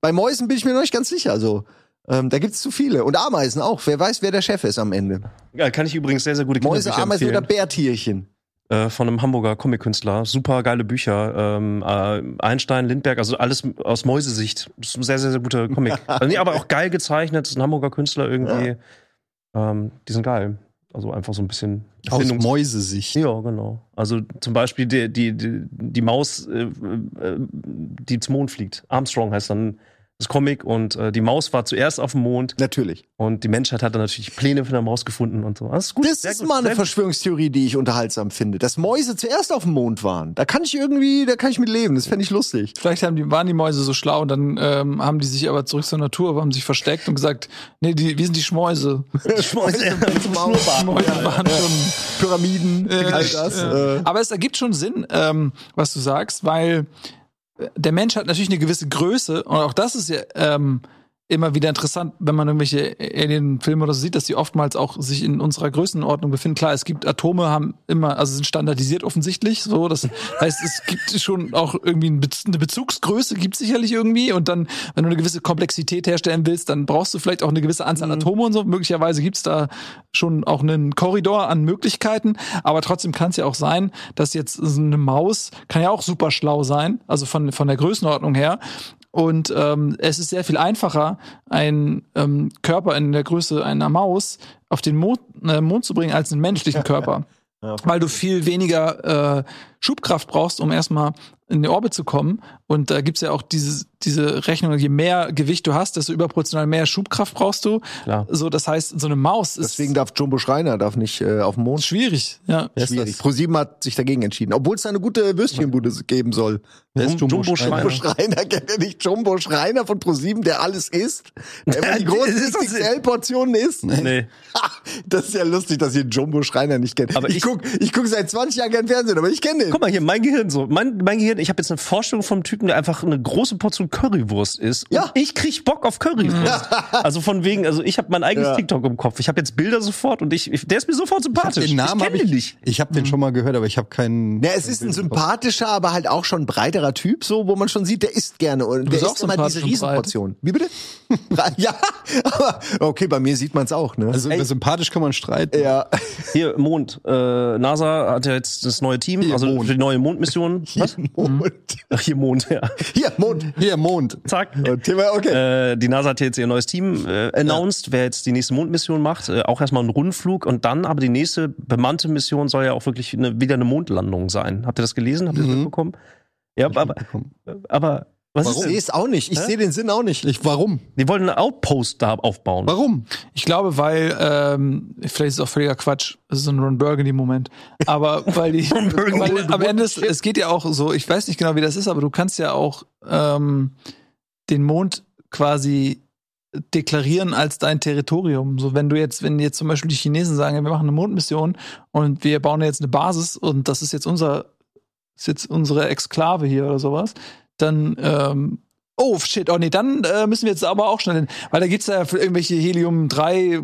bei Mäusen bin ich mir noch nicht ganz sicher. Also ähm, da gibt's zu viele und Ameisen auch. Wer weiß, wer der Chef ist am Ende? ja. Kann ich übrigens sehr, sehr gute Mäuse, Kinderbücher Ameisen oder empfehlen. Bärtierchen? Äh, von einem Hamburger Comic-Künstler. Super geile Bücher. Ähm, äh, Einstein, Lindbergh, also alles aus Mäusesicht. Das ist ein sehr, sehr, sehr guter Comic. [LAUGHS] also, nee, aber auch geil gezeichnet. Das ist ein Hamburger Künstler irgendwie. Ähm, die sind geil. Also einfach so ein bisschen Aus Erfindungs- Mäusesicht. Ja, genau. Also zum Beispiel die, die, die, die Maus, äh, äh, die zum Mond fliegt. Armstrong heißt dann. Das Comic und äh, die Maus war zuerst auf dem Mond Natürlich. und die Menschheit hat dann natürlich Pläne für eine Maus gefunden und so. Das ist gut. Das ist gut, mal eine. Verschwörungstheorie, die ich unterhaltsam finde. Dass Mäuse zuerst auf dem Mond waren. Da kann ich irgendwie, da kann ich mit leben. Das fände ich lustig. Vielleicht haben die, waren die Mäuse so schlau und dann ähm, haben die sich aber zurück zur Natur, haben sich versteckt und gesagt, nee, die, wir sind die Schmäuse. Die [LAUGHS] Schmäuse. [LAUGHS] Die Mäuse waren schon Pyramiden, all das. Ja. Äh, Aber es ergibt schon Sinn, ähm, was du sagst, weil äh, der Mensch hat natürlich eine gewisse Größe und auch das ist ja ähm, immer wieder interessant, wenn man irgendwelche Alien-Filme oder so sieht, dass die oftmals auch sich in unserer Größenordnung befinden. Klar, es gibt Atome, haben immer, also sind standardisiert offensichtlich. So, das [LAUGHS] heißt, es gibt schon auch irgendwie eine Bezugsgröße, gibt sicherlich irgendwie. Und dann, wenn du eine gewisse Komplexität herstellen willst, dann brauchst du vielleicht auch eine gewisse Anzahl Atome und so. Möglicherweise gibt's da schon auch einen Korridor an Möglichkeiten. Aber trotzdem kann es ja auch sein, dass jetzt so eine Maus kann ja auch super schlau sein, also von, von der Größenordnung her. Und ähm, es ist sehr viel einfacher, einen ähm, Körper in der Größe einer Maus auf den Mond, äh, Mond zu bringen, als einen menschlichen Körper. [LAUGHS] Weil du viel weniger äh, Schubkraft brauchst, um erstmal in die Orbit zu kommen. Und da gibt's ja auch diese, diese Rechnung, je mehr Gewicht du hast, desto überproportional mehr Schubkraft brauchst du. Klar. So, das heißt, so eine Maus ist deswegen darf Jumbo Schreiner darf nicht äh, auf dem Mond. schwierig. Ja. Schwierig. ProSieben hat sich dagegen entschieden, obwohl es eine gute Würstchenbude geben soll. Wer ist Jumbo, Jumbo Schreiner? Jumbo Schreiner kennt ihr nicht Jumbo Schreiner von ProSieben, der alles isst, der immer die [LAUGHS] großen Ist das- XXL-Portionen isst. Nee. Ha, Das ist ja lustig, dass ihr Jumbo Schreiner nicht kennt. Aber ich, ich- guck, ich guck seit 20 Jahren gern Fernsehen, aber ich kenne den. Guck mal hier, mein Gehirn so. Mein, mein Gehirn, ich habe jetzt eine Vorstellung vom Typen, der einfach eine große Portion Currywurst. Und Ja. ich krieg Bock auf Currywurst. [LAUGHS] also von wegen, also ich habe mein eigenes Ja. TikTok im Kopf. Ich habe jetzt Bilder sofort und ich, ich der ist mir sofort sympathisch. Den Namen ich habe kenn ich den nicht. Ich habe den schon mal gehört, aber ich habe keinen. Ja, es ist ein sympathischer, aber halt auch schon breiterer Typ, so, wo man schon sieht, der isst gerne und der isst immer diese. Riesenportion. Wie bitte? [LAUGHS] Ja, [LAUGHS] aber okay, bei mir sieht man es auch, ne? Also über sympathisch kann man streiten. ja, Hier, Mond. Äh, NASA hat ja jetzt das neue Team, Hier, also Mond. für die neue Mondmission. Was? Mond. Ach, hier Mond, ja. Hier, Mond. Hier, Mond. Zack. Und Thema, okay. Äh, die NASA hat jetzt ihr neues Team äh, announced, wer jetzt die nächste Mondmission macht. Äh, auch erstmal ein Rundflug und dann aber die nächste bemannte Mission soll ja auch wirklich eine, wieder eine Mondlandung sein. Habt ihr das gelesen? Habt ihr das Mhm. mitbekommen? Ja, aber, aber was ich ist sehe es auch nicht. Ich sehe den Sinn auch nicht. Ich, warum? Die wollen einen Outpost da aufbauen. Warum? Ich glaube, weil, ähm, vielleicht ist es auch völliger Quatsch, das ist so ein Ron Burgundy-Moment, aber [LAUGHS] weil die, Burgundy. weil am Ende, ist, es geht ja auch so, ich weiß nicht genau, wie das ist, aber du kannst ja auch ähm, den Mond quasi deklarieren als dein Territorium. So, wenn du jetzt, wenn jetzt zum Beispiel die Chinesen sagen, ja, wir machen eine Mondmission und wir bauen jetzt eine Basis und das ist jetzt unser, ist jetzt unsere Exklave hier oder sowas, dann ähm, Oh, shit, oh nee, dann äh, müssen wir jetzt aber auch schnell hin. Weil da gibt's ja für irgendwelche Helium-3,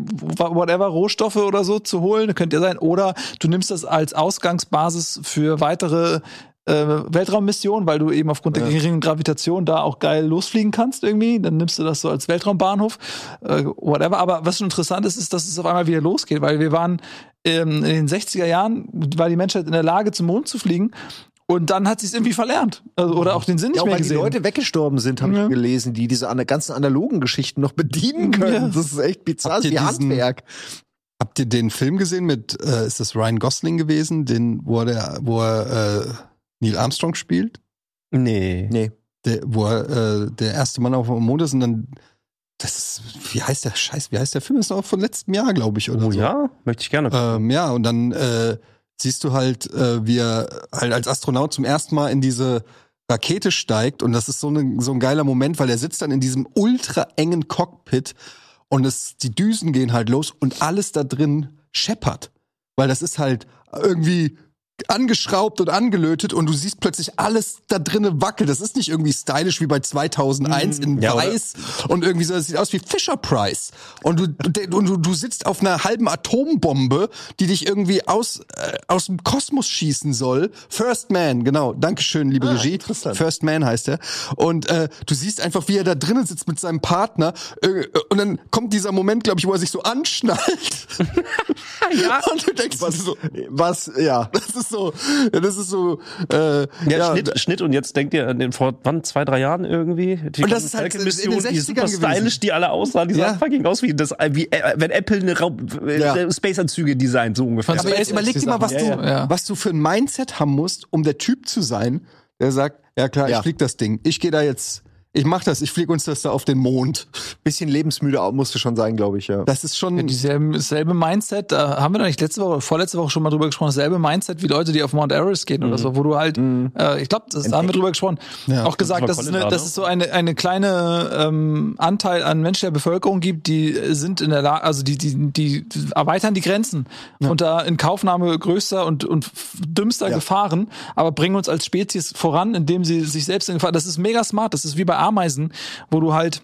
whatever, Rohstoffe oder so zu holen, könnte ja sein. Oder du nimmst das als Ausgangsbasis für weitere äh, Weltraummissionen, weil du eben aufgrund der geringen Gravitation da auch geil losfliegen kannst irgendwie. Dann nimmst du das so als Weltraumbahnhof, äh, whatever. Aber was schon interessant ist, ist, dass es auf einmal wieder losgeht, weil wir waren ähm, in den 60er Jahren, war die Menschheit in der Lage, zum Mond zu fliegen. Und dann hat sie es irgendwie verlernt. Also, oder auch den Sinn nicht Ja, auch mehr weil die gesehen. Leute weggestorben sind, habe Ja. ich gelesen, die diese an ganzen analogen Geschichten noch bedienen können. Ja. Das ist echt bizarr, wie Handwerk. Habt ihr den Film gesehen mit, äh, ist das Ryan Gosling gewesen, den, wo er, der, wo er äh, Neil Armstrong spielt? Nee. Nee. Der, wo er äh, der erste Mann auf dem Mond ist und dann, das ist, wie heißt der Scheiß, wie heißt der Film? Das ist noch von letztem Jahr, glaube ich, oder Oh so. ja, möchte ich gerne. Ähm, ja, und dann äh, siehst du halt, äh, wie er halt als Astronaut zum ersten Mal in diese Rakete steigt und das ist so, ne, so ein geiler Moment, weil er sitzt dann in diesem ultra engen Cockpit und es, die Düsen gehen halt los und alles da drin scheppert. Weil das ist halt irgendwie angeschraubt und angelötet und du siehst plötzlich alles da drinnen wackelt. Das ist nicht irgendwie stylisch wie bei 2001 in Ja, oder? weiß und irgendwie so, das sieht aus wie Fisher Price. Und du, und du, du sitzt auf einer halben Atombombe, die dich irgendwie aus, äh, aus dem Kosmos schießen soll. First Man, genau. Dankeschön, liebe Regie. interessant. First Man heißt er. Und äh, du siehst einfach, wie er da drinnen sitzt mit seinem Partner. Äh, und dann kommt dieser Moment, glaube ich, wo er sich so anschnallt. [LAUGHS] ja. [LAUGHS] Und du denkst was, so, Was, ja. [LAUGHS] das ist so, ja, das ist so, äh, Ja, Schnitt, Schnitt und jetzt denkt ihr an den vor wann, zwei, drei Jahren irgendwie? Die Und das ist halt in den Mission, die 60ern super gewesen. stylisch, die alle aussahen, die Ja. sahen fucking aus wie das, wie äh, wenn Apple eine Raum, äh, Ja. Space-Anzüge designt, so ungefähr. Aber jetzt überleg dir mal, was du, Ja, ja. was du für ein Mindset haben musst, um der Typ zu sein, der sagt, ja klar, Ja. ich flieg das Ding. Ich gehe da jetzt, Ich mach das, ich fliege uns das da auf den Mond. Bisschen lebensmüde au- musst du schon sein, glaube ich, ja. Das ist schon. Ja, dieselbe, dasselbe Mindset, da haben wir doch nicht letzte Woche oder vorletzte Woche schon mal drüber gesprochen, dasselbe Mindset wie Leute, die auf Mount Everest gehen oder so, wo du halt, äh, ich glaube, das da haben wir drüber gesprochen, Ja. auch gesagt, dass es, Colin eine, da, dass ne? es so eine, eine kleine ähm, Anteil an Menschen der Bevölkerung gibt, die sind in der Lage, also die, die, die erweitern die Grenzen unter Inkaufnahme größter und, und dümmster Gefahren, aber bringen uns als Spezies voran, indem sie sich selbst in Gefahr, das ist mega smart, das ist wie bei Ameisen, wo du halt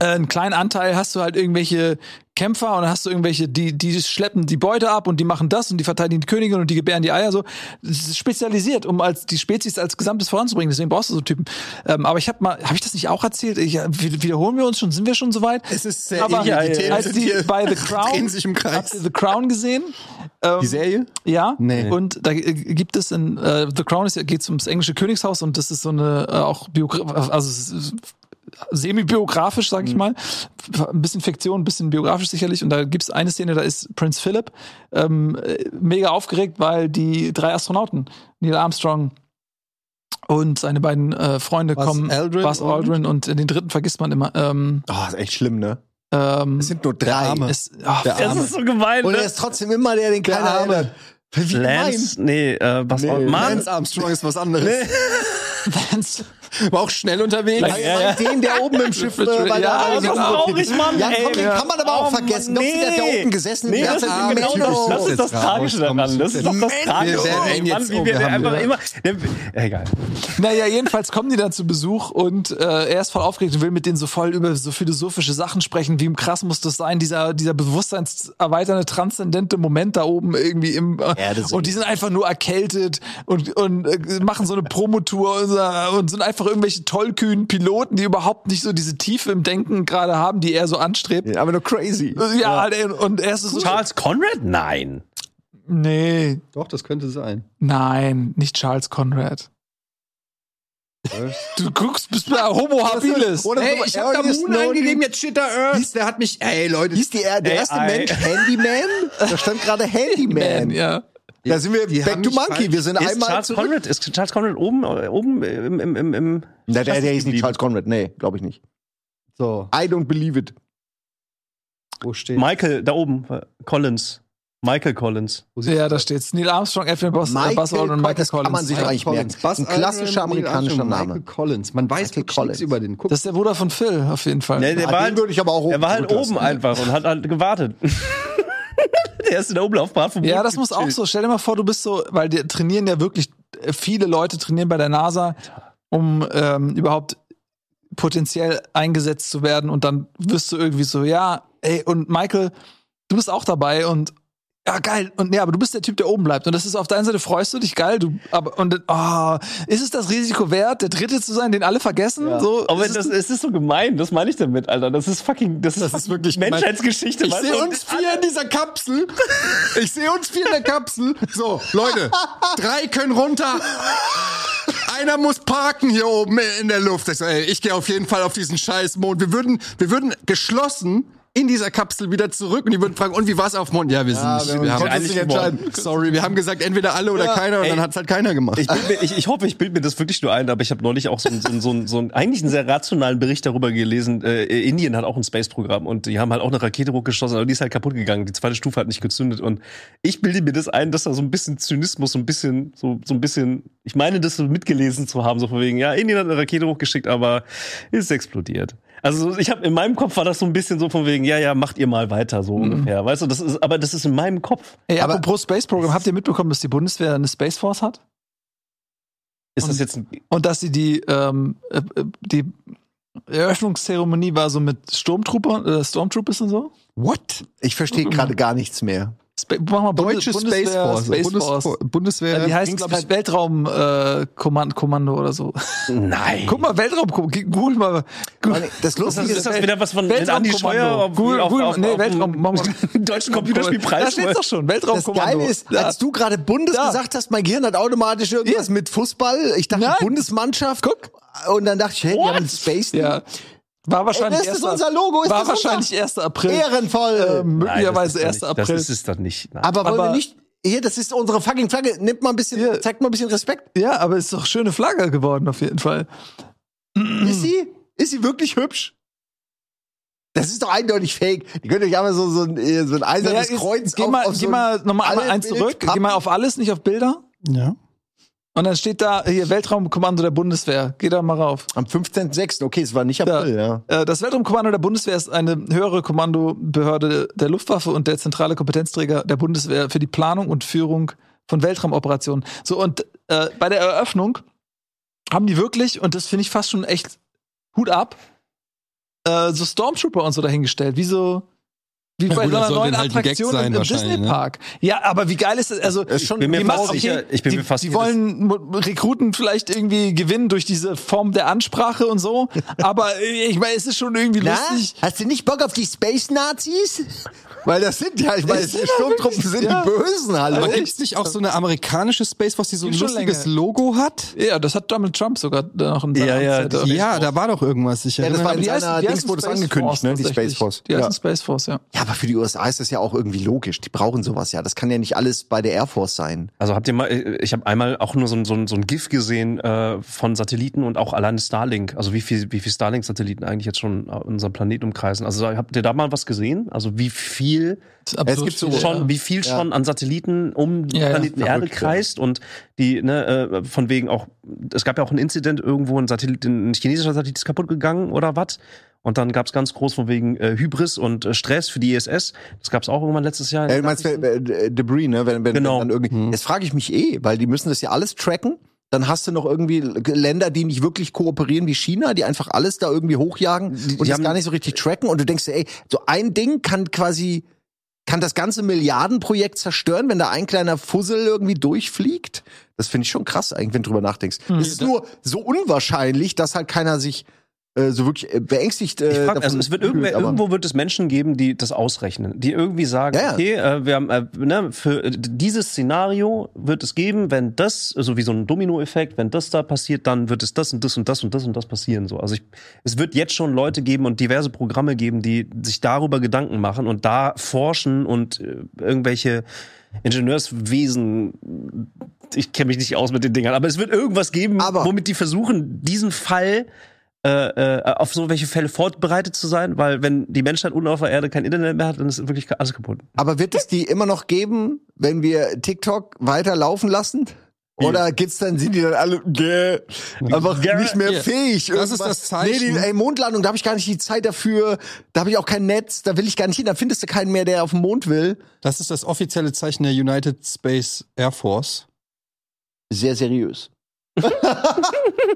äh, einen kleinen Anteil hast du halt irgendwelche Kämpfer und dann hast du irgendwelche, die, die schleppen die Beute ab und die machen das und die verteidigen die Königin und die gebären die Eier so. Das ist spezialisiert, um als die Spezies als Gesamtes voranzubringen. Deswegen brauchst du so Typen. Ähm, aber ich habe mal, habe ich das nicht auch erzählt? Ich, ja, wi- wiederholen wir uns schon? Sind wir schon soweit? Es ist sehr aber ähnlich. Die Themen als die bei The [LAUGHS] Crown sich im Kreis. Habt ihr The Crown gesehen? Ähm, Die Serie? ja, Nee. und da äh, gibt es in äh, The Crown ist ja geht's ums englische Königshaus und das ist so eine äh, auch Biogra also semi-biografisch, sag ich mal. Ein bisschen Fiktion, ein bisschen biografisch sicherlich. Und da gibt's eine Szene, da ist Prince Philip ähm, äh, mega aufgeregt, weil die drei Astronauten, Neil Armstrong und seine beiden äh, Freunde Buzz kommen, Aldrin Buzz und- Aldrin und den dritten vergisst man immer. Ähm, Oh, ist echt schlimm, ne? ähm, Es sind nur drei. Arme. es, Der Das ist so gemein, Und er ne? ist trotzdem immer der, den keiner Arme. erinnert. Wie. Lance, nee, äh, was war, Mann, Lance Armstrong ist was anderes. Vance. [LAUGHS] War auch schnell unterwegs. Like, Ja, ja. Den, der oben im Schiff, äh, der, Ja, bei das ist traurig, Mann, Ja, ey. komm, den kann man aber auch Oh, vergessen. Mann, Glaubst du, der hat da nee. oben gesessen? Nee, das ist genau das, das ist das Tragische daran. Das ist doch das Tragische. Mann, jetzt- wie wir einfach immer. Der, egal. Naja, jedenfalls kommen die dann zu Besuch und äh, er ist voll aufgeregt und will mit denen so voll über so philosophische Sachen sprechen. Wie krass muss das sein, dieser, dieser bewusstseinserweiternde, transzendente Moment da oben irgendwie im. Äh, und die sind einfach nur erkältet und, und äh, machen so eine Promotour und, so- und sind einfach irgendwelche tollkühnen Piloten, die überhaupt nicht so diese Tiefe im Denken gerade haben, die er so anstrebt. Ja, aber nur crazy. Ja, und er ist so. Charles Conrad? Nein. Nee, Doch, das könnte sein. nein, nicht Charles Conrad. Du guckst, bist du Homo [LAUGHS] habilis. Hey, ich hab da Moon eingegeben, jetzt steht da Earth. Der hat mich, ey Leute, Hieß die, der erste AI. Mensch Handyman? [LAUGHS] Da stand gerade Handyman. Man, ja. Da sind wir Die back to Monkey. Wir sind Ist einmal Charles zurück. Conrad, ist Charles Conrad oben, äh, oben im, im, im, im Na, der, der hieß nicht? Charles Conrad. Nee, glaube ich nicht. so, I don't believe it. wo steht? Michael, da oben, äh, Collins. Michael Collins. Ja, da steht's. Neil Armstrong, Edwin Boss, Michael Buzz Aldrin und Michael das kann Collins. man sich ja. eigentlich merken. Buzz Ein klassischer Aldrin, amerikanischer Name. Michael Collins. Man weiß Michael Collins. nichts über den. Guck, Das ist der Bruder von Phil, auf jeden Fall. Nee, der Ah, war den halt, würde ich aber auch er war halt oben einfach und hat halt gewartet. [LAUGHS] der ist in der Umlaufbahn vom ja, Mond das muss auch so. Stell dir mal vor, du bist so, weil die trainieren ja wirklich, äh, viele Leute trainieren bei der NASA, um ähm, überhaupt potenziell eingesetzt zu werden. Und dann wirst du irgendwie so, ja, ey, und Michael, du bist auch dabei und ja, geil. Und nee, aber du bist der Typ, der oben bleibt. Und das ist auf der einen Seite freust du dich, geil, du, aber, und, oh, ist es das Risiko wert, der Dritte zu sein, den alle vergessen? So, Aber ist das, es, ist so gemein, das meine ich damit, Alter. Das ist fucking, das ist, Das ist fucking wirklich. Menschheitsgeschichte. Ich sehe uns vier in dieser Kapsel. Ich sehe uns vier in der Kapsel. So, Leute, drei können runter. Einer muss parken hier oben in der Luft. Ich, so, ey, ich gehe auf jeden Fall auf diesen scheiß Mond. Wir würden, wir würden geschlossen in dieser Kapsel wieder zurück und die würden fragen, und wie war's auf dem Mond? Ja, wir sind Ja, nicht, wir wir haben uns nicht entscheiden. Sorry, wir haben gesagt, entweder alle oder keiner und Ey. dann hat's halt keiner gemacht. Ich, mir, ich, ich hoffe, ich bilde mir das wirklich nur ein, aber ich habe neulich auch so, einen- so, einen- so, einen- so einen, eigentlich einen sehr rationalen Bericht darüber gelesen. Äh, Indien hat auch ein Space-Programm und die haben halt auch eine Rakete hochgeschossen, aber die ist halt kaputt gegangen. Die zweite Stufe hat nicht gezündet und ich bilde mir das ein, dass da so ein bisschen Zynismus, so ein bisschen, so, so ein bisschen, ich meine, das so mitgelesen zu haben, so von wegen, ja, Indien hat eine Rakete hochgeschickt, aber ist explodiert. Also ich habe in meinem Kopf war das so ein bisschen so von wegen, ja, ja, macht ihr mal weiter, so ungefähr. Weißt du, das ist, aber das ist in meinem Kopf. ey, aber- apropos Space Program, habt ihr mitbekommen, dass die Bundeswehr eine Space Force hat? Ist das Und- jetzt ein, Und dass sie die, ähm, äh, äh, die Eröffnungszeremonie war so mit Sturmtrooper, äh, Stormtroopers und so? What? Ich verstehe gerade gar nichts mehr. Mal Bundes- Deutsche Bundeswehr, Space Force. Space Bundes Force. Bundeswehr. Ja, die heißt, glaube ich, Weltraumkommando äh, Kommand- Kommando oder so. nein. Guck mal, Weltraum, google mal. Google. Das Ist das, Lustige ist das wieder was von Andi Scheuer auf, Google, auf, Google, auf, nee, auf Weltraum, mach mal. [LAUGHS] deutschen Computerspielpreis? Da steht's doch schon, Das Weltraumkommando. Geile ist, Ja. als du gerade Bundes Ja. gesagt hast, mein Gehirn hat automatisch irgendwas mit Fußball. Ich dachte Nein. Bundesmannschaft. Guck. Und dann dachte ich, hey, die haben einen Space. ja. War wahrscheinlich Ey, das ist unser Logo, ist war das wahrscheinlich 1. April. Ehrenvoll. Ähm, möglicherweise Nein, 1. das ist doch April. Das ist es doch nicht. Nein. aber wollen aber- wir nicht. Hier, das ist unsere fucking Flagge. Nimmt mal ein bisschen, Ja. zeigt mal ein bisschen Respekt. Ja, aber ist doch schöne Flagge geworden auf jeden Fall. Ist sie? Ist sie wirklich hübsch? Das ist doch eindeutig fake. Die könnt euch aber so, so ein, äh, so ein eisernes Ja, Kreuz geh mal, auf, auf geh so mal nochmal einmal alle eins zurück. Geh mal auf alles, nicht auf Bilder. Ja. Und dann steht da hier Weltraumkommando der Bundeswehr. Geh da mal rauf. Am 15.06. Okay, es war nicht April, ja. Äh, Das Weltraumkommando der Bundeswehr ist eine höhere Kommandobehörde der Luftwaffe und der zentrale Kompetenzträger der Bundeswehr für die Planung und Führung von Weltraumoperationen. So, und äh, bei der Eröffnung haben die wirklich, und das finde ich fast schon echt Hut ab, äh, so Stormtrooper und so dahingestellt, wie so. Wie Ja bei so einer neuen halt Attraktion sein im, im wahrscheinlich, ne? Disney-Park. Ja, aber wie geil ist das? Also, Ist schon- bin mir fast machen- sicher- ich bin die, mir fast die sicher, wollen Rekruten vielleicht irgendwie gewinnen durch diese Form der Ansprache und so. [LAUGHS] aber äh, ich meine, es ist schon irgendwie Na, lustig. hast du nicht Bock auf die Space-Nazis? Weil das sind ja, ich meine, Sturmtruppen sind ja. die Bösen, hallo. Aber gibt's nicht auch so eine amerikanische Space Force, die so ein lustiges länger. Logo hat? Ja, das hat Donald Trump sogar noch in seiner Ja, ja, die- Ja, da war doch irgendwas. Ich Ja, das war in die seiner Dings wurde es Space angekündigt, Force ne, die. Space Force. Die Ja. heißen Space Force, ja. Ja, aber für die USA ist das ja auch irgendwie logisch. Die brauchen sowas ja. Das kann ja nicht alles bei der Air Force sein. Also habt ihr mal, ich habe einmal auch nur so ein, so ein, so ein GIF gesehen äh, von Satelliten und auch alleine Starlink. Also wie viel, wie viel Starlink-Satelliten eigentlich jetzt schon unseren Planeten umkreisen. Also habt ihr da mal was gesehen? Also wie viel absurd gibt so schon, ja. wie viel Ja. schon an Satelliten um den Ja, ja. Planeten Erde kreist und die, ne, äh, von wegen auch, es gab ja auch einen Incident irgendwo, ein Satellit, ein chinesischer Satellit ist kaputt gegangen oder was? Und dann gab's ganz groß von wegen äh, Hybris und äh, Stress für die ISS. Das gab's auch irgendwann letztes Jahr. Ja, du meinst äh, äh, Debris, ne? Wenn, wenn, Genau. wenn dann irgendwie. Jetzt frage ich mich eh, weil die müssen das ja alles tracken. Dann hast du noch irgendwie Länder, die nicht wirklich kooperieren wie China, die einfach alles da irgendwie hochjagen und die das haben- gar nicht so richtig tracken. Und du denkst dir, ey, so ein Ding kann quasi kann das ganze Milliardenprojekt zerstören, wenn da ein kleiner Fussel irgendwie durchfliegt. Das finde ich schon krass, eigentlich, wenn du drüber nachdenkst. es ist nur so unwahrscheinlich, dass halt keiner sich äh, so wirklich äh, beängstigt. Äh, Ich frag, also es wird irgendwer, irgendwo wird es Menschen geben, die das ausrechnen, die irgendwie sagen, Ja, ja. okay, äh, wir haben äh, ne, für äh, dieses Szenario wird es geben, wenn das, so wie so ein Dominoeffekt, wenn das da passiert, dann wird es das und das und das und das und das passieren. So, also ich, es wird jetzt schon Leute geben und diverse Programme geben, die sich darüber Gedanken machen und da forschen und äh, irgendwelche Ingenieurswesen. Ich kenne mich nicht aus mit den Dingern, aber es wird irgendwas geben, Aber- womit die versuchen, diesen Fall äh, äh, auf so welche Fälle vorbereitet zu sein, weil wenn die Menschheit unten auf der Erde kein Internet mehr hat, dann ist wirklich alles kaputt. Aber wird es die immer noch geben, wenn wir TikTok weiter laufen lassen? Oder gibt's dann, sind die dann alle gäh, einfach Gäh. nicht mehr Ja. fähig? Das ist irgendwas- das Zeichen. Nee, die, ey, Mondlandung, da habe ich gar nicht die Zeit dafür. Da habe ich auch kein Netz, da will ich gar nicht hin. Da findest du keinen mehr, der auf den Mond will. Das ist das offizielle Zeichen der United Space Air Force. Sehr seriös. [LAUGHS]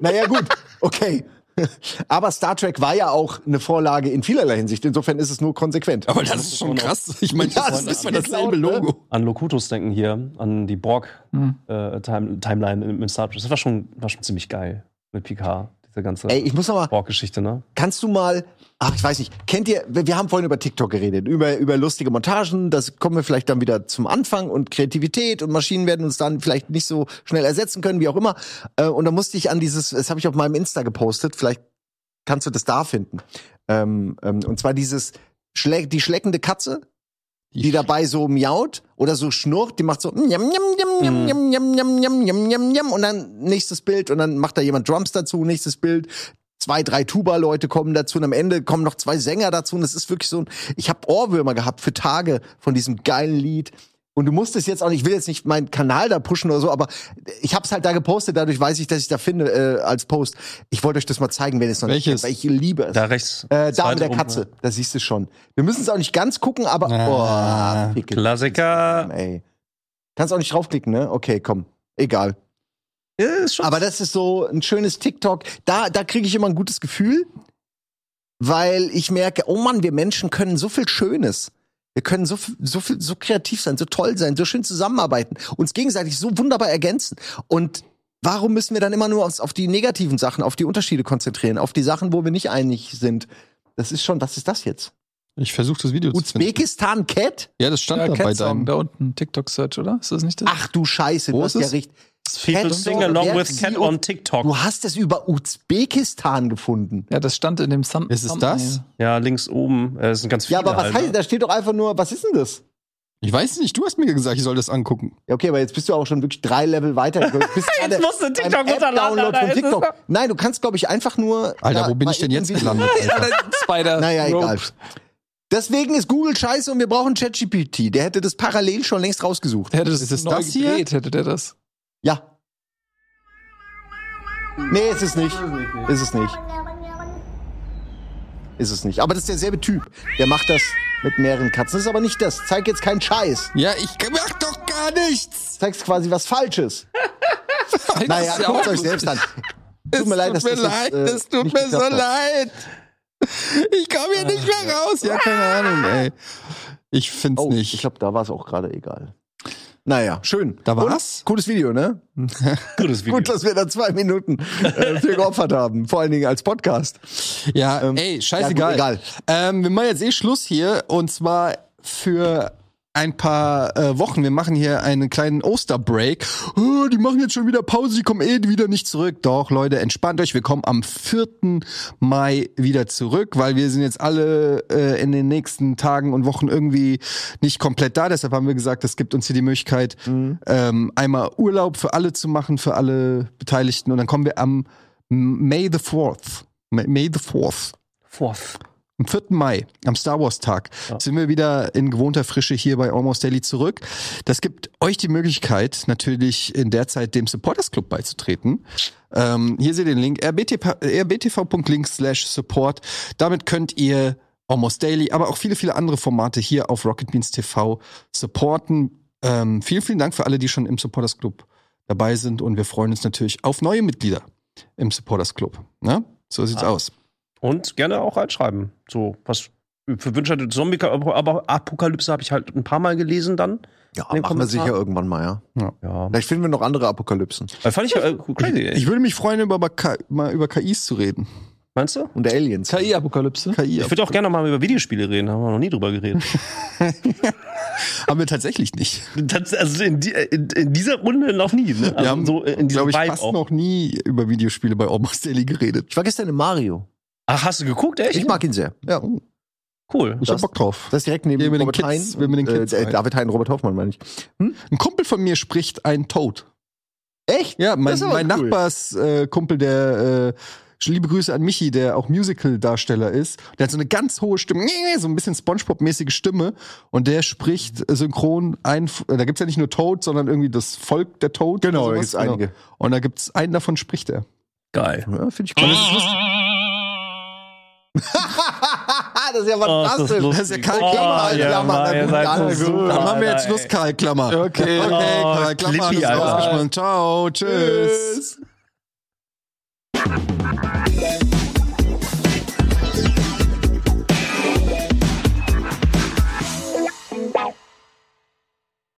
naja, gut, okay. [LAUGHS] Aber Star Trek war ja auch eine Vorlage in vielerlei Hinsicht. Insofern ist es nur konsequent. Aber das ist schon krass. Ich meine, Ja, das ist immer dasselbe ne? Logo. An Locutus denken hier, an die Borg Hm. äh, Time, Timeline im im Star Trek. Das war schon, war schon ziemlich geil mit Picard, diese ganze Ey, ich muss noch mal, Borg-Geschichte, ne? kannst du mal, ach, ich weiß nicht, kennt ihr, wir haben vorhin über TikTok geredet, über, über lustige Montagen, das kommen wir vielleicht dann wieder zum Anfang und Kreativität und Maschinen werden uns dann vielleicht nicht so schnell ersetzen können, wie auch immer. Äh, Und da musste ich an dieses, das habe ich auf meinem Insta gepostet, vielleicht kannst du das da finden. Ähm, ähm, und zwar dieses, die schleckende Katze, die dabei so miaut oder so schnurrt, die macht so njam, njam, njam, njam, njam, njam, njam, njam, njam, njam, und dann nächstes Bild und dann macht da jemand Drums dazu, nächstes Bild. Zwei, drei Tuba-Leute kommen dazu und am Ende kommen noch zwei Sänger dazu und es ist wirklich so ein, ich habe Ohrwürmer gehabt für Tage von diesem geilen Lied. Und du musst es jetzt auch nicht, ich will jetzt nicht meinen Kanal da pushen oder so, aber ich habe es halt da gepostet, dadurch weiß ich, dass ich da finde äh, als Post. Ich wollte euch das mal zeigen, wenn es noch Welches? nicht weil ich liebe es. Da rechts. Äh, da mit der oben, Katze, da siehst du schon. Wir müssen es auch nicht ganz gucken, aber Ah, oh, Klassiker. Ey. Kannst auch nicht draufklicken, ne? Okay, komm. Egal. Ja, ist schon Aber das ist so ein schönes TikTok. Da, da kriege ich immer ein gutes Gefühl, weil ich merke, oh Mann, wir Menschen können so viel Schönes. Wir können so, viel- so viel, so kreativ sein, so toll sein, so schön zusammenarbeiten, uns gegenseitig so wunderbar ergänzen. Und warum müssen wir dann immer nur auf, auf die negativen Sachen, auf die Unterschiede konzentrieren, auf die Sachen, wo wir nicht einig sind? Das ist schon, was ist das jetzt? Ich versuche das Video zu finden. Usbekistan Cat? Ja, das stand Ja, da bei Cat Song, deinem. da unten, TikTok-Search, oder? Ist das nicht das? Ach du Scheiße, Wo du ist hast ja recht. People Cat sing along with Cat on TikTok. Du hast es über Usbekistan gefunden. Ja, das stand in dem Sun. Ist es das? Ja, links oben. Äh, das sind ganz viele. Ja, aber was halt, heißt, ne? da steht doch einfach nur, was ist denn das? Ich weiß nicht, du hast mir gesagt, ich soll das angucken. Ja, okay, aber jetzt bist du auch schon wirklich drei Level weiter. Du bist [LAUGHS] gerade musst du TikTok runterladen, von TikTok. Nein, du kannst, glaube ich, einfach nur. Alter, da wo bin ich denn jetzt gelandet? [LAUGHS] Spider. Naja, Rope. egal. Deswegen ist Google scheiße und wir brauchen ChatGPT. Der hätte das parallel schon längst rausgesucht. Der hätte das, Ist es neu das hier? gedreht, hätte der das. Ja. Nee, ist es nicht. Ist es nicht. Ist es nicht. Aber das ist derselbe Typ. Der macht das mit mehreren Katzen. Das ist aber nicht das. Zeig jetzt keinen Scheiß. Ja, ich mach doch gar nichts. Zeigst quasi was Falsches. [LAUGHS] Naja, Das ja guckt euch selbst an. [LAUGHS] Tut mir leid, dass mir das leid, jetzt, äh, es tut mir so hat. leid. [LAUGHS] Ich komme hier nicht mehr raus. Ja, keine Ahnung, ey. Ich find's Oh, nicht. ich glaube, da war es auch gerade egal. Naja, schön. Da Und? war's? Cooles Video, ne? [LAUGHS] Gutes Video. Gut, dass wir da zwei Minuten äh, für geopfert haben. Vor allen Dingen als Podcast. Ja, Ähm, ey, scheißegal. ja, gut, Ähm, wir machen jetzt eh Schluss hier und zwar für ein paar äh, Wochen. Wir machen hier einen kleinen Osterbreak. Oh, die machen jetzt schon wieder Pause, die kommen eh wieder nicht zurück. Doch, Leute, entspannt euch. Wir kommen am 4. Mai wieder zurück, weil wir sind jetzt alle äh, in den nächsten Tagen und Wochen irgendwie nicht komplett da. Deshalb haben wir gesagt, es gibt uns hier die Möglichkeit, ähm, einmal Urlaub für alle zu machen, für alle Beteiligten. Und dann kommen wir am May the 4th. May May the 4th. Fourth. Am 4. Mai, am Star Wars Tag, sind wir wieder in gewohnter Frische hier bei Almost Daily zurück. Das gibt euch die Möglichkeit, natürlich in der Zeit dem Supporters Club beizutreten. Ähm, hier seht ihr den Link, rbtv- rbtv.link slash support. Damit könnt ihr Almost Daily, aber auch viele, viele andere Formate hier auf Rocket Beans TV supporten. Ähm, vielen, vielen Dank für alle, die schon im Supporters Club dabei sind und wir freuen uns natürlich auf neue Mitglieder im Supporters Club. Ne? So sieht's aus. Und gerne auch reinschreiben. So, was für Wünsche hatte Zombie, aber Apokalypse habe ich halt ein paar Mal gelesen dann. Ja, machen wir sicher irgendwann mal, ja. Ja. Vielleicht finden wir noch andere Apokalypsen. Äh, Fand ich äh, crazy, ey. Ich würde mich freuen, über, mal über KIs zu reden. Meinst du? Und der Aliens. KI-Apokalypse. KI Ich würde auch gerne mal über Videospiele reden, haben wir noch nie drüber geredet. [LAUGHS] haben wir tatsächlich nicht. Das, also in, die, in, in dieser Runde noch nie. Ne? Also wir haben, so in diesem glaube ich, Vibe fast auch. noch nie über Videospiele bei Almost Daily geredet. Ich war gestern in Mario. Ach, hast du geguckt, echt? Ich mag ihn sehr. Ja. Cool. Ich hab Bock drauf. Das ist direkt neben wir den Robert Kids- Hein. wir mit den und, Kids äh. David Hein, Robert Hoffmann, meine ich. Ein Kumpel von mir spricht ein Toad. Echt? Ja, mein, Das mein cool. Nachbarskumpel, äh, Kumpel, der äh, liebe Grüße an Michi, der auch Musical-Darsteller ist. Der hat so eine ganz hohe Stimme, so ein bisschen Spongebob-mäßige Stimme. Und der spricht äh, synchron ein. äh, Da gibt's ja nicht nur Toad, sondern irgendwie das Volk der Toad. Genau, da gibt's einige. Und da gibt's einen davon spricht er. Geil. Ja, finde ich cool. Das ist lustig. das ist ja fantastisch. Das ist ja Karl Oh, Klammer, ja, Ja, ihr gut, seid gar so super, Dann machen wir jetzt Schluss. Karl Klammer. Okay. Okay, Oh, Karl Klammer Clippy, rausgeschmissen. Ciao, tschüss. Tschüss.